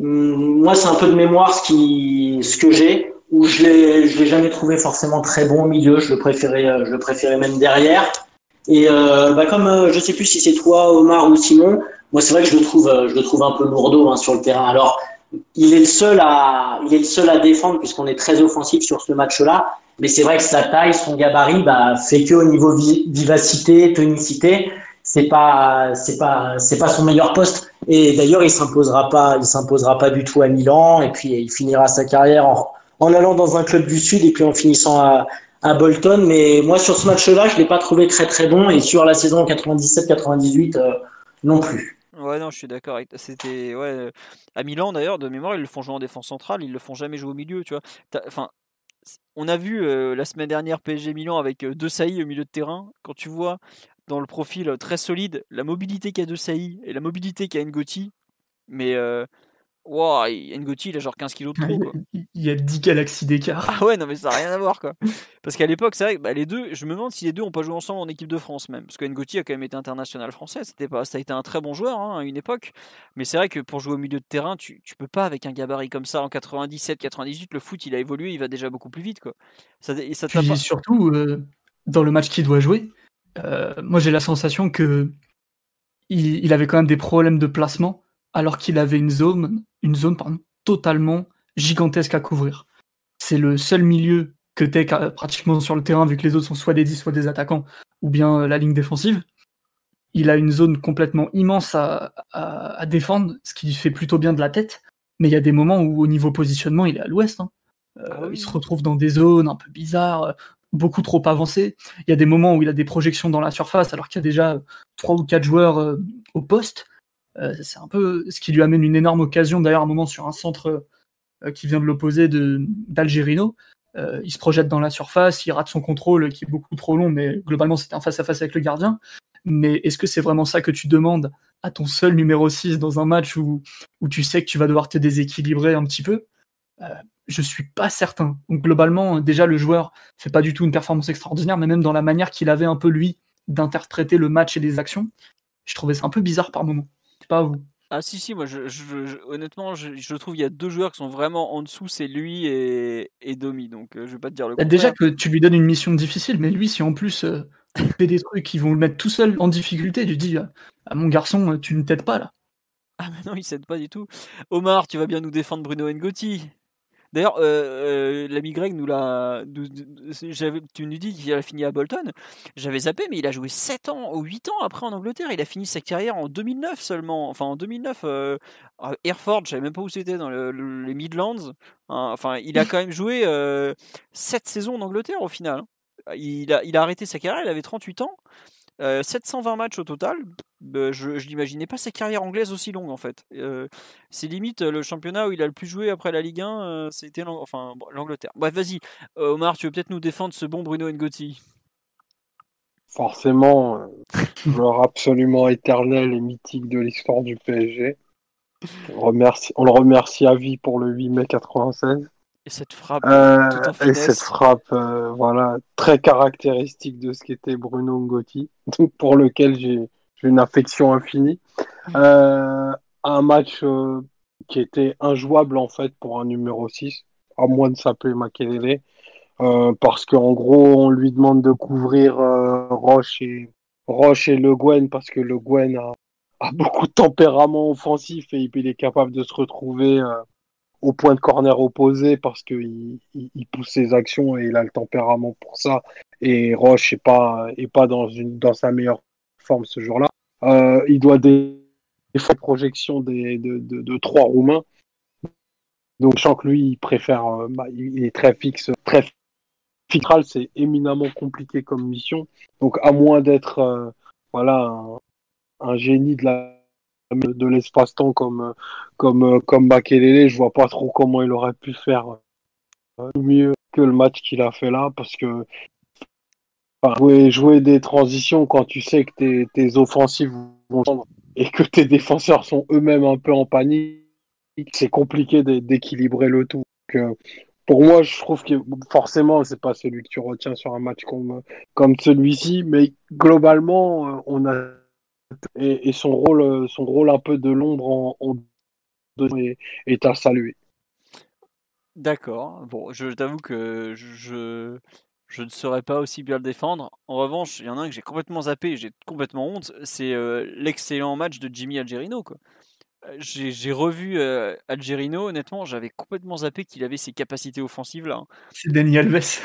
hum, moi, c'est un peu de mémoire ce, qui, ce que j'ai, où je l'ai, je l'ai jamais trouvé forcément très bon au milieu. Je le préférais, euh, je le préférais même derrière. Et euh, bah comme euh, je sais plus si c'est toi, Omar ou Simon, moi c'est vrai que je le trouve, je le trouve un peu lourdeau hein, sur le terrain. Alors il est le seul à, il est le seul à défendre puisqu'on est très offensif sur ce match-là. Mais c'est vrai que sa taille, son gabarit, bah, fait que au niveau vivacité, tonicité, c'est pas, c'est pas, c'est pas son meilleur poste. Et d'ailleurs, il s'imposera pas, il s'imposera pas du tout à Milan. Et puis, il finira sa carrière en, allant dans un club du Sud et puis en finissant à, à Bolton. Mais moi, sur ce match-là, je l'ai pas trouvé très très bon. Et sur la saison 97-98, euh, non plus. Ouais, non, je suis d'accord. C'était ouais, à Milan d'ailleurs, de mémoire, ils le font jouer en défense centrale, ils le font jamais jouer au milieu, tu vois. Enfin, on a vu euh, la semaine dernière PSG Milan avec euh, deux saillies au milieu de terrain. Quand tu vois dans le profil euh, très solide la mobilité qu'a deux saillies et la mobilité qu'a Ngoti, mais Wow, Ngoti, il a genre 15 kilos de trop. Quoi. Il y a 10 galaxies d'écart. Ah ouais, non, mais ça n'a rien à voir. quoi. Parce qu'à l'époque, c'est vrai que bah, les deux, je me demande si les deux n'ont pas joué ensemble en équipe de France même. Parce que Ngoti a quand même été international français. C'était pas, ça a été un très bon joueur hein, à une époque. Mais c'est vrai que pour jouer au milieu de terrain, tu, tu peux pas avec un gabarit comme ça en 97, 98. Le foot, il a évolué, il va déjà beaucoup plus vite. Quoi. Ça, ça Puis, surtout, euh, dans le match qu'il doit jouer, euh, moi j'ai la sensation que il, il avait quand même des problèmes de placement alors qu'il avait une zone, une zone pardon, totalement gigantesque à couvrir. C'est le seul milieu que t'es pratiquement sur le terrain, vu que les autres sont soit des 10, soit des attaquants, ou bien euh, la ligne défensive. Il a une zone complètement immense à, défendre, ce qui fait plutôt bien de la tête. Mais il y a des moments où, au niveau positionnement, il est à l'ouest. Hein. Euh, ah il se retrouve dans des zones un peu bizarres, euh, beaucoup trop avancées. Il y a des moments où il a des projections dans la surface, alors qu'il y a déjà trois ou quatre joueurs au poste. Euh, c'est un peu ce qui lui amène une énorme occasion, d'ailleurs, à un moment sur un centre euh, qui vient de l'opposé d'Algerino. Euh, il se projette dans la surface, il rate son contrôle qui est beaucoup trop long, mais globalement c'était un face-à-face avec le gardien. Mais est-ce que c'est vraiment ça que tu demandes à ton seul numéro 6 dans un match où, où tu sais que tu vas devoir te déséquilibrer un petit peu? Je suis pas certain. Donc globalement, déjà le joueur fait pas du tout une performance extraordinaire, mais même dans la manière qu'il avait un peu lui d'interpréter le match et les actions, je trouvais ça un peu bizarre par moment pas vous. Ah si si moi je, honnêtement je, trouve il y a deux joueurs qui sont vraiment en dessous c'est lui et, et Domi donc euh, je vais pas te dire le bah, Déjà que tu lui donnes une mission difficile mais lui si en plus euh, il fait des trucs qui vont le mettre tout seul en difficulté tu dis à ah, mon garçon tu ne t'aides pas là. Ah mais non il s'aide pas du tout. Omar tu vas bien nous défendre Bruno Ngotti. D'ailleurs, euh, euh, l'ami Greg nous l'a. Tu nous dis qu'il a fini à Bolton. J'avais zappé, mais il a joué 7 ans ou 8 ans après en Angleterre. Il a fini sa carrière en 2009 seulement. Enfin, en 2009, euh, à Hereford, je savais même pas où c'était, dans les Midlands. Hein, enfin, il a quand même joué 7 saisons en Angleterre au final. Il a, il a arrêté sa carrière, il avait 38 ans. 720 matchs au total. Bah, je, n'imaginais pas sa carrière anglaise aussi longue en fait. Euh, c'est limite le championnat où il a le plus joué après la Ligue 1, euh, c'était enfin l'Angleterre. Bref, vas-y, euh, Omar, tu veux peut-être nous défendre ce bon Bruno Ngotti Forcément, joueur absolument éternel et mythique de l'histoire du PSG. On, remercie, on le remercie à vie pour le 8 mai 96. Et cette frappe, et cette frappe, voilà, très caractéristique de ce qu'était Bruno Ngotti, pour lequel j'ai j'ai une affection infinie. Euh, un match euh, qui était injouable en fait pour un numéro 6, à moins de s'appeler Makelele, euh, parce qu'en gros on lui demande de couvrir euh, Roche et Roche et Le Guen parce que Le Guen a, a, beaucoup de tempérament offensif et il est capable de se retrouver au point de corner opposé parce qu'il il, il, pousse ses actions et il a le tempérament pour ça. Et Roche est pas est pas dans une dans sa meilleure forme ce jour-là. Euh, il doit des, des projections des, de, trois Roumains. Donc, je sens que lui, il préfère, euh, bah, il est très fixe, très fitral, c'est éminemment compliqué comme mission. Donc, à moins d'être, euh, voilà, un, génie de l'espace-temps comme comme comme Bakelele, je vois pas trop comment il aurait pu faire mieux que le match qu'il a fait là, parce que jouer, jouer des transitions quand tu sais que tes, tes offensives vont et que tes défenseurs sont eux-mêmes un peu en panique, c'est compliqué d'équilibrer le tout. Donc, pour moi, je trouve que forcément, c'est pas celui que tu retiens sur un match comme, comme celui-ci, mais globalement, on a et, son rôle, son rôle un peu de l'ombre en, en est à saluer. D'accord. Bon, je t'avoue que je, je ne saurais pas aussi bien le défendre. En revanche, il y en a un que j'ai complètement zappé, j'ai complètement honte, c'est euh, l'excellent match de Jimmy Algerino. Euh, j'ai revu euh, Algerino, honnêtement, j'avais complètement zappé qu'il avait ses capacités offensives là. Hein. C'est Dani Alves.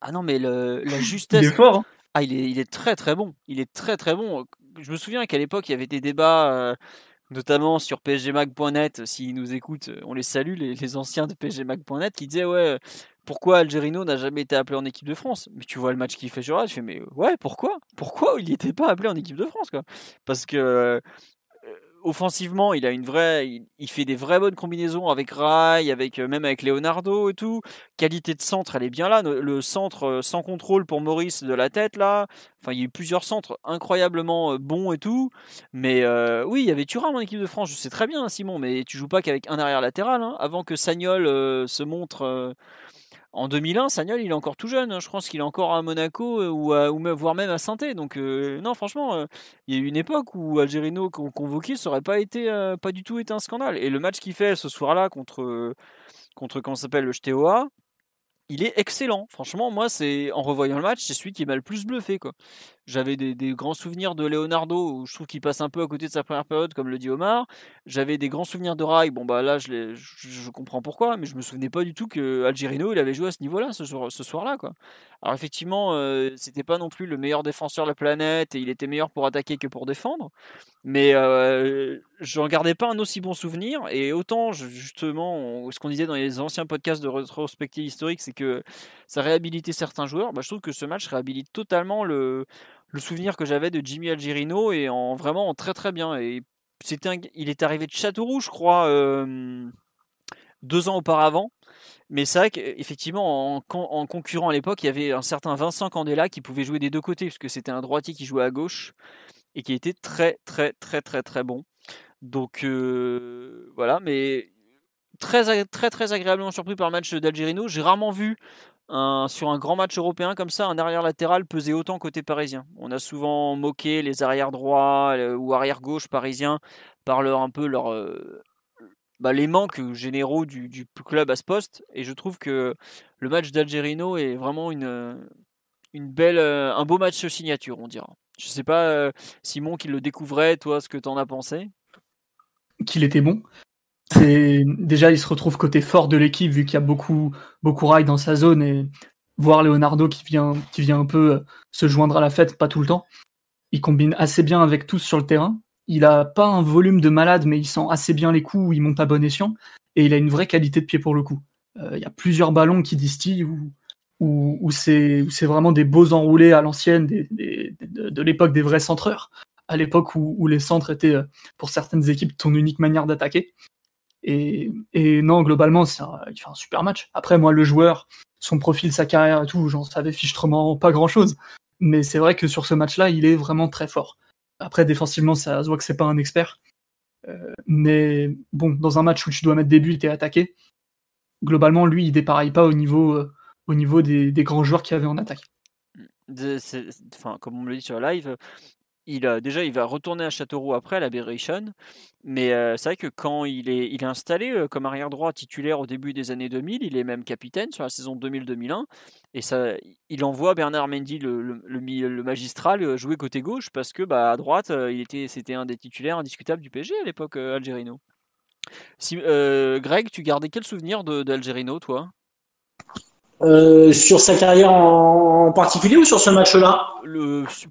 Ah non, mais la justesse. il est fort. Hein. ah, il est, il est très très bon. Il est très très bon. Je me souviens qu'à l'époque, il y avait des débats notamment sur psgmag.net, s'ils nous écoutent, on les salue, les, anciens de psgmag.net, qui disaient ouais, pourquoi Algerino n'a jamais été appelé en équipe de France? Mais tu vois le match qu'il fait sur je fais mais ouais, pourquoi? Pourquoi il n'était pas appelé en équipe de France quoi? Parce que offensivement, il a une vraie, il, fait des vraies bonnes combinaisons avec Rai, avec euh, même avec Leonardo et tout. Qualité de centre, elle est bien là. Le centre euh, sans contrôle pour Maurice de la tête là. Enfin, il y a eu plusieurs centres incroyablement euh, bons et tout. Mais oui, il y avait Thuram en équipe de France. Je sais très bien, Simon, mais tu joues pas qu'avec un arrière latéral. Hein. Avant que Sagnol se montre en 2001, Sagnol, il est encore tout jeune. Hein. Je pense qu'il est encore à Monaco euh, ou, ou voire même à saint Donc, euh, non, franchement, euh, il y a eu une époque où Algerino convoqué, ça aurait pas pas du tout été un scandale. Et le match qu'il fait ce soir-là contre, contre comment s'appelle, le Steaua, il est excellent. Franchement, moi, c'est en revoyant le match, c'est celui qui m'a le plus bluffé. Quoi. J'avais des, grands souvenirs de Leonardo, où je trouve qu'il passe un peu à côté de sa première période, comme le dit Omar. J'avais des grands souvenirs de Rai. Bon, bah là, je, je, comprends pourquoi, mais je me souvenais pas du tout que Algerino, il avait joué à ce niveau-là, ce, ce soir-là. Quoi. Alors, effectivement, euh, c'était pas non plus le meilleur défenseur de la planète, et il était meilleur pour attaquer que pour défendre. Mais euh, je n'en gardais pas un aussi bon souvenir. Et autant, justement, ce qu'on disait dans les anciens podcasts de rétrospective historique, c'est que ça réhabilitait certains joueurs. Bah, je trouve que ce match réhabilite totalement le, le souvenir que j'avais de Jimmy Algerino et en vraiment très très bien. Et il est arrivé de Châteauroux, je crois, deux ans auparavant. Mais c'est vrai qu'effectivement, en, en, concurrent à l'époque, il y avait un certain Vincent Candela qui pouvait jouer des deux côtés, puisque c'était un droitier qui jouait à gauche et qui était très très très très très bon. Donc voilà, mais très très très agréablement surpris par le match d'Algerino. J'ai rarement vu sur un grand match européen comme ça, un arrière latéral peser autant côté parisien. On a souvent moqué les arrières droits euh, ou arrière gauche parisiens par leur un peu leur euh, bah, les manques généraux du, club à ce poste. Et je trouve que le match d'Algerino est vraiment une, une belle, un beau match signature, on dira. Je sais pas, euh, Simon, qui le découvrait, toi, ce que tu en as pensé? Qu'il était bon. C'est déjà, il se retrouve côté fort de l'équipe vu qu'il y a beaucoup, beaucoup rail dans sa zone et voir Leonardo qui vient, qui vient un peu euh, se joindre à la fête, pas tout le temps. Il combine assez bien avec tous sur le terrain. Il a pas un volume de malade, mais il sent assez bien les coups, il monte à bon escient et il a une vraie qualité de pied pour le coup. Euh, il y a plusieurs ballons qui distillent où, où, c'est vraiment des beaux enroulés à l'ancienne de, l'époque des vrais centreurs, à l'époque où, les centres étaient euh, pour certaines équipes ton unique manière d'attaquer. Et, non, globalement, il fait un super match. Après, moi, le joueur, son profil, sa carrière et tout, j'en savais fichtrement pas grand chose. Mais c'est vrai que sur ce match-là, il est vraiment très fort. Après, défensivement, ça se voit que c'est pas un expert. Euh, mais bon, dans un match où tu dois mettre des buts et attaquer, globalement, lui, il dépareille pas au niveau, euh, au niveau des, grands joueurs qu'il y avait en attaque. enfin, comme on le dit sur live, il déjà il va retourner à Châteauroux après l'Aberration, mais euh, c'est vrai que quand il est, il est installé euh, comme arrière droit titulaire au début des années 2000, il est même capitaine sur la saison 2000-2001, et ça, il envoie Bernard Mendy, le, le, magistral, euh, jouer côté gauche parce que bah, à droite, il était, c'était un des titulaires indiscutables du PSG à l'époque, Algerino. Si, Greg, tu gardais quel souvenir d'Algerino, toi? Euh, sur sa carrière en, particulier ou sur ce match-là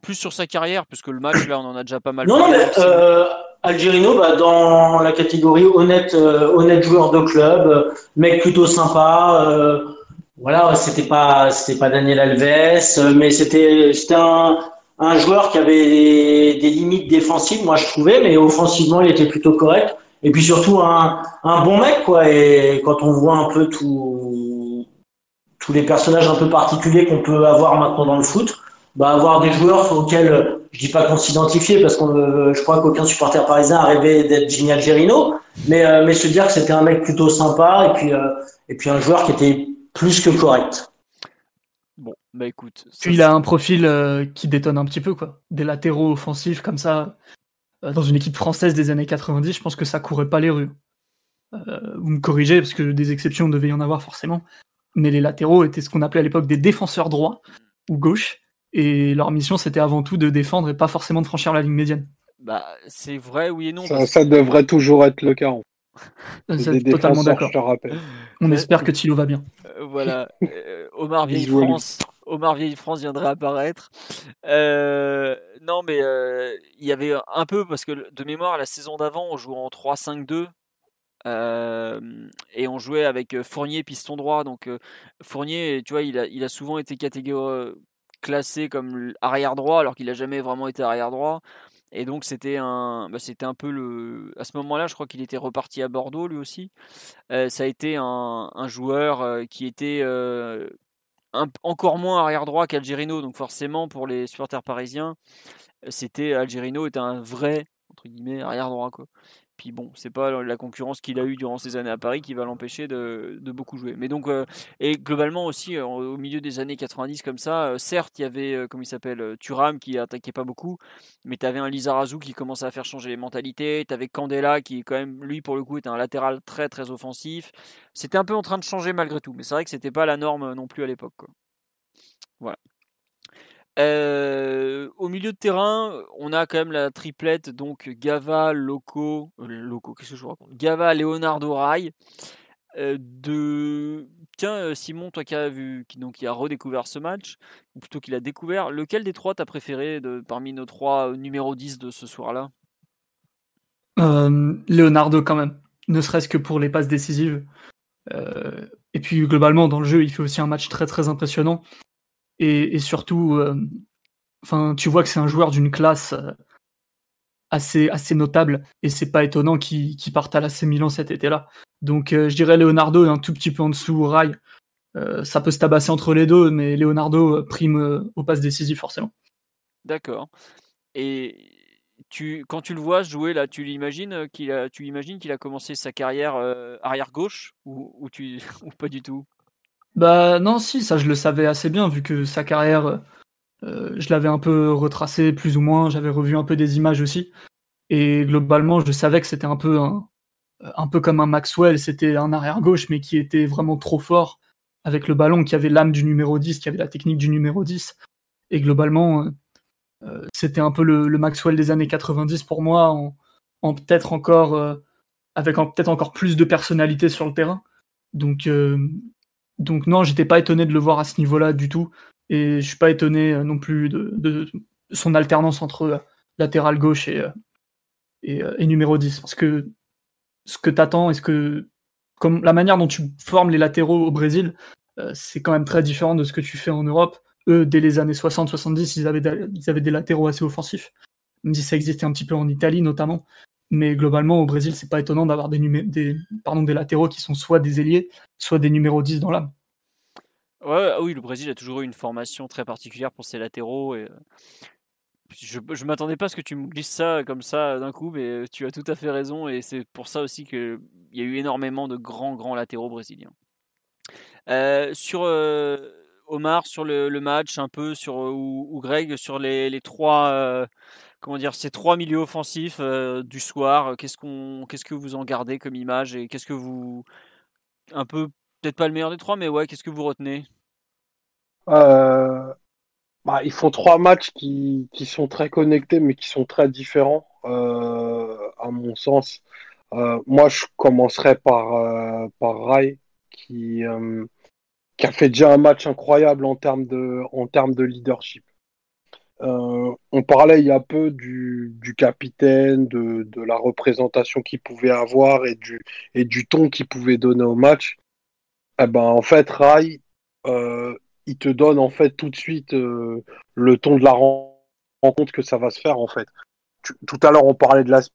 Plus sur sa carrière, puisque le match, là, on en a déjà pas mal Non, non, mais euh, Algerino, bah, dans la catégorie honnête, euh, honnête joueur de club, mec plutôt sympa. voilà, c'était pas, c'était pas Daniel Alves, mais c'était, c'était un, un joueur qui avait des, limites défensives, moi je trouvais, mais offensivement, il était plutôt correct. Et puis surtout un, un bon mec, quoi. Et quand on voit un peu tout tous les personnages un peu particuliers qu'on peut avoir maintenant dans le foot, bah, avoir des joueurs auxquels je dis pas qu'on s'identifiait parce qu'on euh, je crois qu'aucun supporter parisien a rêvé d'être Gini Algerino, mais euh, mais se dire que c'était un mec plutôt sympa et puis euh, et puis un joueur qui était plus que correct. Bon, bah écoute. Puis il a un profil qui détonne un petit peu quoi. Des latéraux offensifs comme ça dans une équipe française des années 90, je pense que ça courait pas les rues. vous me corrigez parce que des exceptions devait y en avoir forcément, mais les latéraux étaient ce qu'on appelait à l'époque des défenseurs droits ou gauche, et leur mission c'était avant tout de défendre et pas forcément de franchir la ligne médiane. Bah, c'est vrai, oui et non. Ça, devrait toujours être le cas. C'est totalement d'accord. On espère que Thilo va bien. Euh, voilà. Euh, Omar Vieille France. Omar Vieille France viendrait apparaître. Euh, non, mais il y avait un peu, parce que de mémoire, la saison d'avant, on jouait en 3-5-2. Et on jouait avec Fournier piston droit. Donc Fournier, tu vois, il a, souvent été classé comme arrière droit alors qu'il n'a jamais vraiment été arrière droit. Et donc c'était un, bah, c'était un peu le. À ce moment-là, je crois qu'il était reparti à Bordeaux lui aussi. Ça a été un, joueur qui était encore moins arrière droit qu'Algerino. Donc forcément pour les supporters parisiens, c'était Algerino était un vrai entre guillemets arrière droit quoi. Puis bon, c'est pas la concurrence qu'il a eu durant ses années à Paris qui va l'empêcher de, beaucoup jouer. Mais donc, euh, et globalement aussi, euh, au milieu des années 90 comme ça, euh, certes, il y avait, comme il s'appelle, Turam qui attaquait pas beaucoup, mais tu avais un Lizarazu qui commençait à faire changer les mentalités, tu avais Candela qui, quand même, lui, pour le coup, était un latéral très très offensif. C'était un peu en train de changer malgré tout, mais c'est vrai que c'était pas la norme non plus à l'époque. Voilà. Euh, au milieu de terrain, on a quand même la triplette, donc Gava, Loco, euh, Loco, qu'est-ce que je raconte? Gava, Leonardo Rai. Euh, de tiens Simon, toi qui as vu, qui donc qui a redécouvert ce match, ou plutôt qu'il a découvert, lequel des trois t'as préféré de, parmi nos trois numéro 10 de ce soir-là? Leonardo quand même, ne serait-ce que pour les passes décisives. et puis globalement dans le jeu, il fait aussi un match très très impressionnant. Et, surtout, euh, enfin, tu vois que c'est un joueur d'une classe euh, assez, notable, et c'est pas étonnant qu'il parte à l'AC Milan cet été-là. Donc euh, je dirais Leonardo un tout petit peu en dessous Rai. ça peut se tabasser entre les deux, mais Leonardo prime au passe décisif forcément. D'accord. Et tu, quand tu le vois jouer là, tu l'imagines qu'il a, tu imagines qu'il a commencé sa carrière arrière gauche ou pas du tout? Bah non, si, ça je le savais assez bien, vu que sa carrière, euh, je l'avais un peu retracé plus ou moins, j'avais revu un peu des images aussi. Et globalement, je savais que c'était un peu un, un peu comme un Maxwell, c'était un arrière gauche, mais qui était vraiment trop fort avec le ballon, qui avait l'âme du numéro 10, qui avait la technique du numéro 10. Et globalement, euh, euh, c'était un peu le, Maxwell des années 90 pour moi, en, peut-être encore, avec peut-être encore plus de personnalité sur le terrain. Donc, donc non, j'étais pas étonné de le voir à ce niveau-là du tout. Et je suis pas étonné euh, non plus de, son alternance entre euh, latéral gauche et, euh, numéro 10. Parce que ce que t'attends et ce que. Comme la manière dont tu formes les latéraux au Brésil, c'est quand même très différent de ce que tu fais en Europe. Eux, dès les années 60-70, ils avaient, ils avaient des latéraux assez offensifs. Même si ça existait un petit peu en Italie notamment. Mais globalement, au Brésil, c'est pas étonnant d'avoir des, des, des latéraux qui sont soit des ailiers, soit des numéros 10 dans l'âme. Ouais, ah oui, le Brésil a toujours eu une formation très particulière pour ses latéraux. Et... Euh, je ne m'attendais pas à ce que tu me glisses ça comme ça d'un coup, mais tu as tout à fait raison. Et c'est pour ça aussi qu'il y a eu énormément de grands, grands latéraux brésiliens. Euh, sur euh, Omar, sur le, match, un peu, sur, ou, Greg, sur les, les trois comment dire, ces trois milieux offensifs euh, du soir, euh, qu'est-ce qu'on, qu'est-ce que vous en gardez comme image et qu'est-ce que vous, un peu, peut-être pas le meilleur des trois, mais ouais, qu'est-ce que vous retenez? Euh, bah, Ils font trois matchs qui, sont très connectés, mais qui sont très différents, à mon sens. moi, je commencerai par, par Rai, qui, a fait déjà un match incroyable en termes de leadership. Euh, on parlait il y a peu du, capitaine, de, la représentation qu'il pouvait avoir et du, et du ton qu'il pouvait donner au match. Eh ben, en fait, Rai, euh, il te donne en fait tout de suite euh, le ton de la rencontre que ça va se faire en fait. tout à l'heure, on parlait de l'aspect.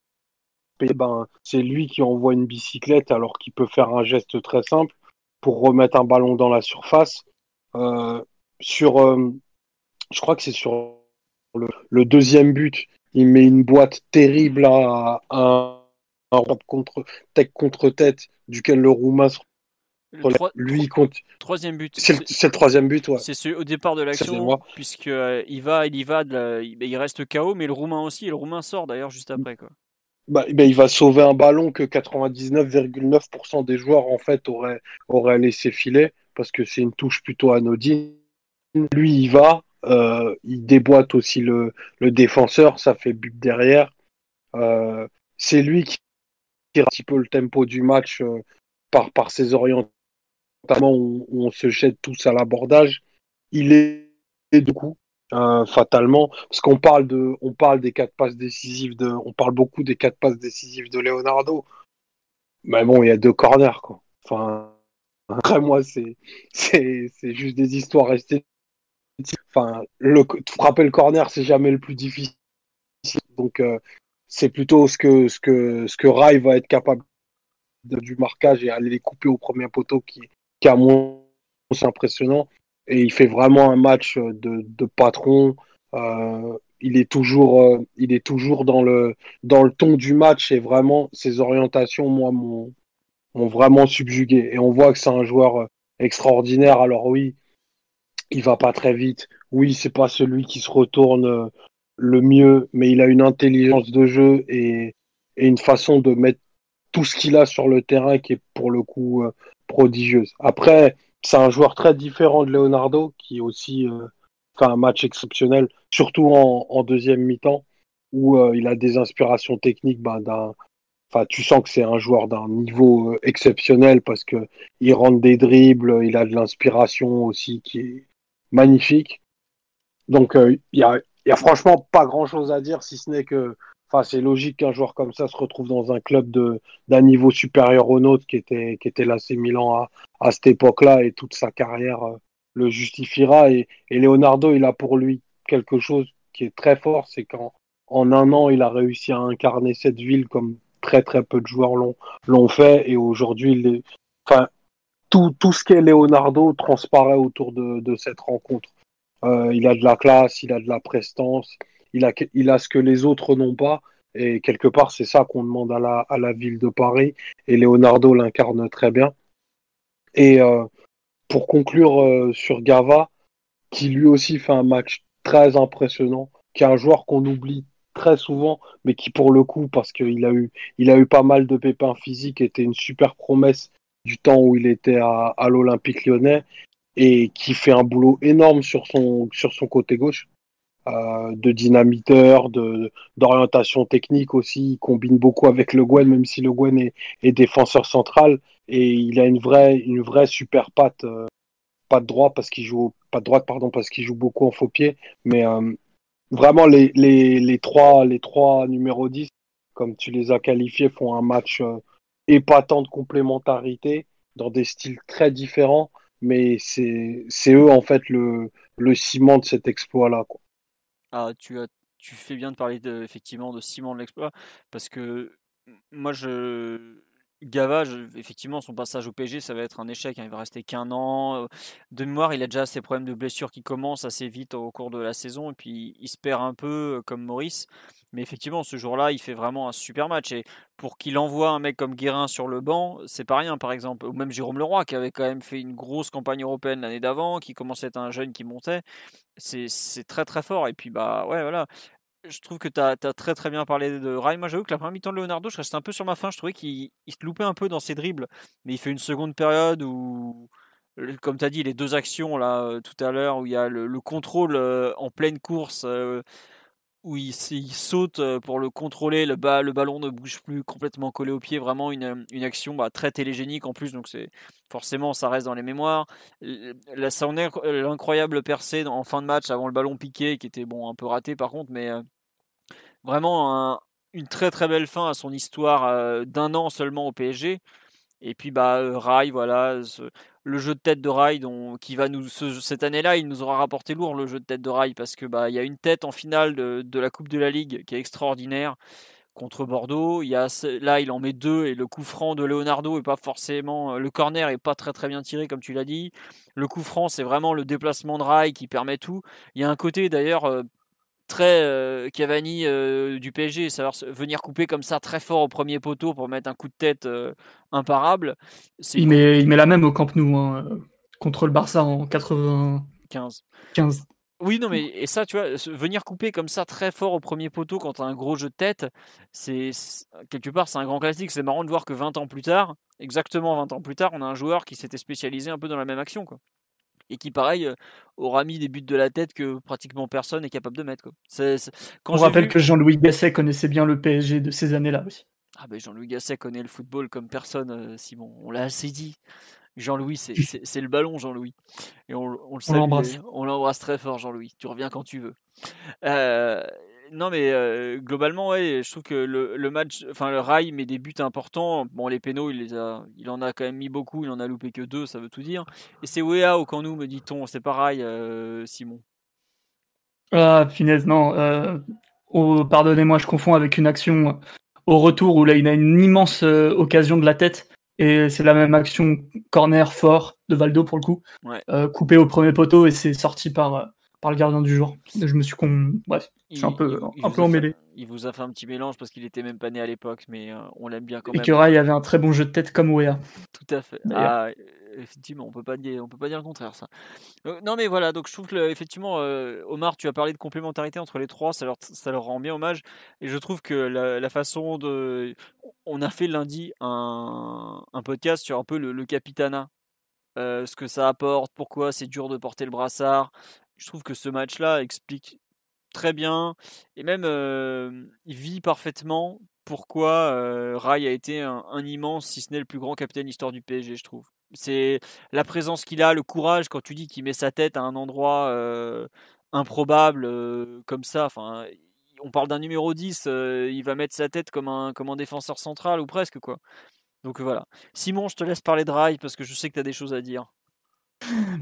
Ben, c'est lui qui envoie une bicyclette alors qu'il peut faire un geste très simple pour remettre un ballon dans la surface. sur, je crois que c'est sur le, deuxième but, il met une boîte terrible à, un, contre, tête contre tête, duquel le Roumain lui compte. Troisième but. C'est le, troisième but, ouais. C'est au départ de l'action, puisque euh, il va, il y va, il reste KO, mais le Roumain aussi, et le Roumain sort d'ailleurs juste après, quoi. bah, ben, il va sauver un ballon que 99,9% des joueurs en fait auraient, auraient laissé filer parce que c'est une touche plutôt anodine. Lui, il va, euh, il déboîte aussi le, le, défenseur, ça fait but derrière. Euh, c'est lui qui tire un petit peu le tempo du match euh, par, par ses orientations où, on se jette tous à l'abordage. Il est du coup fatalement, parce qu'on parle de, on parle des quatre passes décisives de, on parle beaucoup des quatre passes décisives de Leonardo. Mais bon, il y a deux corners quoi. Enfin, après moi, c'est, juste des histoires esthétiques. Enfin, frapper le corner, c'est jamais le plus difficile. Donc, euh, c'est plutôt ce que, ce que, ce que Rai va être capable de, du marquage et aller les couper au premier poteau qui, qui à mon impressionnant et il fait vraiment un match de, de patron. Euh, il est toujours, euh, il est toujours dans le dans le ton du match et vraiment ses orientations, moi, m'ont vraiment subjugué. Et on voit que c'est un joueur extraordinaire. Alors oui, il va pas très vite. Oui, c'est pas celui qui se retourne euh, le mieux, mais il a une intelligence de jeu et, et une façon de mettre tout ce qu'il a sur le terrain qui est pour le coup euh, prodigieuse. Après, c'est un joueur très différent de Leonardo qui aussi euh, fait un match exceptionnel, surtout en, deuxième mi-temps où il a des inspirations techniques ben, d'un. Enfin, tu sens que c'est un joueur d'un niveau exceptionnel parce que il rentre des dribbles, il a de l'inspiration aussi qui est magnifique. Donc, il y a, franchement pas grand chose à dire si ce n'est que c'est logique qu'un joueur comme ça se retrouve dans un club d'un niveau supérieur au nôtre qui était qui était l'AC Milan à, à cette époque-là et toute sa carrière euh, le justifiera et, Leonardo il a pour lui quelque chose qui est très fort c'est qu'en en un an il a réussi à incarner cette ville comme très très peu de joueurs l'ont fait et aujourd'hui il est tout tout ce qu'est Leonardo transparaît autour de cette rencontre euh, il a de la classe il a de la prestance il a, il a ce que les autres n'ont pas. Et quelque part, c'est ça qu'on demande à la, à la ville de Paris. Et Leonardo l'incarne très bien. Et euh, pour conclure euh, sur Gava, qui lui aussi fait un match très impressionnant, qui est un joueur qu'on oublie très souvent, mais qui pour le coup, parce qu'il a eu, a eu pas mal de pépins physiques, était une super promesse du temps où il était à, à l'Olympique lyonnais et qui fait un boulot énorme sur son, sur son côté gauche. Euh, de dynamiteur, de d'orientation technique aussi. Il combine beaucoup avec Le Guen, même si Le Guen est, est, défenseur central et il a une vraie une vraie super patte, euh, patte droite parce qu'il joue pas droite pardon parce qu'il joue beaucoup en faux pied, mais euh, vraiment les, les, les trois les trois numéros 10 comme tu les as qualifiés font un match euh, épatant de complémentarité dans des styles très différents, mais c'est eux en fait le le ciment de cet exploit là quoi. Ah, tu as, tu fais bien de parler de, effectivement de Simon de l'exploit parce que moi je Gava, effectivement, son passage au PSG, ça va être un échec. Hein. Il va rester qu'un an. De mémoire, il a déjà ses problèmes de blessure qui commencent assez vite au cours de la saison. Et puis, il se perd un peu comme Maurice. Mais effectivement, ce jour-là, il fait vraiment un super match. Et pour qu'il envoie un mec comme Guérin sur le banc, c'est pas rien, par exemple. Ou même Jérôme Leroy, qui avait quand même fait une grosse campagne européenne l'année d'avant, qui commençait à être un jeune qui montait. C'est très très fort. Et puis, bah ouais, voilà je trouve que tu as, très très bien parlé de Rai. Moi, j'avoue que la première mi-temps de Leonardo, je restais un peu sur ma fin. Je trouvais qu'il se loupait un peu dans ses dribbles. Mais il fait une seconde période où, comme tu as dit, les deux actions là euh, tout à l'heure, où il y a le, contrôle euh, en pleine course, euh, où il, saute pour le contrôler, le, le, ballon ne bouge plus, complètement collé au pied. Vraiment une, une action bah, très télégénique en plus. Donc, c'est forcément, ça reste dans les mémoires. Est l'incroyable percée en fin de match avant le ballon piqué, qui était bon un peu raté par contre, mais vraiment une très très belle fin à son histoire euh, d'un an seulement au PSG. Et puis bah euh, Rai, voilà, le jeu de tête de Rai, dont, qui va nous cette année-là, il nous aura rapporté lourd le jeu de tête de Rai parce que bah il y a une tête en finale de, de, la Coupe de la Ligue qui est extraordinaire contre Bordeaux. Il y a là il en met deux et le coup franc de Leonardo est pas forcément le corner est pas très très bien tiré comme tu l'as dit. Le coup franc c'est vraiment le déplacement de Rai qui permet tout. Il y a un côté d'ailleurs euh, très euh, Cavani euh, du PSG, savoir venir couper comme ça très fort au premier poteau pour mettre un coup de tête euh, imparable. Il met, il met la même au Camp Nou hein, contre le Barça en 95. 15. Oui, non, mais et ça, tu vois, venir couper comme ça très fort au premier poteau quand t'as un gros jeu de tête, c'est quelque part c'est un grand classique. C'est marrant de voir que 20 ans plus tard, exactement 20 ans plus tard, on a un joueur qui s'était spécialisé un peu dans la même action, quoi. Et qui, pareil, euh, aura mis des buts de la tête que pratiquement personne est capable de mettre. Quoi. Quand on rappelle que Jean-Louis Gasset connaissait bien le PSG de ces années-là aussi. Ah ben Jean-Louis Gasset connaît le football comme personne, euh, Simon. On l'a assez dit. Jean-Louis, c'est le ballon, Jean-Louis. Et on, on le. On l'embrasse très fort, Jean-Louis. Tu reviens quand tu veux. Euh, non, mais euh, globalement, ouais, je trouve que le, match, enfin le rail met des buts importants. Bon, les pénaux, il les a, il en a quand même mis beaucoup. Il en a loupé que deux, ça veut tout dire. Et c'est Wea au nous, me dit-on. C'est pareil, euh, Simon. Ah, finesse, non. Oh, pardonnez-moi, je confonds avec une action au retour où là, il a une immense occasion de la tête et c'est la même action corner fort de Valdo pour le coup, euh, coupé au premier poteau et c'est sorti par, euh, par le gardien du jour. je me suis con... Bref, je suis un peu, un peu emmêlé. il vous a fait un petit mélange parce qu'il était même pas né à l'époque, mais euh, on l'aime bien quand même. Et que Rai avait un très bon jeu de tête comme Wea. Tout à fait. Ah, effectivement, on peut pas dire, on peut pas dire le contraire ça. Non mais voilà, donc je trouve que effectivement, euh, Omar, tu as parlé de complémentarité entre les trois, ça leur, ça leur rend bien hommage, et je trouve que la, façon de, on a fait lundi un, un podcast sur un peu le, capitana, euh, ce que ça apporte, pourquoi c'est dur de porter le brassard. Je trouve que ce match-là explique très bien, et même il vit parfaitement pourquoi Rai a été un, immense, si ce n'est le plus grand capitaine histoire du PSG, je trouve c'est la présence qu'il a, le courage quand tu dis qu'il met sa tête à un endroit improbable comme ça. On parle d'un numéro 10, euh, il va mettre sa tête comme un, comme un défenseur central ou presque quoi. Donc voilà. Simon, je te laisse parler de Rai parce que je sais que tu as des choses à dire.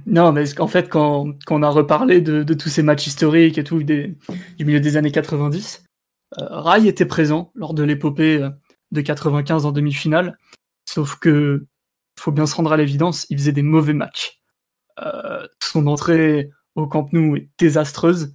Non, mais en fait, quand, on a reparlé de, tous ces matchs historiques et tout du milieu des années 90, Rai était présent lors de l'épopée de 95 en demi-finale. Sauf que faut bien se rendre à l'évidence, il faisait des mauvais matchs. Euh, son entrée au Camp Nou est désastreuse.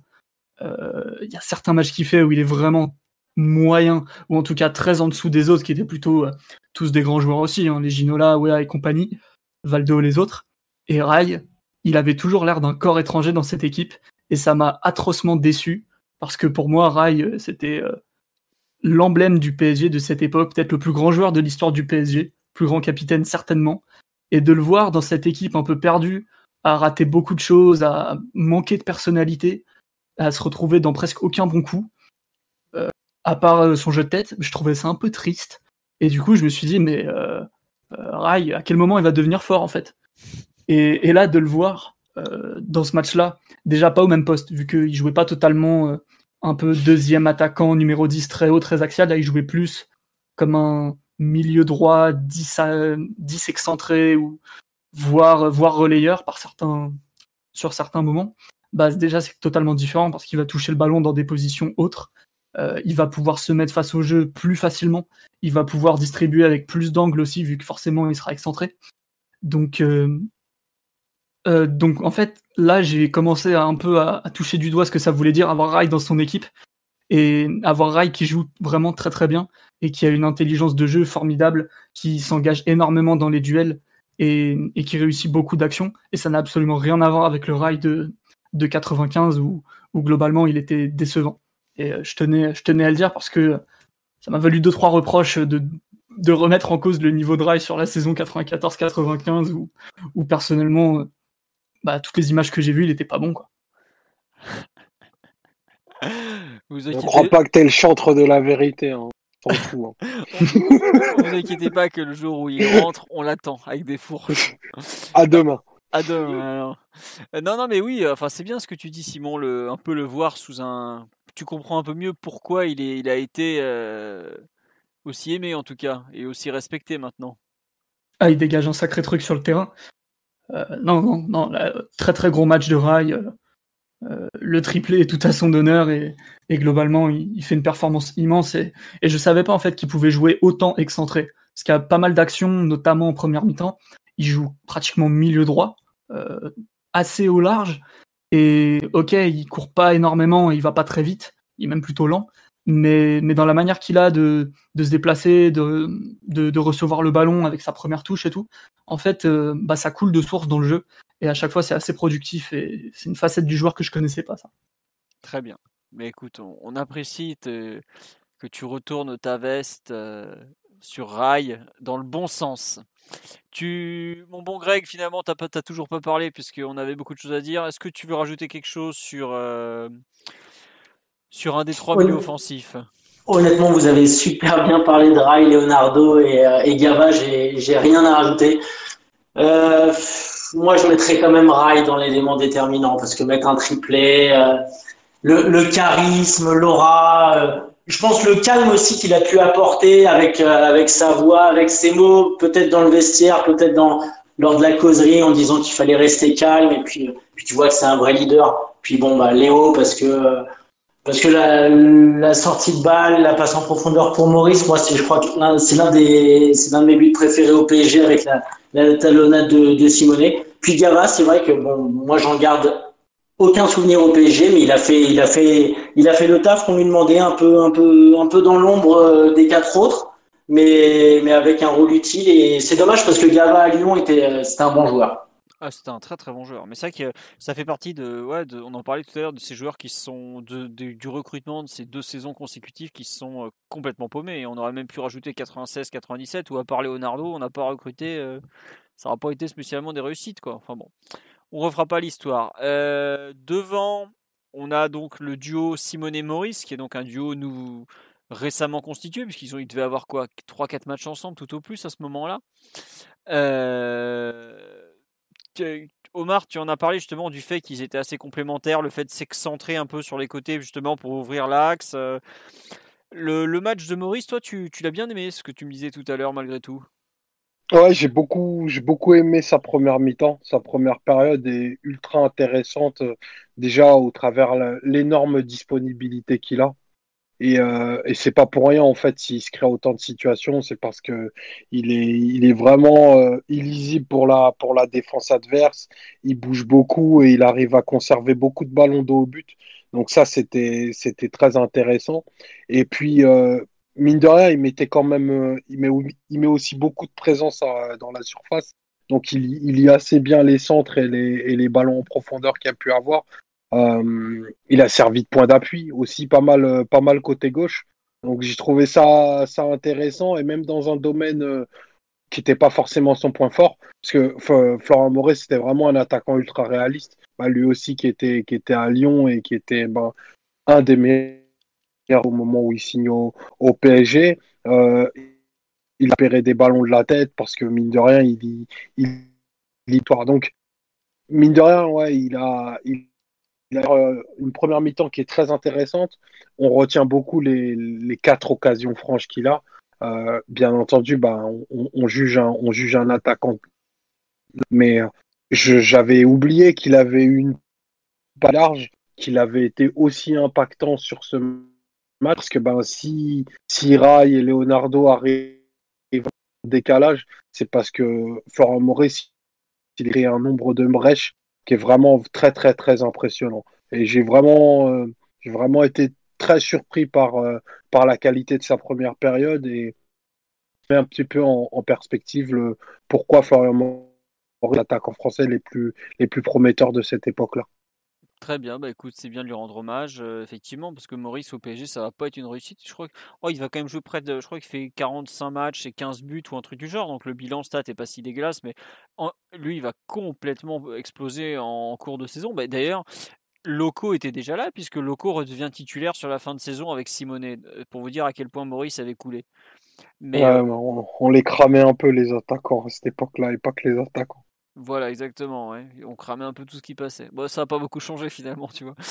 Euh, il y a certains matchs qu'il fait où il est vraiment moyen, ou en tout cas très en dessous des autres, qui étaient plutôt euh, tous des grands joueurs aussi, hein, les Ginola, Wea et compagnie, Valdo et les autres. Et Rai, il avait toujours l'air d'un corps étranger dans cette équipe, et ça m'a atrocement déçu, parce que pour moi, Rai, c'était l'emblème du PSG de cette époque, peut-être le plus grand joueur de l'histoire du PSG plus grand capitaine certainement, et de le voir dans cette équipe un peu perdue, à rater beaucoup de choses, à manquer de personnalité, à se retrouver dans presque aucun bon coup, euh, à part euh, son jeu de tête, je trouvais ça un peu triste. Et du coup, je me suis dit, mais euh, Rai, à quel moment il va devenir fort en fait? Et, là, de le voir dans ce match-là, déjà pas au même poste, vu qu'il jouait pas totalement un peu deuxième attaquant, numéro 10 très haut, très axial, là il jouait plus comme un, milieu droit 10, 10 excentré ou voire, voire relayeur par certains, sur certains moments, bah, déjà c'est totalement différent parce qu'il va toucher le ballon dans des positions autres. Euh, il va pouvoir se mettre face au jeu plus facilement. Il va pouvoir distribuer avec plus d'angles aussi, vu que forcément il sera excentré. Donc, euh, euh, donc en fait, là j'ai commencé à, un peu à, toucher du doigt ce que ça voulait dire avoir Rai dans son équipe et avoir Rai qui joue vraiment très très bien et qui a une intelligence de jeu formidable, qui s'engage énormément dans les duels et, qui réussit beaucoup d'actions. Et ça n'a absolument rien à voir avec le Rai de, de 95 où, globalement il était décevant. Et euh, je tenais, je tenais à le dire parce que ça m'a valu deux trois reproches de, de remettre en cause le niveau de Rai sur la saison 94-95 où, où personnellement, euh, bah, toutes les images que j'ai vues, il était pas bon quoi. Vous ne crois pas que t'es le chantre de la vérité. Hein. Hein. vous inquiétez pas que le jour où il rentre, on l'attend avec des fours. à demain. À demain. Euh, non, non, mais oui. Enfin, c'est bien ce que tu dis, Simon. Le, un peu le voir sous un. Tu comprends un peu mieux pourquoi il est, il a été euh, aussi aimé en tout cas et aussi respecté maintenant. Ah, il dégage un sacré truc sur le terrain. Euh, non, non, non. très très gros match de rail. Euh, le triplé est tout à son honneur et, globalement il, fait une performance immense et, je savais pas en fait qu'il pouvait jouer autant excentré parce qu'il y a pas mal d'actions notamment en première mi-temps il joue pratiquement milieu droit euh, assez au large et ok il court pas énormément il va pas très vite il est même plutôt lent mais, mais dans la manière qu'il a de, de se déplacer de, de, recevoir le ballon avec sa première touche et tout en fait euh, bah ça coule de source dans le jeu et à chaque fois c'est assez productif et c'est une facette du joueur que je connaissais pas ça. Très bien. Mais écoute, on, apprécie que tu retournes ta veste sur rail dans le bon sens. Tu, mon bon Greg, finalement, tu n'as toujours pas parlé puisqu'on avait beaucoup de choses à dire. Est-ce que tu veux rajouter quelque chose sur, euh, sur un des trois milieux offensifs Honnêtement, vous avez super bien parlé de Rai, Leonardo et, euh, et Gava. J'ai rien à rajouter. Euh, moi, je mettrais quand même Rai dans l'élément déterminant parce que mettre un triplé, le, le, charisme, l'aura, je pense le calme aussi qu'il a pu apporter avec euh, avec sa voix, avec ses mots, peut-être dans le vestiaire, peut-être dans lors de la causerie en disant qu'il fallait rester calme et puis puis tu vois que c'est un vrai leader. Puis bon bah Léo parce que parce que la, la sortie de balle, la passe en profondeur pour Maurice, moi c'est je crois que c'est l'un des c'est l'un de mes buts préférés au PSG avec la, la talonnade de, de Simonet. Puis Gava, c'est vrai que bon moi j'en garde aucun souvenir au PSG, mais il a fait, il a fait, il a fait le taf qu'on lui demandait un peu, un peu, un peu dans l'ombre euh, des quatre autres, mais, mais avec un rôle utile. Et c'est dommage parce que Gava à Lyon était, euh, c'était un bon joueur. Ah, c'était un très très bon joueur. Mais c'est vrai que ça fait partie de, ouais, on en parlait tout à l'heure de ces joueurs qui sont de, du recrutement de ces deux saisons consécutives qui sont euh, complètement paumés. Et on aurait même pu rajouter 96-97 ou à part Leonardo, on n'a pas recruté. ça n'aura pas été spécialement des réussites quoi. Enfin bon. On refera pas l'histoire. Euh, devant, on a donc le duo Simone et Maurice, qui est donc un duo récemment constitué, puisqu'ils ont, ils devaient avoir quoi? 3-4 matchs ensemble tout au plus à ce moment-là. Euh, Omar, tu en as parlé justement du fait qu'ils étaient assez complémentaires, le fait de s'excentrer un peu sur les côtés justement pour ouvrir l'axe. Euh, le, match de Maurice, toi, tu l'as bien aimé, ce que tu me disais tout à l'heure malgré tout? Ouais, j'ai beaucoup, j'ai beaucoup aimé sa première mi-temps. Sa première période est ultra intéressante, euh, déjà au travers l'énorme disponibilité qu'il a. Et, euh, et c'est pas pour rien en fait s'il se crée autant de situations, c'est parce que il est, il est vraiment euh, illisible pour la, pour la défense adverse. Il bouge beaucoup et il arrive à conserver beaucoup de ballons d'eau au but. Donc ça, c'était, c'était très intéressant. Et puis, euh, mine de rien, il mettait quand même, euh, il met, il met aussi beaucoup de présence dans la surface. Donc il, il lit assez bien les centres et les, et les ballons en profondeur qu'il a pu avoir. Euh, il a servi de point d'appui aussi pas mal, euh, pas mal côté gauche. Donc j'ai trouvé ça, ça intéressant et même dans un domaine qui n'était pas forcément son point fort, parce que Florent Moret c'était vraiment un attaquant ultra réaliste. Bah, lui aussi qui était, qui était à Lyon et qui était ben, un des meilleurs au moment où il signe au, PSG. Euh, il a péré des ballons de la tête parce que mine de rien, il il, il Donc, mine de rien, ouais, il a, euh, une première mi-temps qui est très intéressante. On retient beaucoup les, les quatre occasions franches qu'il a. Euh, bien entendu, bah, on, juge un, on juge un attaquant, mais j'avais oublié qu'il avait une pas large, qu'il avait été aussi impactant sur ce parce que ben, si, si Rai et Leonardo arrivent en décalage, c'est parce que Florent Maurice il crée un nombre de brèches qui est vraiment très très très impressionnant. Et j'ai vraiment, euh, été très surpris par, euh, par la qualité de sa première période et met un petit peu en, perspective le, pourquoi Florent Maurice attaque en français les plus, les plus prometteurs de cette époque-là. Très bien, bah écoute, c'est bien de lui rendre hommage, euh, effectivement, parce que Maurice au PSG, ça va pas être une réussite. Je crois qu'il oh, va quand même jouer près de. Je crois qu'il fait 45 matchs et 15 buts ou un truc du genre, donc le bilan stat est pas si dégueulasse, mais lui, il va complètement exploser en, cours de saison. Bah, D'ailleurs, Loco était déjà là, puisque Loco redevient titulaire sur la fin de saison avec Simonet, pour vous dire à quel point Maurice avait coulé. Mais, euh, on, on, les cramait un peu les attaquants à cette époque-là, et pas que les attaquants. Voilà, exactement. On cramait un peu tout ce qui passait. Bon, ça n'a pas beaucoup changé finalement, tu vois.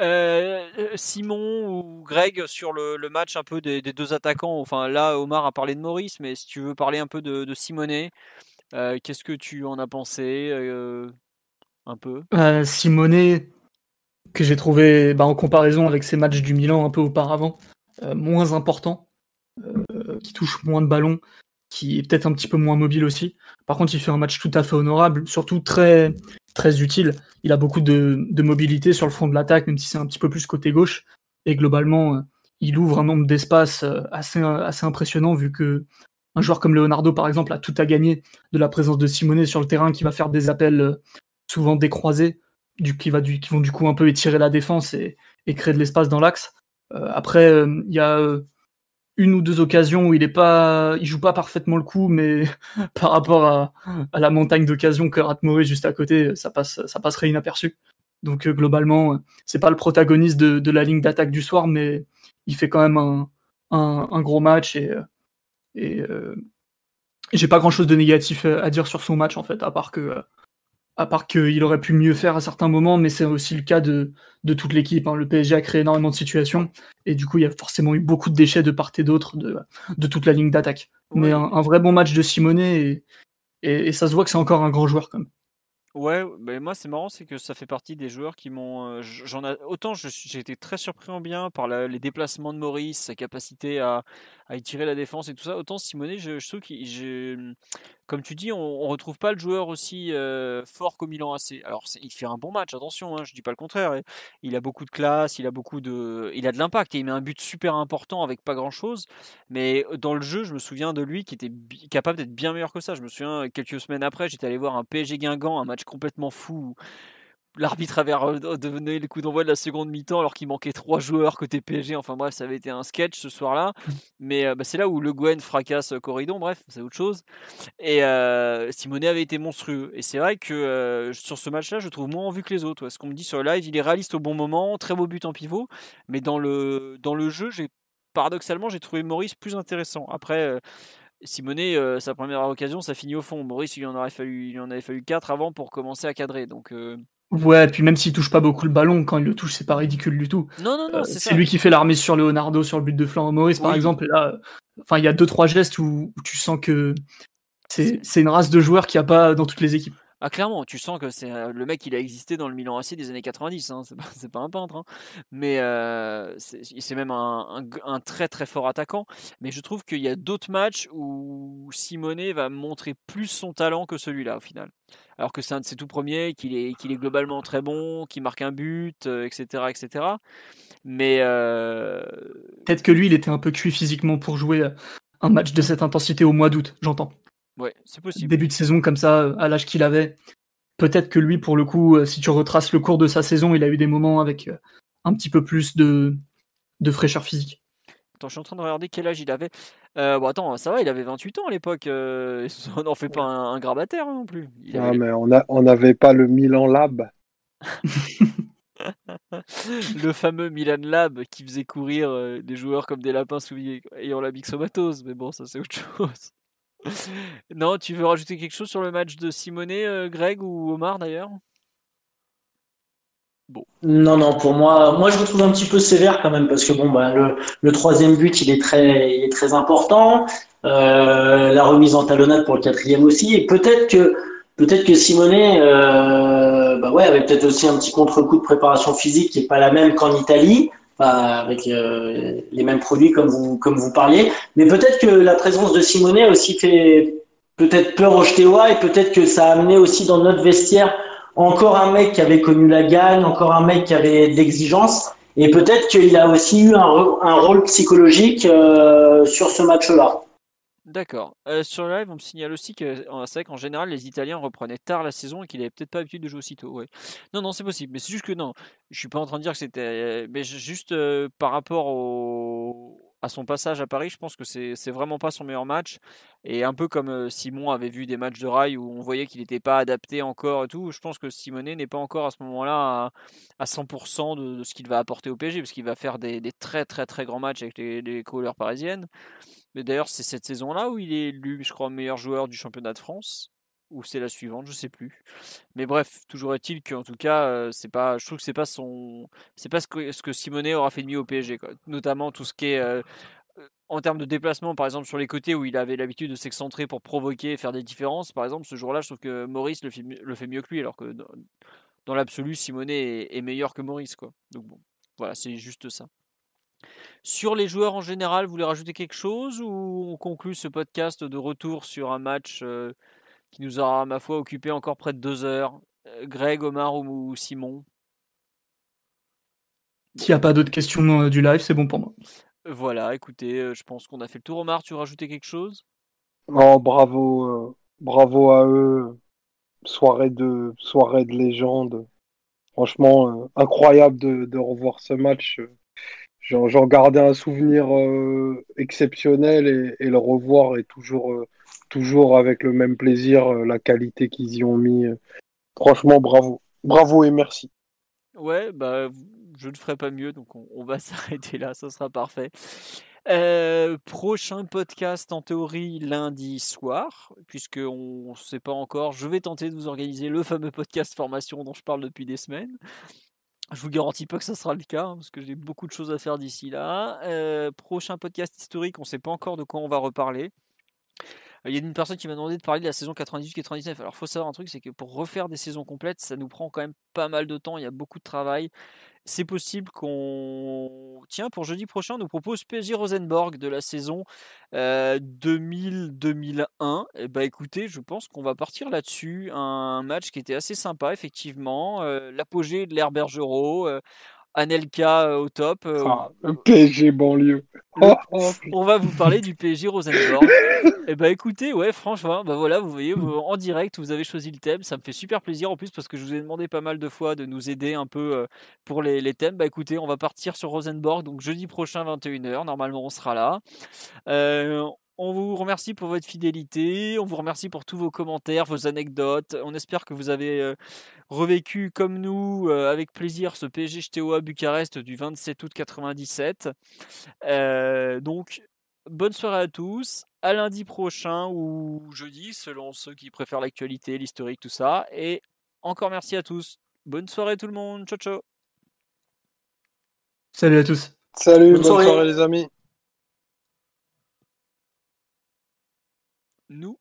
Euh, Simon ou Greg sur le, match un peu des, deux attaquants. Enfin, là, Omar a parlé de Maurice, mais si tu veux parler un peu de, Simonet, euh, qu'est-ce que tu en as pensé euh, un peu? Simonet, que j'ai trouvé bah, en comparaison avec ses matchs du Milan un peu auparavant, moins important, qui touche moins de ballons, qui est peut-être un petit peu moins mobile aussi. Par contre, il fait un match tout à fait honorable, surtout très, très utile. Il a beaucoup de, mobilité sur le front de l'attaque, même si c'est un petit peu plus côté gauche. Et globalement, euh, il ouvre un nombre d'espaces euh, assez, assez impressionnant, vu que un joueur comme Leonardo, par exemple, a tout à gagner de la présence de Simonet sur le terrain, qui va faire des appels euh, souvent décroisés, qui, va du, qui vont du coup un peu étirer la défense et créer de l'espace dans l'axe. après, il y a une ou deux occasions où il est pas, il joue pas parfaitement le coup, mais par rapport à, la montagne d'occasions que rate Maurice juste à côté, ça passe, ça passerait inaperçu. Donc euh, globalement, c'est pas le protagoniste de, la ligne d'attaque du soir, mais il fait quand même un, gros match et, et euh, j'ai pas grand chose de négatif à dire sur son match en fait, à part que à part qu'il aurait pu mieux faire à certains moments, mais c'est aussi le cas de, de toute l'équipe. Hein. Le PSG a créé énormément de situations, et du coup, il y a forcément eu beaucoup de déchets de part et d'autre de, de toute la ligne d'attaque. Mais un, vrai bon match de Simonet, et, et, ça se voit que c'est encore un grand joueur quand même. Ouais, mais moi c'est marrant, c'est que ça fait partie des joueurs qui m'ont. Euh, j'en autant j'ai été très surpris en bien par les déplacements de Maurice, sa capacité à, à étirer la défense et tout ça. Autant Simonet, je, je trouve qu'il, comme tu dis, on, on retrouve pas le joueur aussi euh, fort qu'au Milan AC. Alors il fait un bon match, attention, hein, je dis pas le contraire. Il a beaucoup de classe, il a beaucoup de, il a de l'impact et il met un but super important avec pas grand chose. Mais dans le jeu, je me souviens de lui qui était capable d'être bien meilleur que ça. Je me souviens quelques semaines après, j'étais allé voir un PSG Guingamp, un match complètement fou l'arbitre avait donné le coup d'envoi de la seconde mi-temps alors qu'il manquait trois joueurs côté PSG. Enfin bref, ça avait été un sketch ce soir-là. Mais euh, bah, c'est là où Le Guen fracasse Corridon. Bref, c'est autre chose. Et euh, Simonet avait été monstrueux. Et c'est vrai que euh, sur ce match-là, je trouve moins en vue que les autres. Ce qu'on me dit sur le live, il est réaliste au bon moment, très beau but en pivot. Mais dans le, dans le jeu, j'ai paradoxalement, j'ai trouvé Maurice plus intéressant. Après. Simonet, sa première occasion, ça finit au fond. Maurice, il en aurait fallu, il en avait fallu 4 avant pour commencer à cadrer. Donc, Ouais, puis même s'il touche pas beaucoup le ballon, quand il le touche, c'est pas ridicule du tout. Non, non, non, euh, c'est lui qui fait l'armée sur Leonardo sur le but de Florent Maurice, par exemple. là, enfin, il y a deux trois gestes où, tu sens que c'est une race de joueurs qu'il n'y a pas dans toutes les équipes. Ah clairement, tu sens que c'est euh, le mec il a existé dans le Milan AC des années 90, hein. c'est pas, un peintre, hein. mais euh, c'est même un, très très fort attaquant. Mais je trouve qu'il y a d'autres matchs où Simonet va montrer plus son talent que celui-là au final. Alors que c'est un de ses tout premiers, qu'il est, qu'il est globalement très bon, qu'il marque un but, etc., euh, etc. Mais peut-être que lui il était un peu cuit physiquement pour jouer un match de cette intensité au mois d'août, j'entends. Ouais, c'est possible. Début de saison comme ça, à l'âge qu'il avait. Peut-être que lui, pour le coup, euh, si tu retraces le cours de sa saison, il a eu des moments avec euh, un petit peu plus de, de fraîcheur physique. Attends, je suis en train de regarder quel âge il avait. Euh, bon, attends, ça va, il avait 28 ans à l'époque. on n'en fait pas un, un grabataire hein, non plus. Ah, mais on n'avait on pas le Milan Lab. le fameux Milan Lab qui faisait courir des joueurs comme des lapins souillés ayant la myxomatose. Mais bon, ça c'est autre chose. Non, tu veux rajouter quelque chose sur le match de Simonet, euh, Greg ou Omar d'ailleurs? Bon. Non, non, pour moi, moi je le trouve un petit peu sévère quand même parce que bon, bah, le, troisième but il est très, il est très important. Euh, la remise en talonnade pour le quatrième aussi, et peut-être que peut-être que Simonet, euh, bah ouais, avait peut-être aussi un petit contre-coup de préparation physique qui est pas la même qu'en Italie avec euh, les mêmes produits comme vous, comme vous parliez. Mais peut-être que la présence de Simonet a aussi fait peut-être peur aux Ch'téois et peut-être que ça a amené aussi dans notre vestiaire encore un mec qui avait connu la gagne, encore un mec qui avait de l'exigence. Et peut-être qu'il a aussi eu un, un rôle psychologique euh, sur ce match-là. D'accord. Euh, sur le live, on me signale aussi que c'est vrai qu'en général, les Italiens reprenaient tard la saison et qu'il n'avait peut-être pas l'habitude de jouer aussitôt. Ouais. Non, non, c'est possible. Mais c'est juste que non. Je suis pas en train de dire que c'était. Mais juste euh, par rapport au... à son passage à Paris, je pense que c'est vraiment pas son meilleur match. Et un peu comme euh, Simon avait vu des matchs de rail où on voyait qu'il n'était pas adapté encore et tout, je pense que Simonet n'est pas encore à ce moment-là à, 100% de, ce qu'il va apporter au PSG parce qu'il va faire des, très très très grands matchs avec les, les couleurs parisiennes. Mais d'ailleurs, c'est cette saison-là où il est élu, je crois, meilleur joueur du championnat de France. Ou c'est la suivante, je sais plus. Mais bref, toujours est-il qu'en tout cas, euh, c'est pas, je trouve que c'est pas son, c'est pas ce que, ce que Simonet aura fait de mieux au PSG, quoi. Notamment tout ce qui est euh, euh, en termes de déplacement, par exemple sur les côtés où il avait l'habitude de s'excentrer pour provoquer et faire des différences. Par exemple, ce jour-là, je trouve que Maurice le fait, le fait mieux que lui, alors que dans, l'absolu, Simonet est, meilleur que Maurice, quoi. Donc bon, voilà, c'est juste ça. Sur les joueurs en général, vous voulez rajouter quelque chose ou on conclut ce podcast de retour sur un match qui nous aura, ma foi, occupé encore près de deux heures euh, Greg, Omar ou, Simon S'il n'y a pas d'autres questions euh, du live, c'est bon pour moi. Voilà, écoutez, je pense qu'on a fait le tour. Omar, tu veux rajouter quelque chose? Oh, bravo, bravo à eux. soirée de soirée de légende. Franchement, incroyable de, de, revoir ce match. J'en gardais un souvenir exceptionnel et, et, le revoir est toujours, toujours avec le même plaisir, la qualité qu'ils y ont mis. Franchement, bravo. Bravo et merci. Ouais, bah, je ne ferai pas mieux, donc on, va s'arrêter là, ça sera parfait. Euh, prochain podcast en théorie lundi soir, puisqu'on ne sait pas encore. Je vais tenter de vous organiser le fameux podcast formation dont je parle depuis des semaines. Je vous garantis pas que ça sera le cas, hein, parce que j'ai beaucoup de choses à faire d'ici là. Euh, prochain podcast historique, on ne sait pas encore de quoi on va reparler. Il y a une personne qui m'a demandé de parler de la saison 98-99. Alors, faut savoir un truc, c'est que pour refaire des saisons complètes, ça nous prend quand même pas mal de temps. Il y a beaucoup de travail. C'est possible qu'on. Tiens, pour jeudi prochain, on nous propose PSG Rosenborg de la saison 2000-2001. Euh, Et eh bah écoutez, je pense qu'on va partir là-dessus. Un match qui était assez sympa, effectivement. Euh, l'apogée de l'ère Bergerot. Euh, Anelka euh, au top. Euh, ah, PSG banlieue. on va vous parler du PSG Rosenborg. et eh bah ben, écoutez, ouais, franchement, bah voilà, vous voyez, en direct, vous avez choisi le thème. Ça me fait super plaisir en plus parce que je vous ai demandé pas mal de fois de nous aider un peu euh, pour les, les thèmes. Bah écoutez, on va partir sur Rosenborg. Donc jeudi prochain, 21h. Normalement, on sera là. On vous remercie pour votre fidélité, on vous remercie pour tous vos commentaires, vos anecdotes. On espère que vous avez euh, revécu comme nous euh, avec plaisir ce PSG à Bucarest du 27 août 97. Euh, donc bonne soirée à tous, à lundi prochain ou jeudi selon ceux qui préfèrent l'actualité, l'historique, tout ça. Et encore merci à tous. Bonne soirée tout le monde. Ciao ciao. Salut à tous. Salut, bonne, soirée les amis. Nous